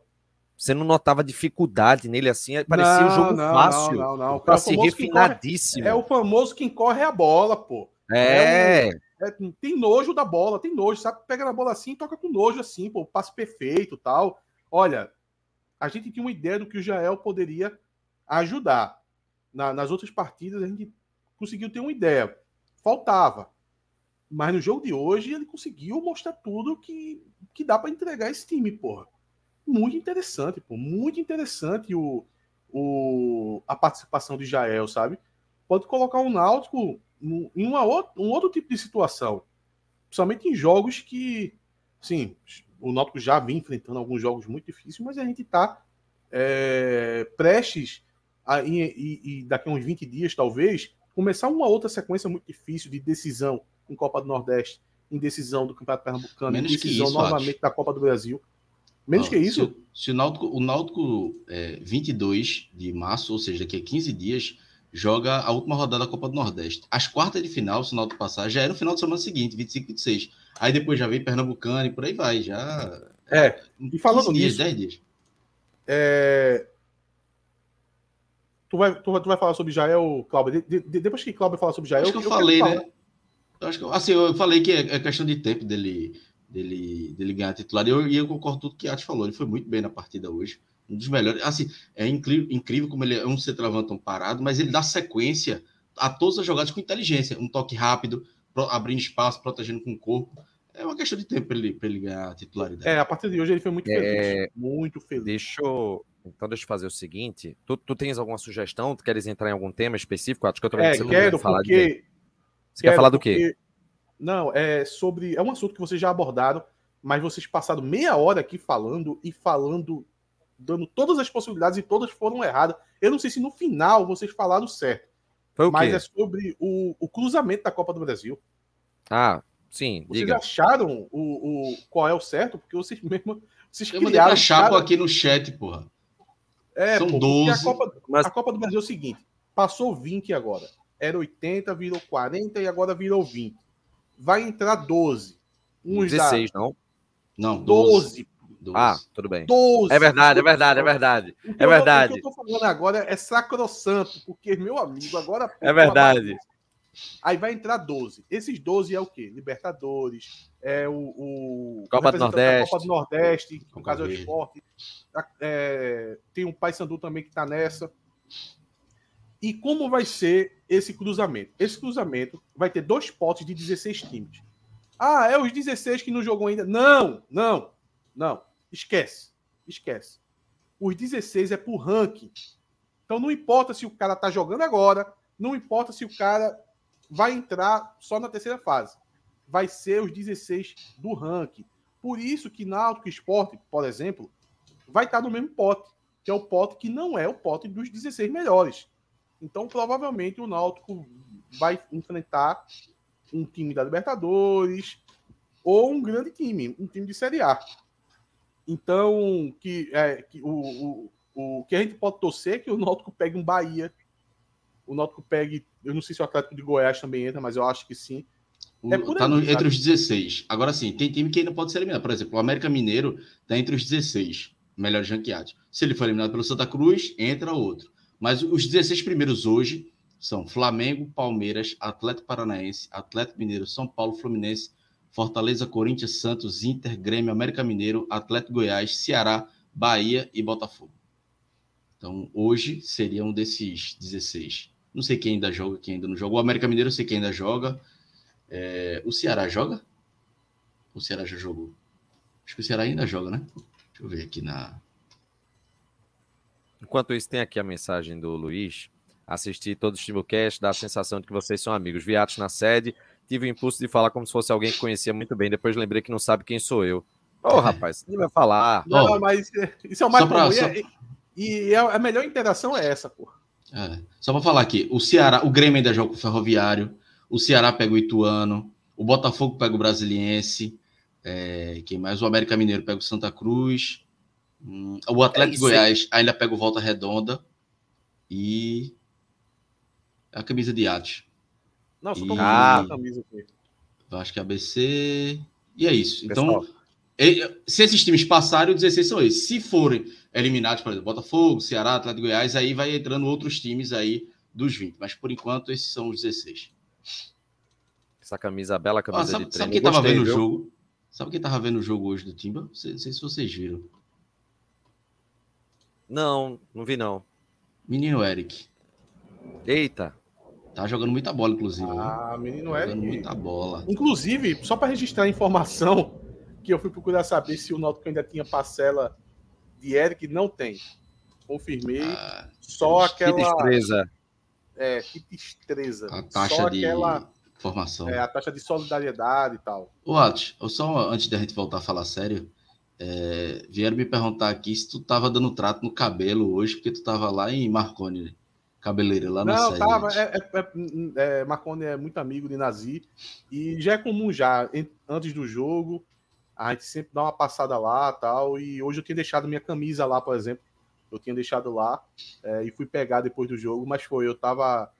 A: Você não notava dificuldade nele assim, parecia não, um jogo
J: não,
A: fácil.
J: Não, não, não.
A: Passe é refinadíssimo.
J: Corre, é o famoso quem corre a bola, pô.
A: É.
J: é um, é, tem nojo da bola, tem nojo, sabe? Pega na bola assim toca com nojo assim, pô, passe perfeito tal. Olha, a gente tinha uma ideia do que o Jael poderia ajudar. Na, nas outras partidas a gente conseguiu ter uma ideia. Faltava. Mas no jogo de hoje ele conseguiu mostrar tudo que, que dá para entregar esse time, porra. Muito interessante, pô. Muito interessante o, o, a participação de Jael, sabe? Pode colocar o Náutico em uma outra, um outro tipo de situação. Principalmente em jogos que, sim, o Náutico já vem enfrentando alguns jogos muito difíceis, mas a gente está é, prestes a, e, e, daqui a uns 20 dias, talvez, começar uma outra sequência muito difícil de decisão em Copa do Nordeste, em decisão do Campeonato Pernambucano, Menos em decisão isso, novamente acho. da Copa do Brasil. Menos Não, que isso.
I: Se, se o Náutico, o Náutico é, 22 de março, ou seja, daqui a 15 dias, joga a última rodada da Copa do Nordeste. As quartas de final, se o Náutico passar, já era o final de semana seguinte, 25 e 26. Aí depois já vem Pernambucano e por aí vai, já...
J: É, e falando dias, nisso...
I: 10 dias.
J: É... Tu vai, tu, vai, tu vai falar sobre Jael, Cláudio? De, de, depois que Cláudio falar sobre Jael...
I: Acho que eu, eu falei, né? Eu acho que, assim, eu falei que é, é questão de tempo dele, dele, dele ganhar titular. E eu, eu concordo com tudo que a Ati falou. Ele foi muito bem na partida hoje um dos melhores. Assim, é incrível, incrível como ele é um centroavante parado, mas ele dá sequência a todas as jogadas com inteligência, um toque rápido, pro- abrindo espaço, protegendo com o corpo. É uma questão de tempo para ele, pra ele ganhar a titularidade.
J: É, a partir de hoje ele foi muito
A: É,
J: feliz. Muito feliz.
A: Deixa eu. Então, deixa eu fazer o seguinte. Tu, tu tens alguma sugestão? Tu queres entrar em algum tema específico? Acho que eu tô vendo
J: É,
A: que você não
J: quero
A: quer falar de-. Você quer
J: quero
A: falar do quê?
J: porque- Não, é sobre. É um assunto que vocês já abordaram, mas vocês passaram meia hora aqui falando e falando, dando todas as possibilidades e todas foram erradas. Eu não sei se no final vocês falaram certo.
A: Foi o
J: mas
A: quê?
J: é sobre o, o cruzamento da Copa do Brasil.
A: Ah, sim,
J: Vocês
A: diga.
J: acharam o, o, qual é o certo? Porque vocês mesmo. Vocês
I: Eu mandei
J: criaram.
I: pra Chapo
J: cara-
I: aqui no chat, porra.
J: É,
I: São
J: pô, porque
I: 12.
J: A Copa,
A: Mas-
J: a Copa do Brasil é o seguinte: passou 20 agora. Era 80, virou 40 e agora virou 20. Vai entrar 12. Uns
A: 16, não?
I: Não,
J: 12.
I: 12.
A: Ah, tudo bem.
J: 12.
A: É verdade, é verdade, é verdade.
J: O que
A: É
J: eu-
A: verdade.
J: O que eu tô falando agora é sacrossanto, porque, meu amigo, agora.
A: É verdade.
J: Aí vai entrar 12. Esses 12 é o quê? Libertadores, é o. o
A: Copa do Nordeste.
J: Copa do Nordeste, no caso é o esporte. É, tem um Paysandu também que tá nessa. E como vai ser esse cruzamento? Esse cruzamento vai ter dois potes de 16 times. Ah, é os 16 que não jogou ainda. Não, não, não. Esquece. Esquece. Os 16 é por ranking. Então não importa se o cara tá jogando agora, não importa se o cara vai entrar só na terceira fase. Vai ser os 16 do ranking. Por isso que Náutico Esporte, por exemplo, vai estar no mesmo pote, que é o pote que não é o pote dos 16 melhores. Então, provavelmente, o Náutico vai enfrentar um time da Libertadores ou um grande time, um time de Série A. Então, que, é, que o, o, o que a gente pode torcer é que o Náutico pegue um Bahia, o Náutico pegue, eu não sei se o Atlético de Goiás também entra, mas eu acho que sim. É por
I: tá
J: aí,
I: no-
J: sabe?
I: entre os 16. Agora sim, tem time que ainda pode ser eliminado. Por exemplo, o América Mineiro tá entre os 16 melhores ranqueados. Se ele for eliminado pelo Santa Cruz, entra outro. Mas os 16 primeiros hoje são Flamengo, Palmeiras, Atlético Paranaense, Atlético Mineiro, São Paulo, Fluminense, Fortaleza, Corinthians, Santos, Inter, Grêmio, América Mineiro, Atlético Goiás, Ceará, Bahia e Botafogo. Então, hoje seria um desses 16. Não sei quem ainda joga, quem ainda não joga. O América Mineiro eu sei quem ainda joga. É, o Ceará joga? O Ceará já jogou. Acho que o Ceará ainda joga, né? Deixa eu ver aqui na.
A: Enquanto isso, tem aqui a mensagem do Luiz. Assisti todo o Stimulcast, dá a sensação de que vocês são amigos. Vi atos na sede, tive o impulso de falar como se fosse alguém que conhecia muito bem. Depois lembrei que não sabe quem sou eu. Ô, rapaz, você vai falar.
J: Não, mas é, isso é o mais
I: só pra-
J: comum. E
I: só-
J: é- E, a, melhor interação é essa, pô.
I: É, só para falar aqui, o Ceará, o Grêmio ainda joga com o Ferroviário, o Ceará pega o Ituano, o Botafogo pega o Brasiliense, é, quem mais? O América Mineiro pega o Santa Cruz, hum, o Atlético
A: aí.
I: Goiás ainda pega o Volta Redonda e a camisa de Atos.
J: Não, só tô
A: Ah.
J: a camisa aqui.
I: Vasco ABC. E é isso.
A: Pessoal.
I: Então, se esses times passarem, os 16 são esses. Se forem eliminados, por exemplo, Botafogo, Ceará, Atlético Goiás, aí vai entrando outros times aí dos 20. Mas por enquanto, esses são os 16.
A: Essa camisa, bela
I: Ah,
A: camisa
I: sabe,
A: de
I: sabe
A: treino.
I: quem tava
A: Gostei,
I: vendo o jogo? Sabe quem tava vendo o jogo hoje do Timba? Não sei, não sei se vocês viram.
A: Não, não vi não.
I: Menino Eric.
A: Eita.
I: Tá jogando muita bola, inclusive. né?
J: Ah, menino
I: Tá
J: é.
I: jogando muita bola.
J: Inclusive, só para registrar a informação, que eu fui procurar saber se o Náutico ainda tinha parcela de Eric, não tem. Confirmei.
I: Ah,
J: só
A: Que
J: aquela.
A: destreza.
J: É, que destreza.
I: a taxa
J: só
I: de
J: aquela.
I: formação.
J: É, a taxa de solidariedade e tal.
I: Ô, Atos, eu só antes da gente voltar a falar sério, é, vieram me perguntar aqui se tu tava dando trato no cabelo hoje, porque tu tava lá em Marconi, né? Cabeleireiro, lá
J: Não,
I: sede.
J: tava. É, é, é, é, Marconi é muito amigo de Nazi. E já é comum já, antes do jogo, a gente sempre dá uma passada lá tal. E hoje eu tinha deixado minha camisa lá, por exemplo. Eu tinha deixado lá é, e fui pegar depois do jogo, mas foi, eu tava,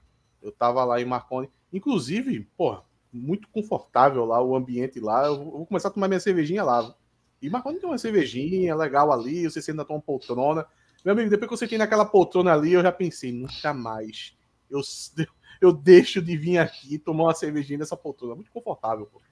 J: eu tava lá em Marconi. Inclusive, pô, muito confortável lá, o ambiente lá. Eu vou começar a tomar minha cervejinha lá. E Marconi tem uma cervejinha legal ali, você senta toma poltrona. Meu amigo, depois que eu sentei naquela poltrona ali, eu já pensei, nunca mais. Eu, eu deixo de vir aqui tomar uma cervejinha nessa poltrona. Muito confortável, pô.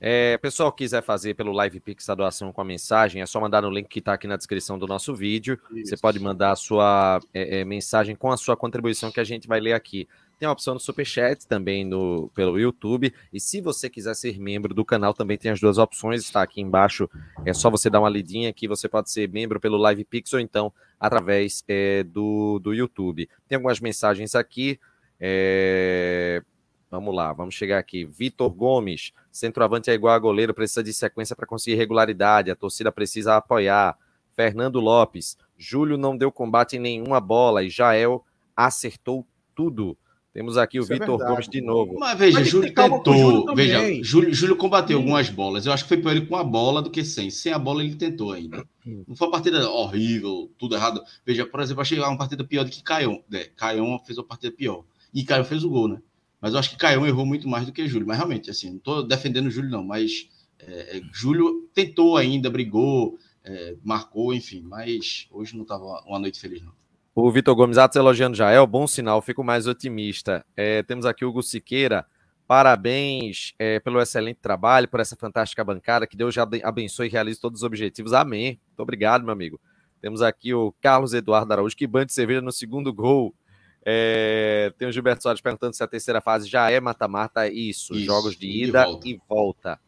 A: É, pessoal quiser fazer pelo Live Pix a doação com a mensagem, é só mandar no link que está aqui na descrição do nosso vídeo.
J: Isso.
A: Você pode mandar a sua é, é, mensagem com a sua contribuição que a gente vai ler aqui. Tem a opção do Superchat também no, pelo YouTube. E se você quiser ser membro do canal, também tem as duas opções. Está aqui embaixo. É só você dar uma lidinha que você pode ser membro pelo Live Pix ou então através é, do, do YouTube. Tem algumas mensagens aqui. É... Vamos lá, vamos chegar aqui. Vitor Gomes, centroavante é igual a goleiro, precisa de sequência para conseguir regularidade. A torcida precisa apoiar. Fernando Lopes, Júlio não deu combate em nenhuma bola e Jael acertou tudo. Temos aqui o
J: Isso é
A: Vitor. Gomes de novo.
I: Mas veja,
J: Mas
I: Júlio
J: o
I: tentou. Veja, Júlio, Júlio combateu
J: Sim.
I: algumas bolas. Eu acho que foi para ele com a bola do que sem. Sem a bola ele tentou ainda. Não foi uma partida horrível, tudo errado. Veja, por exemplo, eu achei uma partida pior do que Caion. É, Caion fez uma partida pior. E Caion fez o gol, né? Mas eu acho que Caion errou muito mais do que Júlio. Mas realmente, assim, não tô defendendo o Júlio, não. Mas é, é, Júlio tentou ainda, brigou, é, marcou, enfim. Mas hoje não estava uma noite feliz, não.
A: O Vitor Gomes Atos elogiando Jael, bom sinal, fico mais otimista. É, temos aqui o Hugo Siqueira, parabéns é, pelo excelente trabalho, por essa fantástica bancada, que Deus já aben- abençoe e realize todos os objetivos. Amém. Muito obrigado, meu amigo. Temos aqui o Carlos Eduardo Araújo, que banho de cerveja no segundo gol. É, tem o Gilberto Soares perguntando se a terceira fase já é mata-mata. Isso,
I: Isso,
A: jogos de
I: e
A: ida
I: volta.
A: e volta.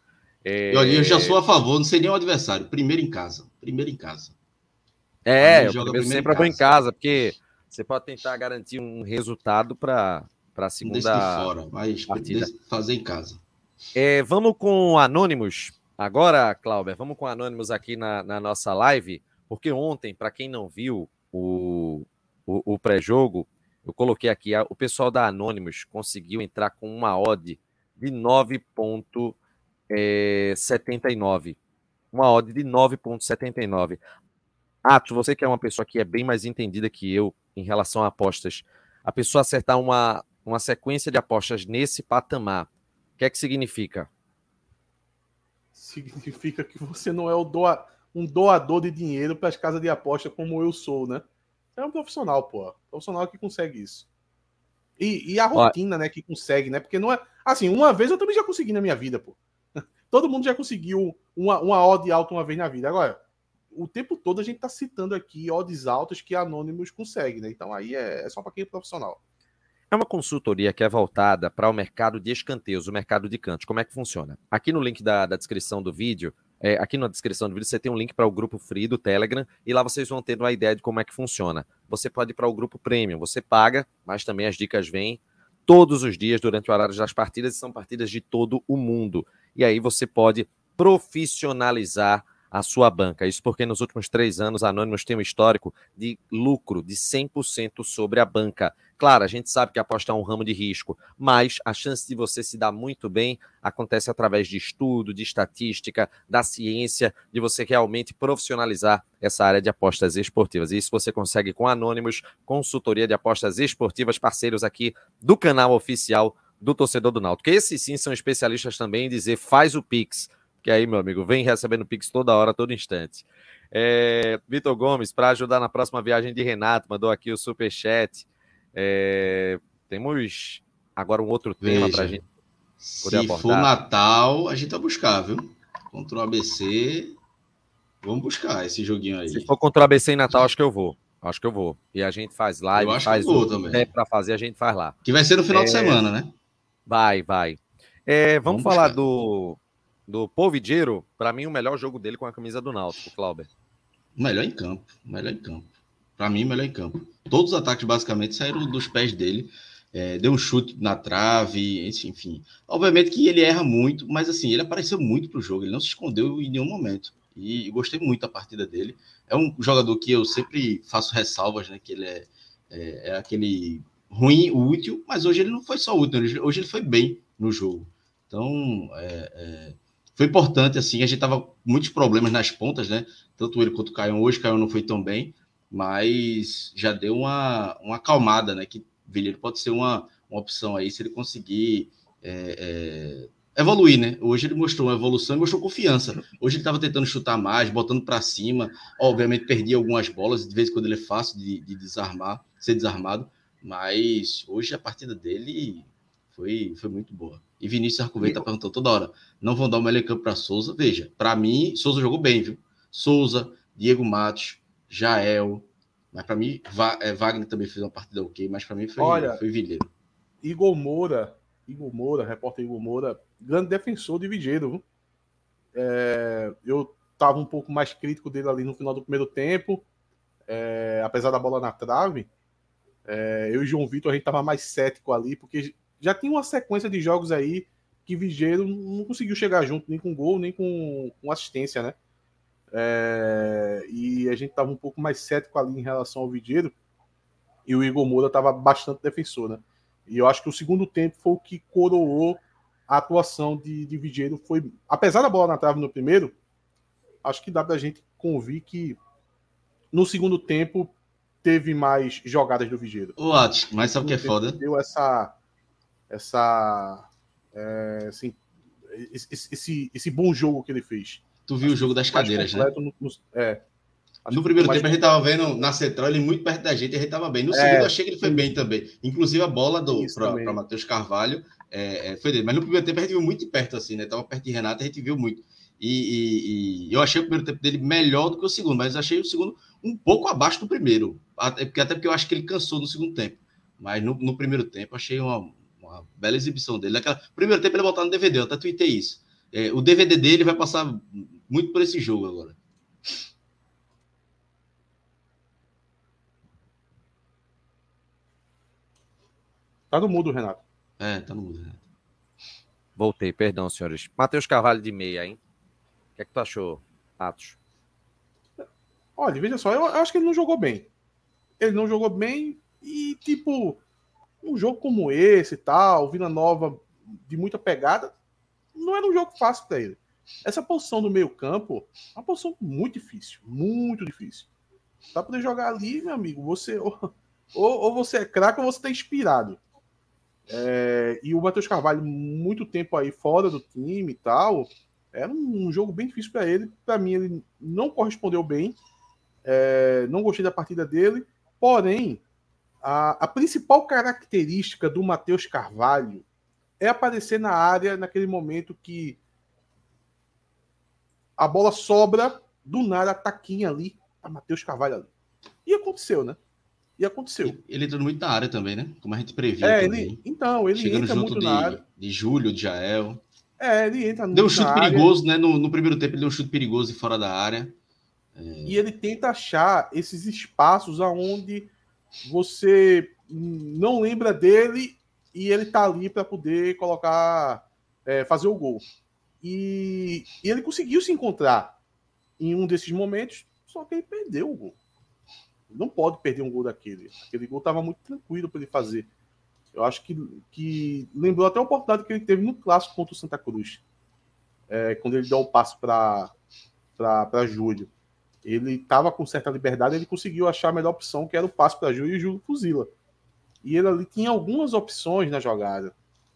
A: É,
I: E olha, eu já sou a favor, não sei nem o adversário. Primeiro em casa. Primeiro em casa.
A: É, eu
I: joga
A: sempre
I: em
A: é bom em
I: casa.
A: porque você pode tentar garantir um resultado para a segunda
I: deixa de fora, mas
A: partida.
I: fazer em casa.
A: É, vamos com Anônimos. Agora, Clauber, vamos com Anônimos aqui na, na nossa live, porque ontem, para quem não viu o, o, o pré-jogo, eu coloquei aqui, o pessoal da Anônimos conseguiu entrar com uma odd de 9,79. Uma odd de 9,79. Atos, você que é uma pessoa que é bem mais entendida que eu em relação a apostas, a pessoa acertar uma, uma sequência de apostas nesse patamar, o que é que significa?
J: Significa que você não é doa- um doador de dinheiro para as casas de aposta como eu sou, né? Você é um profissional, pô. Profissional que consegue isso. E, e a
A: Ó.
J: rotina, né, que consegue, né? Porque não é. Assim, uma vez eu também já consegui na minha vida, pô. Todo mundo já conseguiu uma, uma odd alta uma vez na vida. Agora, o tempo todo a gente tá citando aqui odds altas que Anônimos consegue, né? Então aí é, é só para quem é profissional.
A: É uma consultoria que é voltada para o mercado de escanteios, o mercado de cantos. Como é que funciona? Aqui no link da, da descrição do vídeo, é, aqui na descrição do vídeo, você tem um link para o grupo free do Telegram e lá vocês vão ter uma ideia de como é que funciona. Você pode ir para o grupo premium, você paga, mas também as dicas vêm todos os dias durante o horário das partidas e são partidas de todo o mundo. E aí você pode profissionalizar a sua banca. Isso porque nos últimos três anos a Anonymous tem um histórico de lucro de 100% sobre a banca. Claro, a gente sabe que apostar é um ramo de risco, mas a chance de você se dar muito bem acontece através de estudo, de estatística, da ciência, de você realmente profissionalizar essa área de apostas esportivas. E isso você consegue com Anônimos, consultoria de apostas esportivas, parceiros aqui do canal oficial do Torcedor do Náutico. Esses sim são especialistas também em dizer faz o Pix, que aí, meu amigo, vem recebendo Pix toda hora, todo instante. É, Vitor Gomes, para ajudar na próxima viagem de Renato, mandou aqui o superchat. É, temos agora um outro tema para a gente poder
I: Se
A: abordar.
I: for Natal, a gente vai buscar, viu? Contra o ABC, vamos buscar esse joguinho aí.
A: Se for contra o ABC em Natal, acho que eu vou. Acho que eu vou. E a gente faz live,
I: Eu acho
A: faz
I: que eu vou também.
A: der para fazer, a gente faz lá.
I: Que vai ser no final de
A: É,
I: semana, né?
A: Vai, vai. É, vamos,
I: Vamos
A: falar
I: buscar.
A: do, do Polvidiero. Para mim, o melhor jogo dele com a camisa do Náutico, Clauber.
I: Melhor em campo, melhor em campo. Pra mim, melhor em campo. Todos os ataques basicamente saíram dos pés dele. É, deu um chute na trave, enfim. Obviamente que ele erra muito, mas assim, ele apareceu muito pro jogo, ele não se escondeu em nenhum momento. E gostei muito da partida dele. É um jogador que eu sempre faço ressalvas, né? Que ele é, é, é aquele ruim, útil, mas hoje ele não foi só útil, hoje- hoje ele foi bem no jogo. Então, é, é, foi importante, assim, a gente tava com muitos problemas nas pontas, né? Tanto ele quanto o Caio hoje, o Caio não foi tão bem, mas já deu uma, uma acalmada, né? Que Vilheiro pode ser uma, uma opção aí se ele conseguir é, é, evoluir, né? Hoje ele mostrou uma evolução e mostrou confiança. Hoje ele estava tentando chutar mais, botando para cima. Obviamente perdia algumas bolas, de vez em quando ele é fácil de, de desarmar, ser desarmado, mas hoje a partida dele foi, foi muito boa. E Vinícius Arcoveta perguntou toda hora: não vão dar o melhor campo para Souza? Veja, para mim, Souza jogou bem, viu? Souza, Diego Matos, Jael. Mas para mim, Va- é, Wagner também fez uma partida ok, mas para mim foi,
J: Olha,
I: foi Vilheiro.
J: Igor Moura, Igor Moura, repórter Igor Moura, grande defensor de Vigeiro. É, eu estava um pouco mais crítico dele ali no final do primeiro tempo, é, apesar da bola na trave. É, eu e João Vitor, a gente estava mais cético ali, porque já tinha uma sequência de jogos aí que Vigeiro não conseguiu chegar junto, nem com gol, nem com, com assistência, né? É, e a gente estava um pouco mais cético ali em relação ao Vigeiro, e o Igor Moura estava bastante defensor, né? E eu acho que o segundo tempo foi o que coroou a atuação de, de Vigeiro. Foi, apesar da bola na trave no primeiro, acho que dá pra gente convir que no segundo tempo teve mais jogadas do Vigeiro.
I: Ô, Atos, mas sabe o que é foda?
J: Deu essa. Essa. é, assim, esse, esse, esse bom jogo que ele fez.
I: Tu viu o jogo das cadeiras, né?
J: no- no- é. Acho
I: No primeiro tempo a gente tava vendo na central ele muito perto da gente e a gente tava bem. No
J: É,
I: segundo eu achei que ele foi bem também. Inclusive a bola do para. Matheus Carvalho é, é, foi dele. Mas no primeiro tempo a gente viu muito de perto assim, né? Tava perto de Renato, a gente viu muito. E, e- e eu achei o primeiro tempo dele melhor do que o segundo, mas achei o segundo um pouco abaixo do primeiro. Até porque, até porque eu acho que ele cansou no segundo tempo. Mas no, no primeiro tempo achei uma, uma bela exibição dele. Naquela, primeiro tempo ele botar no DVD, eu até tuitei isso. É, o DVD dele vai passar muito por esse jogo agora.
J: Tá no mudo, Renato.
I: É, tá no mudo. né?
A: Voltei, perdão, senhores. Matheus Carvalho de meia, hein? O que é que tu achou, Atos?
J: Olha, veja só, eu, eu acho que ele não jogou bem. Ele não jogou bem e, tipo, um jogo como esse e tal, Vila Nova de muita pegada, não era um jogo fácil para ele. Essa posição do meio-campo é uma posição muito difícil, muito difícil. Pra poder jogar ali, meu amigo, você ou, ou, você é craque ou você tá inspirado. É, e o Matheus Carvalho, muito tempo aí fora do time e tal, era um jogo bem difícil para ele. Para mim, ele não correspondeu bem. É, não gostei da partida dele. Porém, a, a principal característica do Matheus Carvalho é aparecer na área naquele momento que a bola sobra, do nada, taquinha ali, a Matheus Carvalho ali. E aconteceu, né? E aconteceu.
I: Ele entrou muito na área também, né? Como a gente previa
J: É, ele, então, ele
I: Chegando
J: entra
I: junto
J: muito
I: de,
J: na área.
I: de Júlio, de Jael.
J: É, ele entra muito
I: Deu um chute
J: na área.
I: perigoso, né? No, no primeiro tempo ele deu um chute perigoso de fora da área.
J: E ele tenta achar esses espaços aonde você não lembra dele e ele tá ali para poder colocar, é, fazer o gol. E, e ele conseguiu se encontrar em um desses momentos, só que ele perdeu o gol. Não pode perder um gol daquele. Aquele gol estava muito tranquilo para ele fazer. Eu acho que, que lembrou até a oportunidade que ele teve no clássico contra o Santa Cruz, é, quando ele deu o passo para Júlio ele estava com certa liberdade, ele conseguiu achar a melhor opção, que era o passe para Júlio e o Júlio fuzila. E ele ali tinha algumas opções na jogada.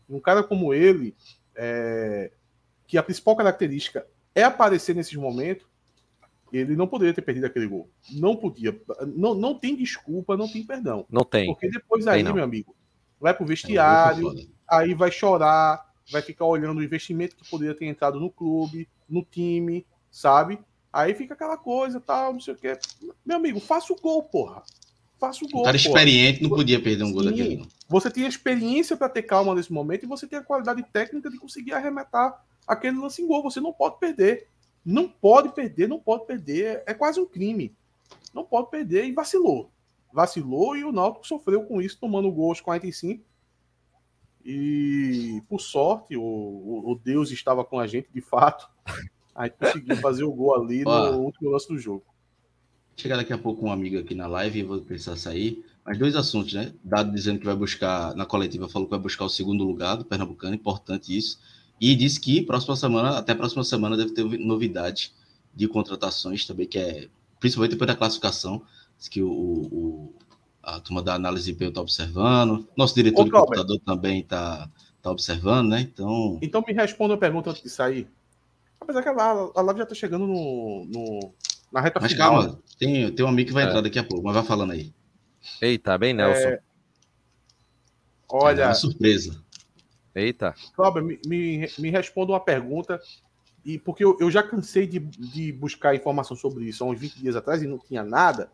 J: Um cara como ele, é, que a principal característica é aparecer nesses momentos, ele não poderia ter perdido aquele gol. Não podia. Não, não tem desculpa, não tem perdão.
A: Não tem.
J: Porque depois
A: Tem
J: aí,
A: não.
J: meu amigo, vai pro
I: É
J: vestiário,
I: foda.
J: aí vai chorar, vai ficar olhando o investimento que poderia ter entrado no clube, no time, sabe? Aí fica aquela coisa, tal, não sei o quê. Meu amigo, faça o gol, porra. Faça o gol.
I: Um cara
J: porra.
I: experiente não podia perder um gol
J: Sim.
I: daquele. Não.
J: Você tem a experiência para ter calma nesse momento e você tem a qualidade técnica de conseguir arrematar aquele lance em gol. Você não pode perder. Não pode perder, não pode perder. É quase um crime. Não pode perder e vacilou. Vacilou e o Náutico sofreu com isso, tomando gol aos 45. E, por sorte, o, o, o Deus estava com a gente, de fato. Aí conseguiu fazer o gol ali
I: Ó.
J: no último lance do jogo.
I: Chegar daqui a pouco um amigo aqui na live e vou precisar sair. Mas dois assuntos, né? Dado dizendo que vai buscar, na coletiva, falou que vai buscar o segundo lugar do Pernambucano, importante isso. E disse que próxima semana, até próxima semana, deve ter novidade de contratações também, que é principalmente depois da classificação. Diz que o, o- a turma da análise de desempenho está observando. Nosso diretor
J: Ô,
I: de computador também está tá observando, né? Então,
J: Então me responda a pergunta antes de sair. Apesar que a, a, live já tá chegando no, no- na reta
I: mas
J: final.
I: calma, tem, tem um amigo que vai
A: É.
I: entrar daqui a pouco, mas vai falando aí.
A: Eita, bem, Nelson.
J: É, Olha,
I: É uma surpresa.
A: Eita.
J: Cláudio, me, me, me responda uma pergunta. E porque eu, eu já cansei de, de buscar informação sobre isso há uns 20 dias atrás e não tinha nada.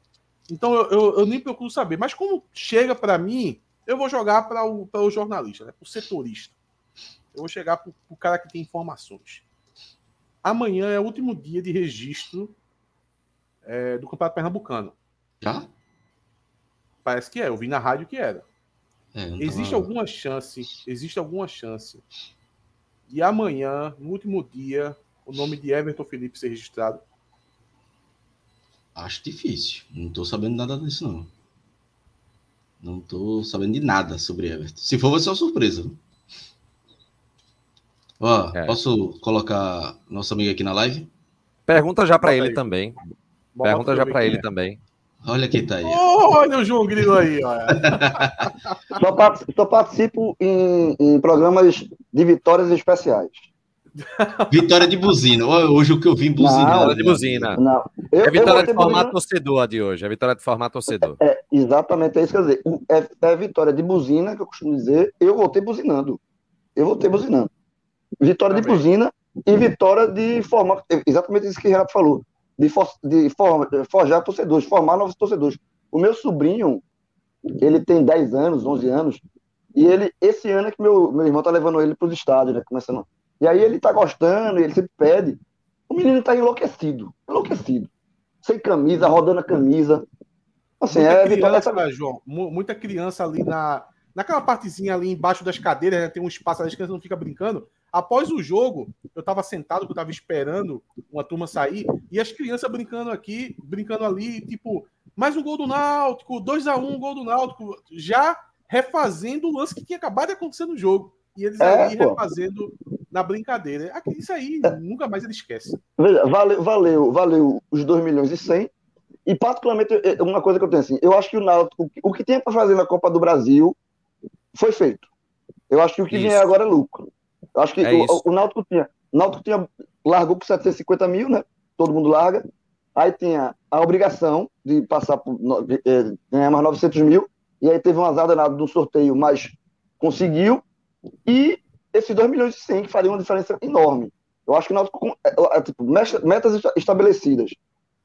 J: Então eu, eu, eu nem procuro saber. Mas como chega para mim, Eu vou jogar para o, pra o jornalista, né? para o setorista. Eu vou chegar para o cara que tem informações. Amanhã é o último dia de registro é, do Campeonato Pernambucano.
I: Já?
J: Parece que é, eu vi na rádio que era.
I: É, não
J: Existe
I: tava-
J: alguma chance, existe alguma chance de amanhã, no último dia, o nome de Everton Felipe ser registrado?
I: Acho difícil. Não tô sabendo nada disso, não. Não tô sabendo de nada sobre Everton. Se for, vai ser uma surpresa. viu? Ó,
A: É.
I: posso colocar nosso amigo aqui na live?
A: Pergunta já pra
J: Bota
A: ele
J: aí.
A: também.
J: Bota
A: Pergunta já
J: quem
A: ele
J: é.
A: também.
I: Olha quem tá aí.
J: Olha o João Grilo aí.
L: Só, par- só participo em, em programas de vitórias especiais.
I: Vitória de buzina. Hoje o que eu vi em buzina.
L: Não,
A: Vitória de buzina.
L: Não. Eu,
A: É vitória de formar
L: buzina-
A: torcedor a de hoje. É vitória de formar torcedor.
L: É, exatamente, é isso que eu dizer. É, é vitória de buzina, que eu costumo dizer. Eu voltei buzinando. Eu voltei buzinando. Vitória de buzina e vitória de formar. Exatamente isso que o Renato falou. De, for, de for- forjar torcedores, formar novos torcedores. O meu sobrinho, ele tem 10 anos, 11 anos, e ele, esse ano é que meu, meu irmão tá levando ele para os estádios, né? Começando. E aí ele tá gostando, ele sempre pede. O menino tá enlouquecido, enlouquecido. Sem camisa, rodando a camisa. Assim,
J: muita
L: é vitória
J: criança,
L: essa.
J: João, mu- muita criança ali na, naquela partezinha ali embaixo das cadeiras, né, tem um espaço ali, as crianças não ficam brincando. Após o jogo, eu tava sentado, eu tava esperando uma turma sair, e as crianças brincando aqui, brincando ali, tipo, mais um gol do Náutico, 2x1, gol do Náutico, já refazendo o lance que tinha acabado de acontecer no jogo. E eles
L: É,
J: ali
L: pô.
J: refazendo na brincadeira. Isso aí, nunca mais ele esquece.
L: Valeu, valeu, valeu os 2 milhões e 100. E, particularmente, é uma coisa que eu tenho assim: eu acho que o Náutico, o que tinha para fazer na Copa do Brasil foi feito. Eu acho que o que
A: Isso.
L: vier agora é lucro. Eu acho que
A: É
L: o, o Náutico tinha. O Náutico tinha, largou por 750 mil, né? Todo mundo larga. Aí tinha a obrigação de passar por eh, ganhar mais 900 mil. E aí teve um azar danado no sorteio, mas conseguiu. E esses 2 milhões e 100 que fariam uma diferença enorme. Eu acho que o Náutico, é, é, tipo, metas metas esta- estabelecidas.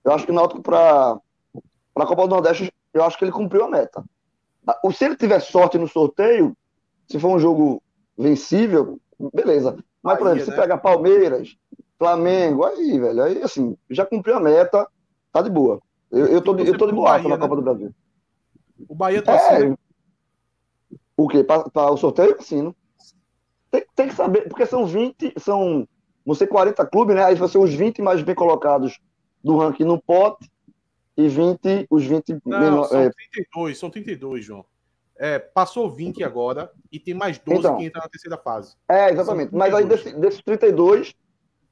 L: Eu acho que o Náutico, para a Copa do Nordeste, eu acho que ele cumpriu a meta. Ah, Se ele tiver sorte no sorteio, se for um jogo vencível, beleza. Mas, por exemplo,
J: né?
L: pegar Palmeiras, Flamengo, aí, velho, aí, assim, já cumpriu a meta, tá de boa. Eu, eu, tô, de, eu tô de
J: Bahia,
L: na
J: né?
L: Copa do Brasil.
J: O Bahia tá assim, né?
L: É. O quê? Para o sorteio? Sim. Tem, tem que saber, porque são 20, são, vão ser 40 clubes, né? Aí vão ser os 20 mais bem colocados do ranking no pote e 20, os 20
J: Não,
L: menor-
J: são
L: é,
J: 32, são 32, João. É, passou 20 agora e tem mais 12
L: Então.
J: que entra na terceira fase.
L: é, exatamente.
J: São
L: Mas aí
J: 32.
L: desse- desses 32,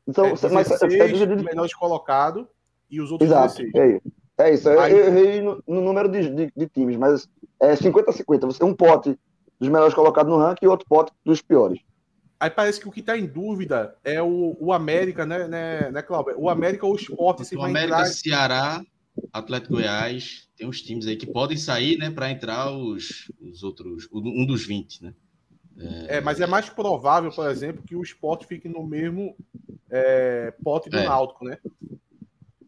L: então,
J: É,
L: mas,
J: 16
L: é dividido-
J: melhores colocados e os outros
L: Exato,
J: 16.
L: é isso. É isso. Eu,
J: Aí-
L: eu errei no, no número de, de- de times, mas é 50-50. Você um pote dos melhores colocados no ranking e outro pote dos piores.
J: Aí parece que o que está em dúvida é o, o América, né, né, né, Cláudio? O América ou o Sport, se
I: O
J: vai
I: América,
J: entrar.
I: Ceará, Atlético Goiás, tem uns times aí que podem sair, né, para entrar os, os outros, um dos 20, né?
J: É, mas é mais provável, por exemplo, que o Sport fique no mesmo é, pote do
I: É.
J: Náutico, né?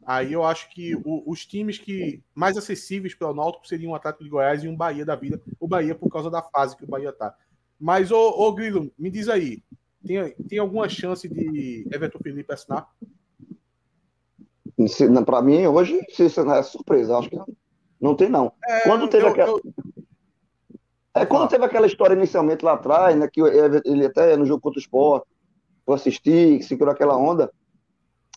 J: Aí eu acho que o- os times que mais acessíveis para o Náutico seriam o Atlético de Goiás e um Bahia da vida. O Bahia por causa da fase que o Bahia tá. Mas, ô, ô Grilo, me diz aí, tem, tem alguma chance de Everton Felipe assinar?
L: Pra mim, hoje, isso é surpresa. Acho que não, não tem, não.
J: É,
L: Quando teve
J: eu-
L: aquela.
J: eu-
L: É, quando teve aquela história inicialmente lá atrás, né, que ele até no jogo contra o Sport, eu assisti, que segurou aquela onda.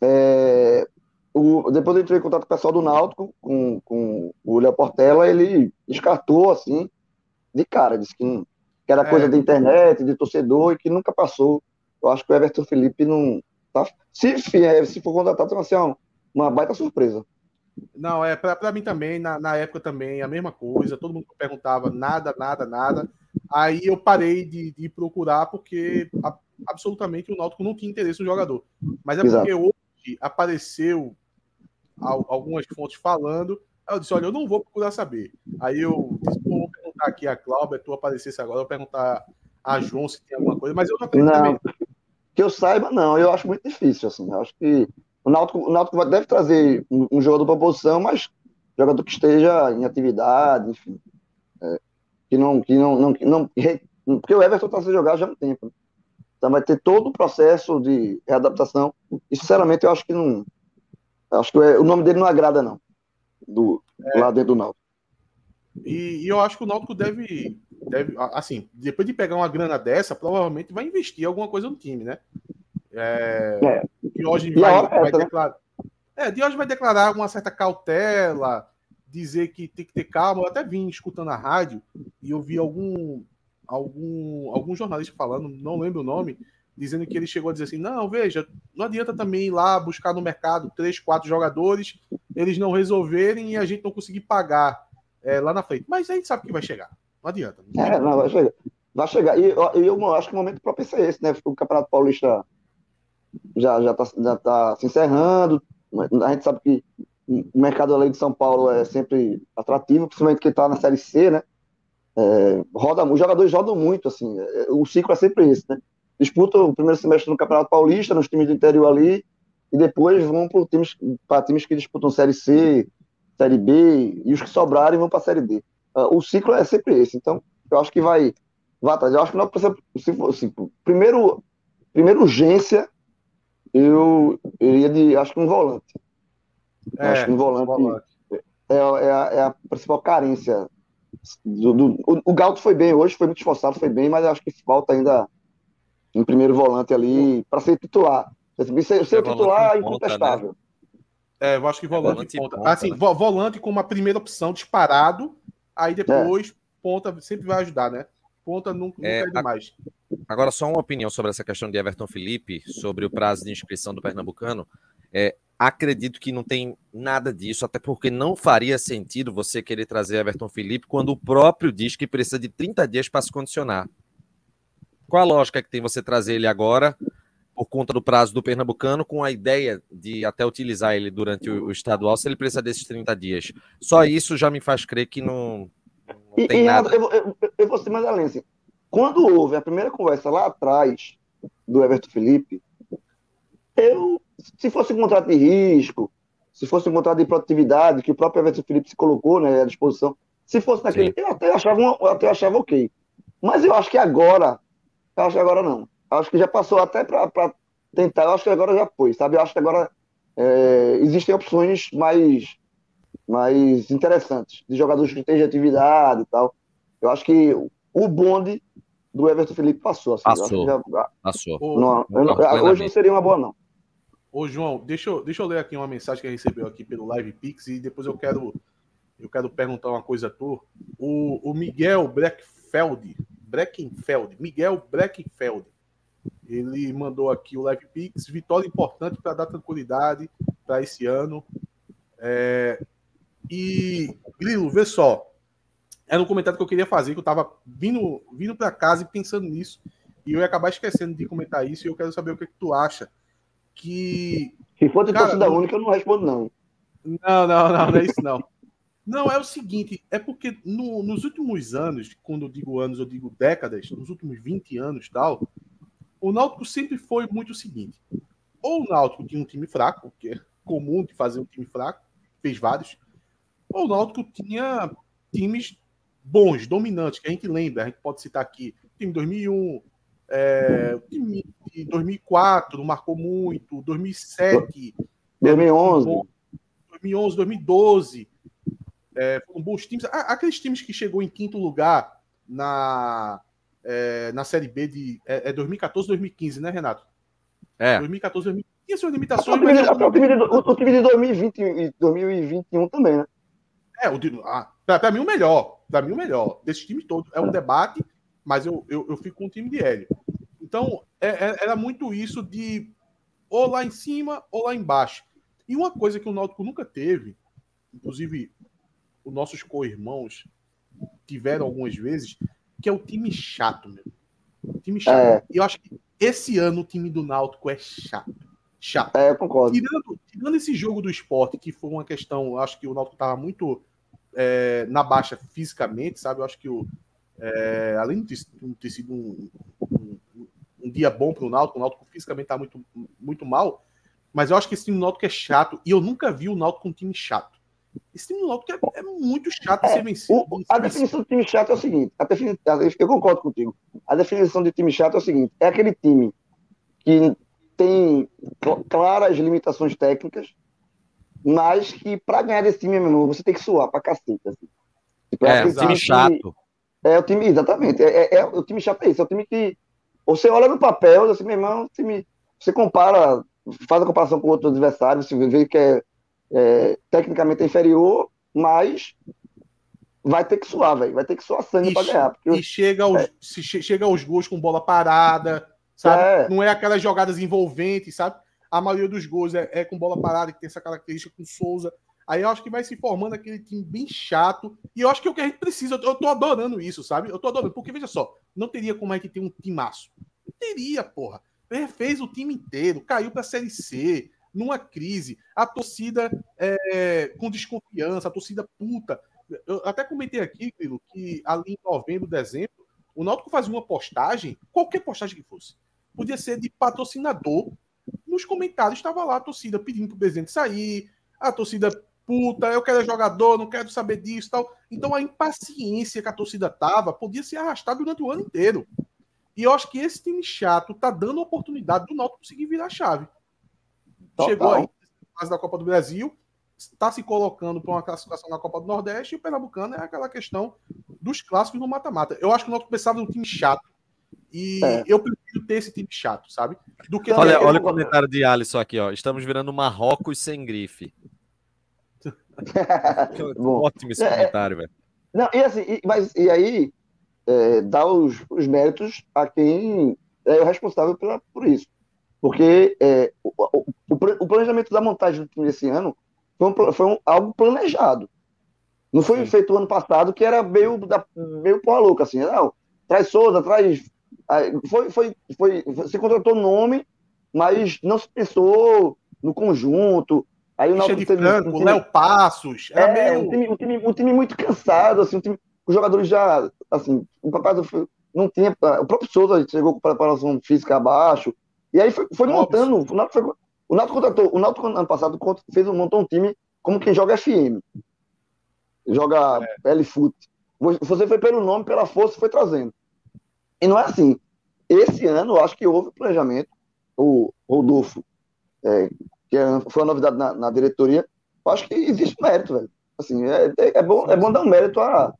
L: é, o- depois eu entrei em contato com o pessoal do Náutico, com, com o Léo Portela, ele descartou assim, de cara, disse que, que era
J: É.
L: coisa da internet, de torcedor, e que nunca passou. Eu acho que o Everton Felipe não. Tá, se, vier- se for contratado, vai ser uma, baita surpresa.
J: Não, é pra, pra mim também, na, na época também, a mesma coisa. Todo mundo perguntava nada, nada, nada. Aí eu parei de, de procurar porque a- absolutamente o Náutico não tinha interesse no jogador. Mas é
L: Exato.
J: porque hoje apareceu al- algumas fontes falando. Aí eu disse, olha, eu não vou procurar saber. Aí eu disse, vou perguntar aqui a Cláudia, tu aparecesse agora, eu vou perguntar a João se tem alguma coisa, mas eu não acredito
L: Não, que eu saiba, não. Eu acho muito difícil, assim. Eu acho que o Náutico, o Náutico deve trazer um, um jogador para posição, mas jogador que esteja em atividade, enfim. É, que não, que não, não, que não porque o Everton está sem jogar já há um tempo. Então vai ter todo o processo de readaptação. E sinceramente eu acho que não, acho que o nome dele não agrada não, do
J: É.
L: lá dentro do Náutico.
J: E, e eu acho que o Náutico deve, deve, assim, depois de pegar uma grana dessa, provavelmente vai investir alguma coisa no time, né? É,
L: É.
J: Diógenes vai,
L: hora é
J: vai
L: essa, né?
J: declarar. É, Diógenes vai declarar uma certa cautela, dizer que tem que ter calma. Eu até vim escutando a rádio e eu vi algum, algum, algum jornalista falando, não lembro o nome, dizendo que ele chegou a dizer assim: não, veja, não adianta também ir lá buscar no mercado três, quatro jogadores, eles não resolverem e a gente não conseguir pagar é, lá na frente. Mas a gente sabe que vai chegar. Não adianta. Não
L: É, não, vai chegar. Vai chegar. E eu, eu acho que o momento propício é esse, né? O Campeonato Paulista já já está já tá se encerrando. A gente sabe que o mercado ali de São Paulo é sempre atrativo, principalmente quem está na Série C, né? É, roda, os jogadores rodam muito, assim. é, O ciclo é sempre esse, né? Disputam o primeiro semestre no Campeonato Paulista, nos times do interior ali, e depois vão para times, times que disputam Série C, Série B, e os que sobrarem vão para a Série D. Ah, O ciclo é sempre esse. Então, eu acho que vai, vai atrás. Eu acho que não precisa. Se assim, primeiro, primeira urgência, eu, iria de. Acho que um volante.
J: É,
L: acho que um volante, É, é a, é a principal carência. Do, do- o, o Galto foi bem hoje, foi muito esforçado, foi bem, mas acho que falta ainda um primeiro volante ali para ser titular. Ser, ser
J: É
L: titular
J: volante em ponta,
L: incontestável.
J: É, eu acho que volante,
L: volante
J: e ponta.
L: ponta,
J: assim,
L: né?
J: vo- volante como a primeira opção disparado, aí depois ponta sempre vai ajudar, né? Ponta nunca, nunca
A: É,
J: é demais.
A: Agora, só uma opinião sobre essa questão de Everton Felipe, sobre o prazo de inscrição do Pernambucano. É, acredito que não tem nada disso, até porque não faria sentido você querer trazer Everton Felipe quando o próprio diz que precisa de 30 dias para se condicionar. Qual a lógica que tem você trazer ele agora, por conta do prazo do Pernambucano, com a ideia de até utilizar ele durante o, estadual, se ele precisa desses 30 dias? Só isso já me faz crer que não, não
L: E,
A: tem
L: e,
A: nada.
L: Renato, eu, eu, eu vou ser mais além. Assim, quando houve a primeira conversa lá atrás do Everton Felipe, eu, se fosse um contrato de risco, se fosse um contrato de produtividade, que o próprio Everton Felipe se colocou né, à disposição, se fosse naquele, eu até achava, um- eu até achava ok. Mas eu acho que agora, eu acho que agora não. Eu acho que já passou até para tentar, eu acho que agora já foi, sabe? Eu acho que agora é, existem opções mais mais interessantes, de jogadores que têm atividade e tal. Eu acho que o bonde do Everton Felipe passou. Assim,
A: Passou.
L: já-
A: Passou.
L: não- eu não- hoje não seria uma boa, não.
J: Ô, João, deixa eu, deixa eu ler aqui uma mensagem que recebeu aqui pelo Live Pix e depois eu quero eu quero perguntar uma coisa a tu. O, o Miguel Breckfeld, Breckenfeld, Miguel Breckenfeld, ele mandou aqui o Live Pix, vitória importante para dar tranquilidade para esse ano. É, e, Grilo, vê só, era um comentário que eu queria fazer, que eu tava vindo, vindo para casa e pensando nisso, e eu ia acabar esquecendo de comentar isso, e eu quero saber o que, que tu acha. Que.
L: Se for de
J: Cara,
L: torcida única, eu não respondo, não.
J: Não, não, não, não é isso não. Não, é o seguinte, é porque no- nos últimos anos, quando eu digo anos, eu digo décadas, nos últimos 20 anos tal, o Náutico sempre foi muito o seguinte. Ou o Náutico tinha um time fraco, que é comum de fazer um time fraco, fez vários, ou o Náutico tinha times bons, dominantes, que a gente lembra, a gente pode citar aqui, o time 2001, é, o time de 2004 marcou muito, 2007,
L: 2011.
J: 2011, 2012. É, foram bons times. Ah, Aqueles times que chegou em quinto lugar na, é, na Série B de é, é 2014, 2015, né, Renato?
A: É.
J: 2014, 2015. Tinha suas
L: O
J: limitações,
L: time,
J: mas...
L: o, time de, o, o time de 2020 e 2021 também, né?
J: É, o de- ah, pra, pra mim o melhor. Pra mim o melhor. Desses times todos. É um debate, mas eu, eu, eu fico com o time de Hélio. Então, é- é- era muito isso de ou lá em cima ou lá embaixo. E uma coisa que o Náutico nunca teve, inclusive os nossos co-irmãos tiveram algumas vezes, que é o time chato, meu. O time chato.
L: É.
J: E eu acho que esse ano o time do Náutico é chato. Chato.
L: É, eu concordo.
J: Tirando, tirando esse jogo do esporte, que foi uma questão, acho que o Náutico estava muito é, na baixa fisicamente, sabe? Eu acho que o, é, além de ter, sido um, um- um dia bom para o Náutico, o Náutico fisicamente está muito, muito mal, mas eu acho que esse time do Náutico é chato e eu nunca vi o Náutico com um time chato. Esse time do Náutico é, é muito chato de
L: É,
J: ser vencido.
L: o- a definição de time chato é o seguinte: a defini- a- eu concordo contigo. A definição de time chato é o seguinte: é aquele time que tem cl- claras limitações técnicas, mas que para ganhar desse time, meu irmão, você tem que suar pra cacete. Assim. Tipo,
A: É,
L: aquele
A: um time
L: que-
A: chato.
L: É o time, exatamente. É, é- é- o time chato é isso. É o time que você olha no papel, assim, meu irmão, o time, você compara, faz a comparação com outros adversários, você vê que é, é, tecnicamente é inferior, mas vai ter que suar, velho. Vai ter que suar sangue para ganhar. Porque
J: E chega aos, se che- chega aos gols com bola parada, sabe?
L: É.
J: Não é aquelas jogadas envolventes, sabe? A maioria dos gols é, é com bola parada, que tem essa característica com Souza. Aí eu acho que vai se formando aquele time bem chato. E eu acho que é o que a gente precisa. Eu tô, adorando isso, sabe? Eu tô adorando. Porque, veja só, não teria como a gente ter um timaço. Não teria, porra. Refez o time inteiro, caiu pra Série C, numa crise. A torcida é, com desconfiança, a torcida puta. Eu até comentei aqui, Grilo, que ali em novembro, dezembro, o Náutico fazia uma postagem, qualquer postagem que fosse, podia ser de patrocinador. Nos comentários estava lá a torcida pedindo pro presidente sair, a torcida puta, eu quero jogador, não quero saber disso tal. Então a impaciência que a torcida tava podia se arrastar durante o ano inteiro. E eu acho que esse time chato tá dando a oportunidade do Náutico conseguir virar a chave.
L: Total.
J: Chegou aí, fase da Copa do Brasil, está se colocando para uma classificação na Copa do Nordeste e o Pernambucano é aquela questão dos clássicos no mata-mata. Eu acho que o Náutico precisava de um time chato. E
A: É.
J: eu prefiro ter esse time chato, sabe? Do que
A: Olha, olha o comentário de Alisson aqui, ó. Estamos virando Marrocos sem grife.
L: Bom,
A: Ótimo esse
L: é,
A: comentário, velho.
L: Não, e assim, e- mas e aí é, dá os, os méritos a quem é o responsável pela, por isso. Porque é, o, o- o pla- o planejamento da montagem do time esse ano foi, um foi um- algo planejado. Não foi feito ano passado, que era meio, da, meio porra louca, assim. Não, traz Souza, traz. Foi, foi, foi, se contratou nome, mas não se pensou no conjunto. Aí o Náutico teve
J: Franco,
L: um time-
J: Léo Passos, era
L: é,
J: meio-
L: um, time, um, time, um time muito cansado, assim, um time, os jogadores já, assim, o papai não tinha, o próprio Souza chegou com preparação física abaixo, e aí foi, foi montando, o Náutico, foi- o Náutico contratou, o Náutico ano passado fez, montou um time como quem joga FM, joga L-Foot, você foi pelo nome, pela força, foi trazendo, e não é assim, esse ano eu acho que houve planejamento, o Rodolfo, é, que é- foi uma novidade na, na diretoria, eu acho que existe mérito, velho. Assim, é, é, é bom, é bom dar um mérito a,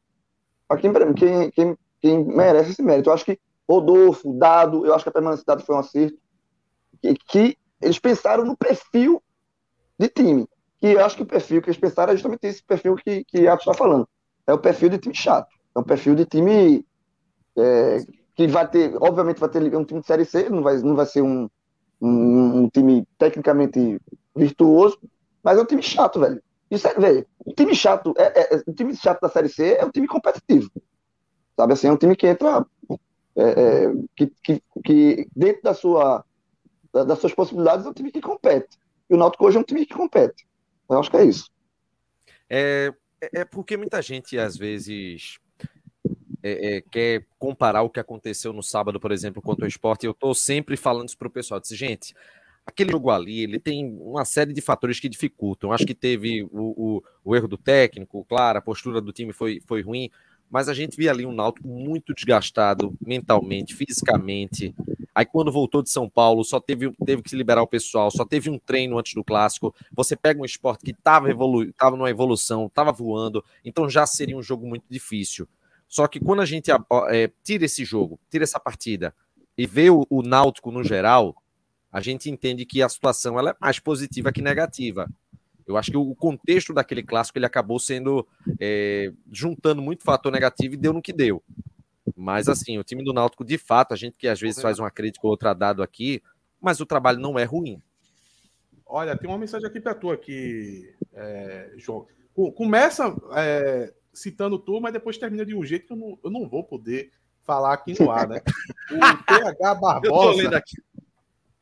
L: a quem, quem, quem, quem merece esse mérito. Eu acho que Rodolfo, Dado, eu acho que a permanência de Dado foi um acerto. Que, que eles pensaram no perfil de time. Que eu acho que o perfil que eles pensaram é justamente esse perfil que, que Atos está falando. É o perfil de time chato. É um perfil de time é, que vai ter, obviamente, vai ter um time de Série C, não vai, não vai ser um, um, um time tecnicamente virtuoso, mas é um time chato, velho. Isso é, velho, o time chato, é, é, time chato da Série C é um time competitivo. Sabe assim, é um time que entra, é, é, que, que, que dentro da sua, da- das suas possibilidades é um time que compete. E o Náutico hoje é um time que compete. Eu acho que é isso.
A: É, é é porque muita gente, às vezes, é, é, quer comparar o que aconteceu no sábado, por exemplo, contra o esporte. Eu estou sempre falando isso para o pessoal. Disse, gente, aquele jogo ali, ele tem uma série de fatores que dificultam. Acho que teve o, o, o erro do técnico, claro, a postura do time foi, foi ruim, mas a gente via ali um Náutico muito desgastado mentalmente, fisicamente. Aí quando voltou de São Paulo, só teve, teve que se liberar o pessoal, só teve um treino antes do clássico. Você pega um esporte que estava evolu tava numa evolução, estava voando, então já seria um jogo muito difícil. Só que quando a gente é, tira esse jogo, tira essa partida e vê o, o Náutico no geral, a gente entende que a situação ela é mais positiva que negativa. Eu acho que o contexto daquele clássico ele acabou sendo é, juntando muito fator negativo e deu no que deu. Mas assim, o time do Náutico, de fato, a gente que às vezes faz uma crítica ou outra dado aqui, mas o trabalho não é ruim.
J: Olha, tem uma mensagem aqui para tu aqui, é, João. Co- Começa é, citando tu, mas depois termina de um jeito que eu não, eu não vou poder falar aqui no ar, né? O TH Barbosa.
A: lendo aqui.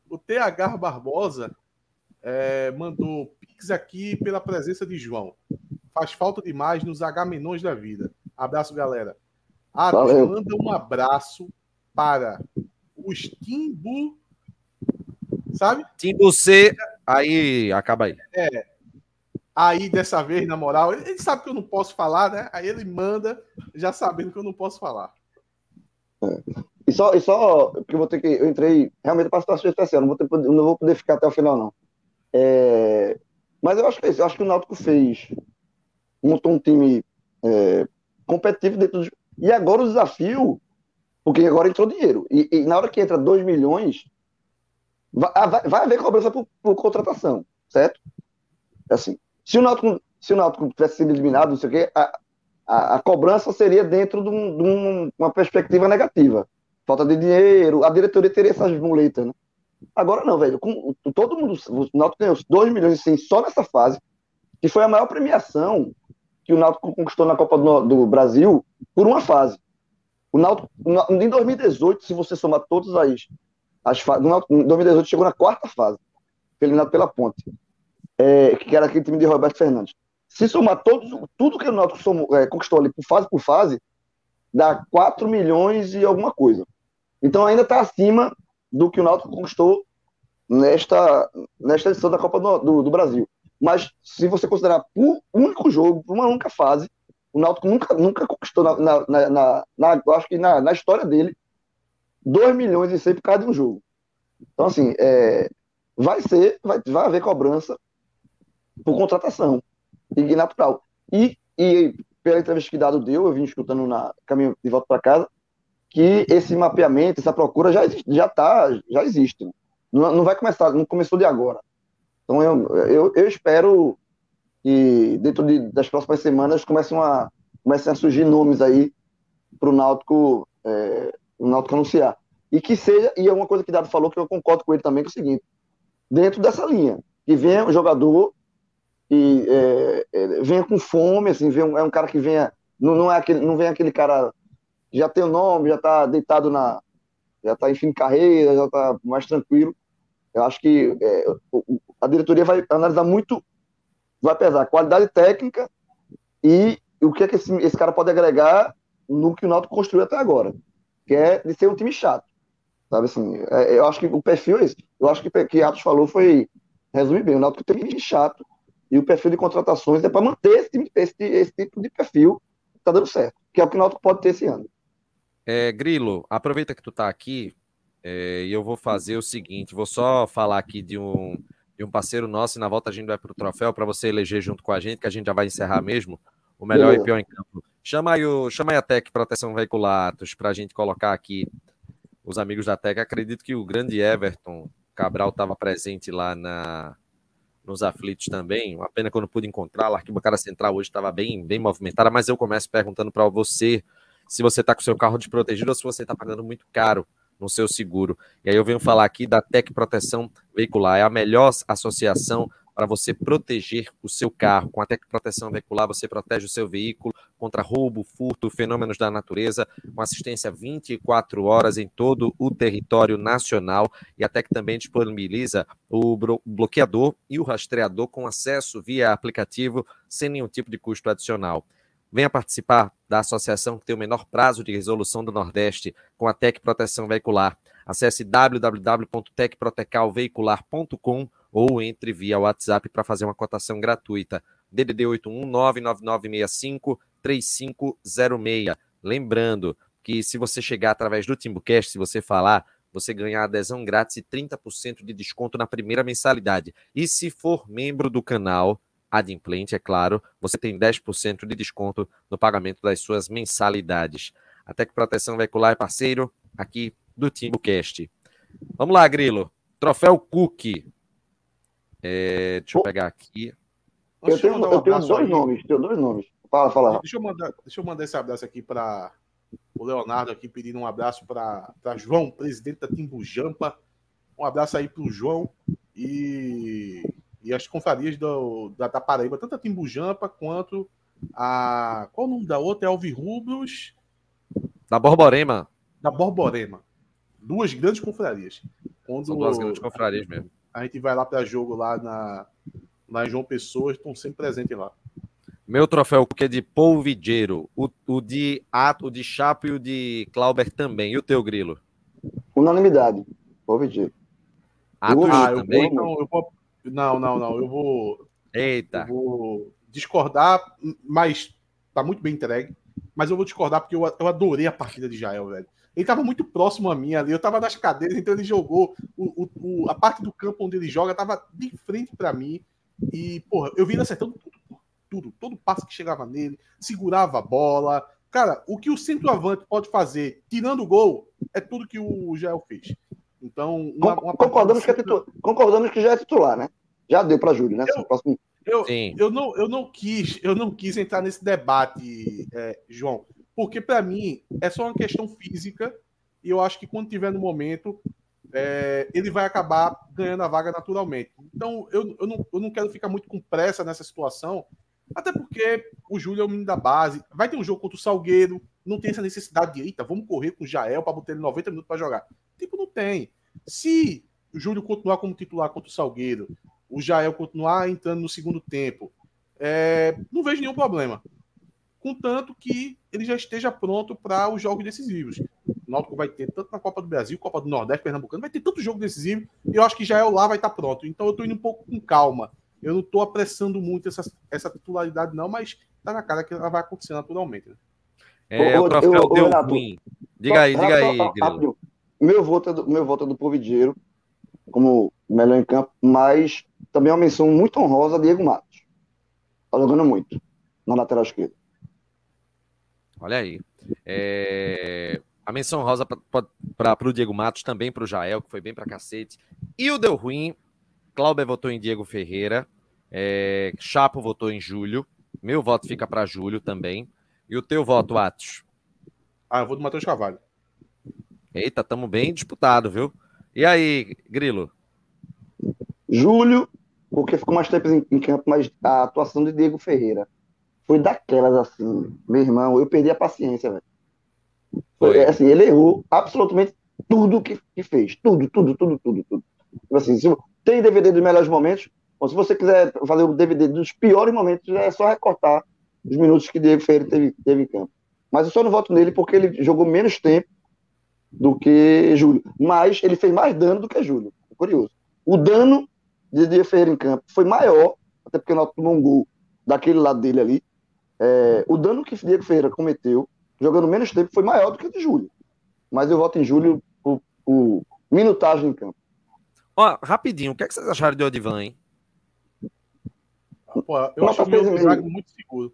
J: O TH Barbosa é, mandou pix aqui pela presença de João. Faz falta demais nos H-menões da vida. Abraço, galera.
L: Valeu.
J: manda um abraço para os Timbu. Sabe?
A: Timbu C, aí acaba aí.
J: É. Aí, dessa vez, na moral, ele sabe que eu não posso falar, né? Aí ele manda, já sabendo que eu não posso falar.
L: E só, e só que eu vou ter que. Eu entrei realmente para situação especial, não vou, ter, não vou poder ficar até o final, não. É, mas eu acho que é eu acho que o Náutico fez. Montou um time é, competitivo dentro do. E agora o desafio, porque agora entrou dinheiro. E, e na hora que entra 2 milhões, vai, vai, vai haver cobrança por, por contratação, certo? Assim, se o Náutico, se o Náutico tivesse sido eliminado, não sei o quê, a, a, a cobrança seria dentro de, um- de um- uma perspectiva negativa. Falta de dinheiro, a diretoria teria essas muletas, né? Agora não, velho. Com, todo mundo. O Náutico ganhou 2 milhões e 100 só nessa fase, que foi a maior premiação que o Náutico conquistou na Copa do, do Brasil por uma fase. O Náutico, em 2018, se você somar todas as, as fases, em 2018 chegou na quarta fase, eliminado pela Ponte, é, que era aquele time de Roberto Fernandes. Se somar todos, tudo que o Náutico somou, é, conquistou ali por fase por fase, dá 4 milhões e alguma coisa. Então ainda está acima do que o Náutico conquistou nesta, nesta edição da Copa do, do, do Brasil. Mas se você considerar por único jogo, por uma única fase, o Náutico nunca, nunca conquistou, na, na, na, na- acho que na, na história dele, 2 milhões e 100 por de um jogo. Então, assim, é, vai ser, vai, vai haver cobrança por contratação, e natural. E, e pela entrevista que Dado deu, eu vim escutando na caminho de volta para casa, que esse mapeamento, essa procura já já tá, já existe. Não, não vai começar, não começou de agora. Então eu, eu, eu espero que dentro de- das próximas semanas comecem a, comecem a surgir nomes aí para o Náutico, é, o Náutico anunciar. E que seja, e é uma coisa que Dado falou que eu concordo com ele também, que é o seguinte, dentro dessa linha, que venha um jogador e é, é, venha com fome, assim, é um cara que venha, não, não, é aquele, não vem aquele cara já tem o nome, já está deitado na, já está em fim de carreira, já está mais tranquilo. Eu acho que é, a diretoria vai analisar muito, vai pesar qualidade técnica e o que é que esse, esse cara pode agregar no que o Náutico construiu até agora, que é de ser um time chato. Sabe assim, é, eu acho que o perfil é esse. Eu acho que o que Atos falou foi resumir bem. O Náutico tem um time chato e o perfil de contratações é para manter esse, esse, esse tipo de perfil que tá dando certo, que é o que o Náutico pode ter esse ano.
A: É, Grilo, aproveita que tu tá aqui é, e eu vou fazer o seguinte: vou só falar aqui de um, de um parceiro nosso e na volta a gente vai pro troféu para você eleger junto com a gente, que a gente já vai encerrar mesmo. O melhor
L: Beleza.
A: e pior em campo. Chama aí, o, chama aí a Tec Proteção Veicular, Atos, para a gente colocar aqui os amigos da Tec. Acredito que o grande Everton Cabral estava presente lá na, nos aflitos também. Uma pena que eu não pude encontrar. A arquibancada central hoje estava bem, bem movimentada, mas eu começo perguntando para você se você está com seu carro desprotegido ou se você está pagando muito caro no seu seguro. E aí eu venho falar aqui da Tec Proteção Veicular. É a melhor associação para você proteger o seu carro. Com a Tec Proteção Veicular, você protege o seu veículo contra roubo, furto, fenômenos da natureza, com assistência 24 horas em todo o território nacional. E a Tec também disponibiliza o bloqueador e o rastreador com acesso via aplicativo, sem nenhum tipo de custo adicional. Venha participar da associação que tem o menor prazo de resolução do Nordeste com a Tec Proteção Veicular. Acesse www.tecprotecalveicular.com ou entre via WhatsApp para fazer uma cotação gratuita. DDD 81 99965 3506. Lembrando que se você chegar através do Timbucast, se você falar, você ganha adesão grátis e 30% de desconto na primeira mensalidade. E se for membro do canal, Adimplente, é claro, você tem 10% de desconto no pagamento das suas mensalidades. A Tec Proteção Veicular é parceiro aqui do Timbucast. Vamos lá, Grilo. Troféu Cook. É, deixa eu pegar aqui.
L: Eu tenho,
J: mandar um
L: eu tenho dois
J: aí.
L: nomes, tenho dois nomes. Fala, fala.
J: Deixa eu mandar, deixa eu mandar esse abraço aqui para o Leonardo aqui pedindo um abraço para João, presidente da Timbujampa. Um abraço aí para o João e, e as confrarias do, da, da Paraíba, tanto a Timbujampa quanto a. Qual o nome da outra? É Alvirrubros
A: Da Borborema.
J: da Borborema. Duas grandes confrarias. Quando
A: São duas grandes confrarias mesmo.
J: A gente vai lá para jogo lá na, lá em João Pessoa, estão sempre presentes lá.
A: Meu troféu Cook é de Polvideiro. O, o de Ato, o de Chapo e o de Clauber também. E o teu, Grilo?
L: Unanimidade. Vou pedir.
A: Atos
J: Ah, eu vou,
A: também?
J: então, eu vou. Não, não, não. Eu vou.
A: Eita.
J: Eu vou discordar, mas tá muito bem entregue. Mas eu vou discordar porque eu, eu adorei a partida de Jael, velho. Ele tava muito próximo a mim ali, eu tava nas cadeiras, então ele jogou o, o- o- a parte do campo onde ele joga tava de frente para mim. E, porra, eu vi ele acertando tudo, tudo, todo passe que chegava nele, segurava a bola. Cara, o que o centroavante pode fazer, tirando o gol, é tudo que o Jael fez. Então, uma, uma
L: Concordamos que, é
J: partida-
L: titu- concordamos que já é titular, né? Já deu para Júlio, né? Próximo...
J: Eu, eu, não, eu, não quis, eu não quis entrar nesse debate, é, João, porque para mim é só uma questão física e eu acho que quando tiver no momento é, ele vai acabar ganhando a vaga naturalmente. Então eu, eu, não, eu não quero ficar muito com pressa nessa situação, até porque o Júlio é o menino da base. Vai ter um jogo contra o Salgueiro, não tem essa necessidade de, eita, vamos correr com o Jael para botar ele 90 minutos para jogar. Tipo, não tem. Se o Júlio continuar como titular contra o Salgueiro, o Jael continuar entrando no segundo tempo, é, não vejo nenhum problema. Contanto que ele já esteja pronto para os jogos decisivos. O Náutico vai ter tanto na Copa do Brasil, Copa do Nordeste, Pernambucano, vai ter tanto jogo decisivo, e eu acho que Jael lá vai estar pronto. Então eu estou indo um pouco com calma. Eu não estou apressando muito essa, essa titularidade, não, mas tá na cara que ela vai acontecer naturalmente. né?
A: É,
L: Ô,
A: o troféu
L: ô,
A: deu
L: Renato,
A: ruim. Diga aí, diga aí, Grilo.
L: Meu voto, é do, meu voto é do Provideiro, como melhor em campo, mas também uma menção muito honrosa a Diego Matos. Tá jogando muito na lateral esquerda.
A: Olha aí. É, A menção rosa para o Diego Matos, também para o Jael, que foi bem para cacete. E o deu ruim. Cláudio votou em Diego Ferreira. É, Chapo votou em Júlio. Meu voto fica para Júlio também. E o teu voto, Atos?
J: Ah, eu vou do Matheus Carvalho.
A: Eita, estamos bem disputado, viu? E aí, Grilo?
L: Júlio, porque ficou mais tempo em, em campo, mas a atuação de Diego Ferreira foi daquelas assim, meu irmão, eu perdi a paciência, velho. Foi, assim, ele errou absolutamente tudo que, que fez. Tudo, tudo, tudo, tudo, tudo. Tipo Assim, se, tem DVD dos melhores momentos, ou se você quiser fazer o DVD dos piores momentos, é só recortar os minutos que Diego Ferreira teve, teve em campo. Mas eu só não voto nele porque ele jogou menos tempo do que Júlio. Mas ele fez mais dano do que Júlio. É curioso. O dano de Diego Ferreira em campo foi maior, até porque o Náutico tomou um gol daquele lado dele ali. É, o dano que Diego Ferreira cometeu, jogando menos tempo, foi maior do que o de Júlio. Mas eu voto em Júlio por, por minutagem em campo.
A: Ó, rapidinho, o que, é que vocês acharam de Odivan, hein?
J: Pô, eu
L: Nota
J: acho o meu
L: seis e
J: de zaga
L: meio.
J: muito seguro.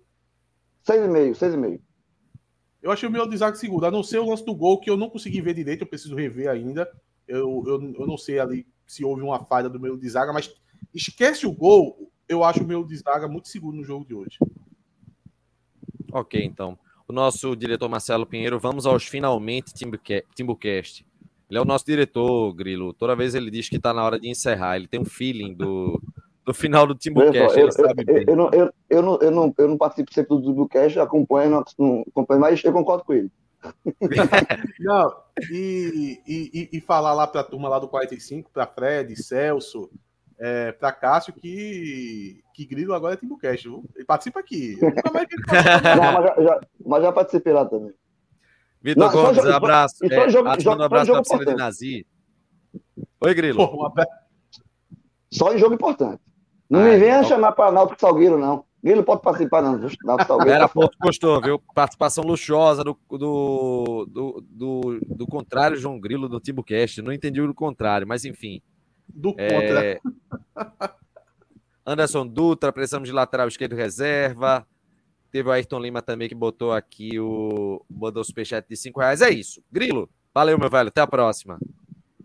L: 6,5, 6,5.
J: Eu achei o meu de zaga seguro, a não ser o lance do gol que eu não consegui ver direito, eu preciso rever ainda. Eu, eu, eu não sei ali se houve uma falha do meu de zaga, mas esquece o gol, eu acho o meu de zaga muito seguro no jogo de hoje.
A: Ok, então. O nosso diretor Marcelo Pinheiro, vamos aos finalmente Timbuca- Timbucast. Ele é o nosso diretor, Grilo. Toda vez ele diz que está na hora de encerrar. Ele tem um feeling do, do final do Timbucast.
L: eu, não, eu, eu, não, eu, não, eu não participo sempre do Duducast, acompanho, não, não acompanho, mas eu concordo com ele.
J: Não, e, e, e- falar lá pra turma lá do 45, pra Fred, Celso, é, pra Cássio, que, que Grilo agora é Timbucast? Ele participa aqui.
L: Não, mas, já, já- mas já participei lá também.
A: Vitor Gomes,
L: jogo-
A: abraço.
L: e
A: É,
L: jogo-
A: um abraço da piscina de. Nazi. Oi, Grilo.
J: Pô, um.
L: Só em jogo importante. Não
A: Ah,
L: me venha
A: então-
L: chamar para Náutico Salgueiro, não. Grilo pode participar, não. Náutico Salgueiro.
A: Era. Porto gostou, viu? Participação luxuosa do, do, do, do, do contrário, João Grilo, do Timbucast. Não entendi o contrário, mas enfim.
J: Do
A: É, Anderson Dutra, precisamos de lateral esquerdo reserva. Teve o Ayrton Lima também que botou aqui o. Botou o superchat de 5 reais. É isso. Grilo, valeu, meu velho. Até a próxima.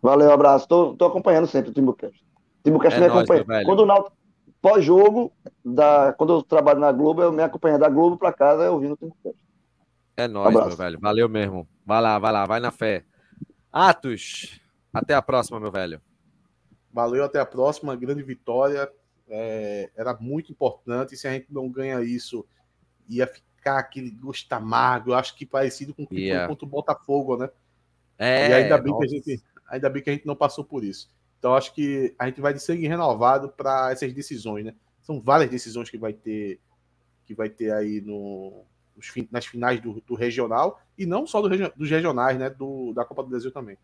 L: Valeu, abraço. Tô, tô acompanhando sempre o Timbucast. Timbucast
A: É
L: me
A: nóis,
L: acompanha. Quando o Náutico, pós-jogo, da, quando eu trabalho na Globo, eu me acompanho da Globo para casa, eu ouvindo o Timbucast.
A: É nóis,
L: Abraço.
A: meu velho. Valeu mesmo. Vai lá, vai lá, vai na fé. Atos, até a próxima, meu velho.
J: Valeu, até a próxima. Grande vitória. É, era muito importante. Se a gente não ganha isso, ia ficar aquele gosto amargo. Eu acho que parecido com o que
A: Ia.
J: foi contra o Botafogo, né?
A: É,
J: e ainda bem, que a gente, ainda bem que a gente não passou por isso. Então acho que a gente vai de sangue renovado para essas decisões, né? São várias decisões que vai ter que vai ter aí no, nos nas finais do, do regional e não só do dos regionais, né? Do, da Copa do Brasil também.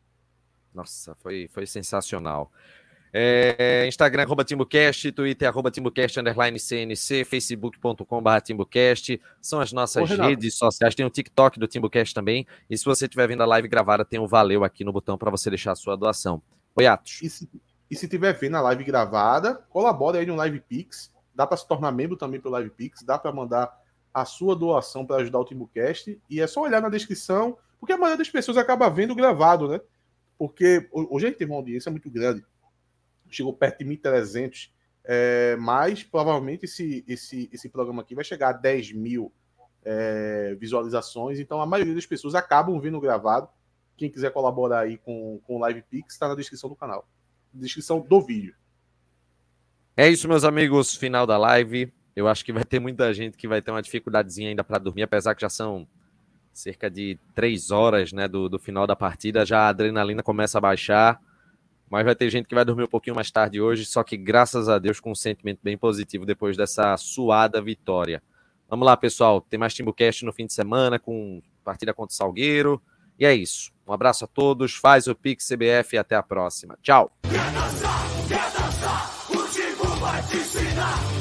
A: Nossa, foi, foi sensacional. É, Instagram, arroba TimbuCast, Twitter, arroba TimbuCast, underline CNC, facebook.com.br TimbuCast, são as nossas
J: Ô,
A: redes sociais, tem o TikTok do TimbuCast também, e se você estiver vendo a live gravada, tem o Valeu aqui no botão para você deixar a sua doação. Oi, Atos.
J: E se, e se tiver vendo a live gravada, colabore aí no Live Pix. Dá para se tornar membro também pelo Live Pix, dá para mandar a sua doação para ajudar o TimbuCast. E é só olhar na descrição, porque a maioria das pessoas acaba vendo gravado, né? Porque ho- hoje a gente teve uma audiência muito grande. Chegou perto de 1.300. É, mas provavelmente esse, esse, esse programa aqui vai chegar a 10 mil é, visualizações. Então a maioria das pessoas acabam vendo gravado. Quem quiser colaborar aí com, com o Live Pix, está na descrição do canal. Descrição do vídeo.
A: É isso, meus amigos, final da live. Eu acho que vai ter muita gente que vai ter uma dificuldadezinha ainda para dormir, apesar que já são cerca de três horas né, do, do final da partida, já a adrenalina começa a baixar, mas vai ter gente que vai dormir um pouquinho mais tarde hoje, só que graças a Deus com um sentimento bem positivo depois dessa suada vitória. Vamos lá, pessoal, tem mais Timbucast no fim de semana com partida contra o Salgueiro, e é isso. Um abraço a todos, faz o Pix CBF e até a próxima. Tchau!
C: Timbu vai te ensinar.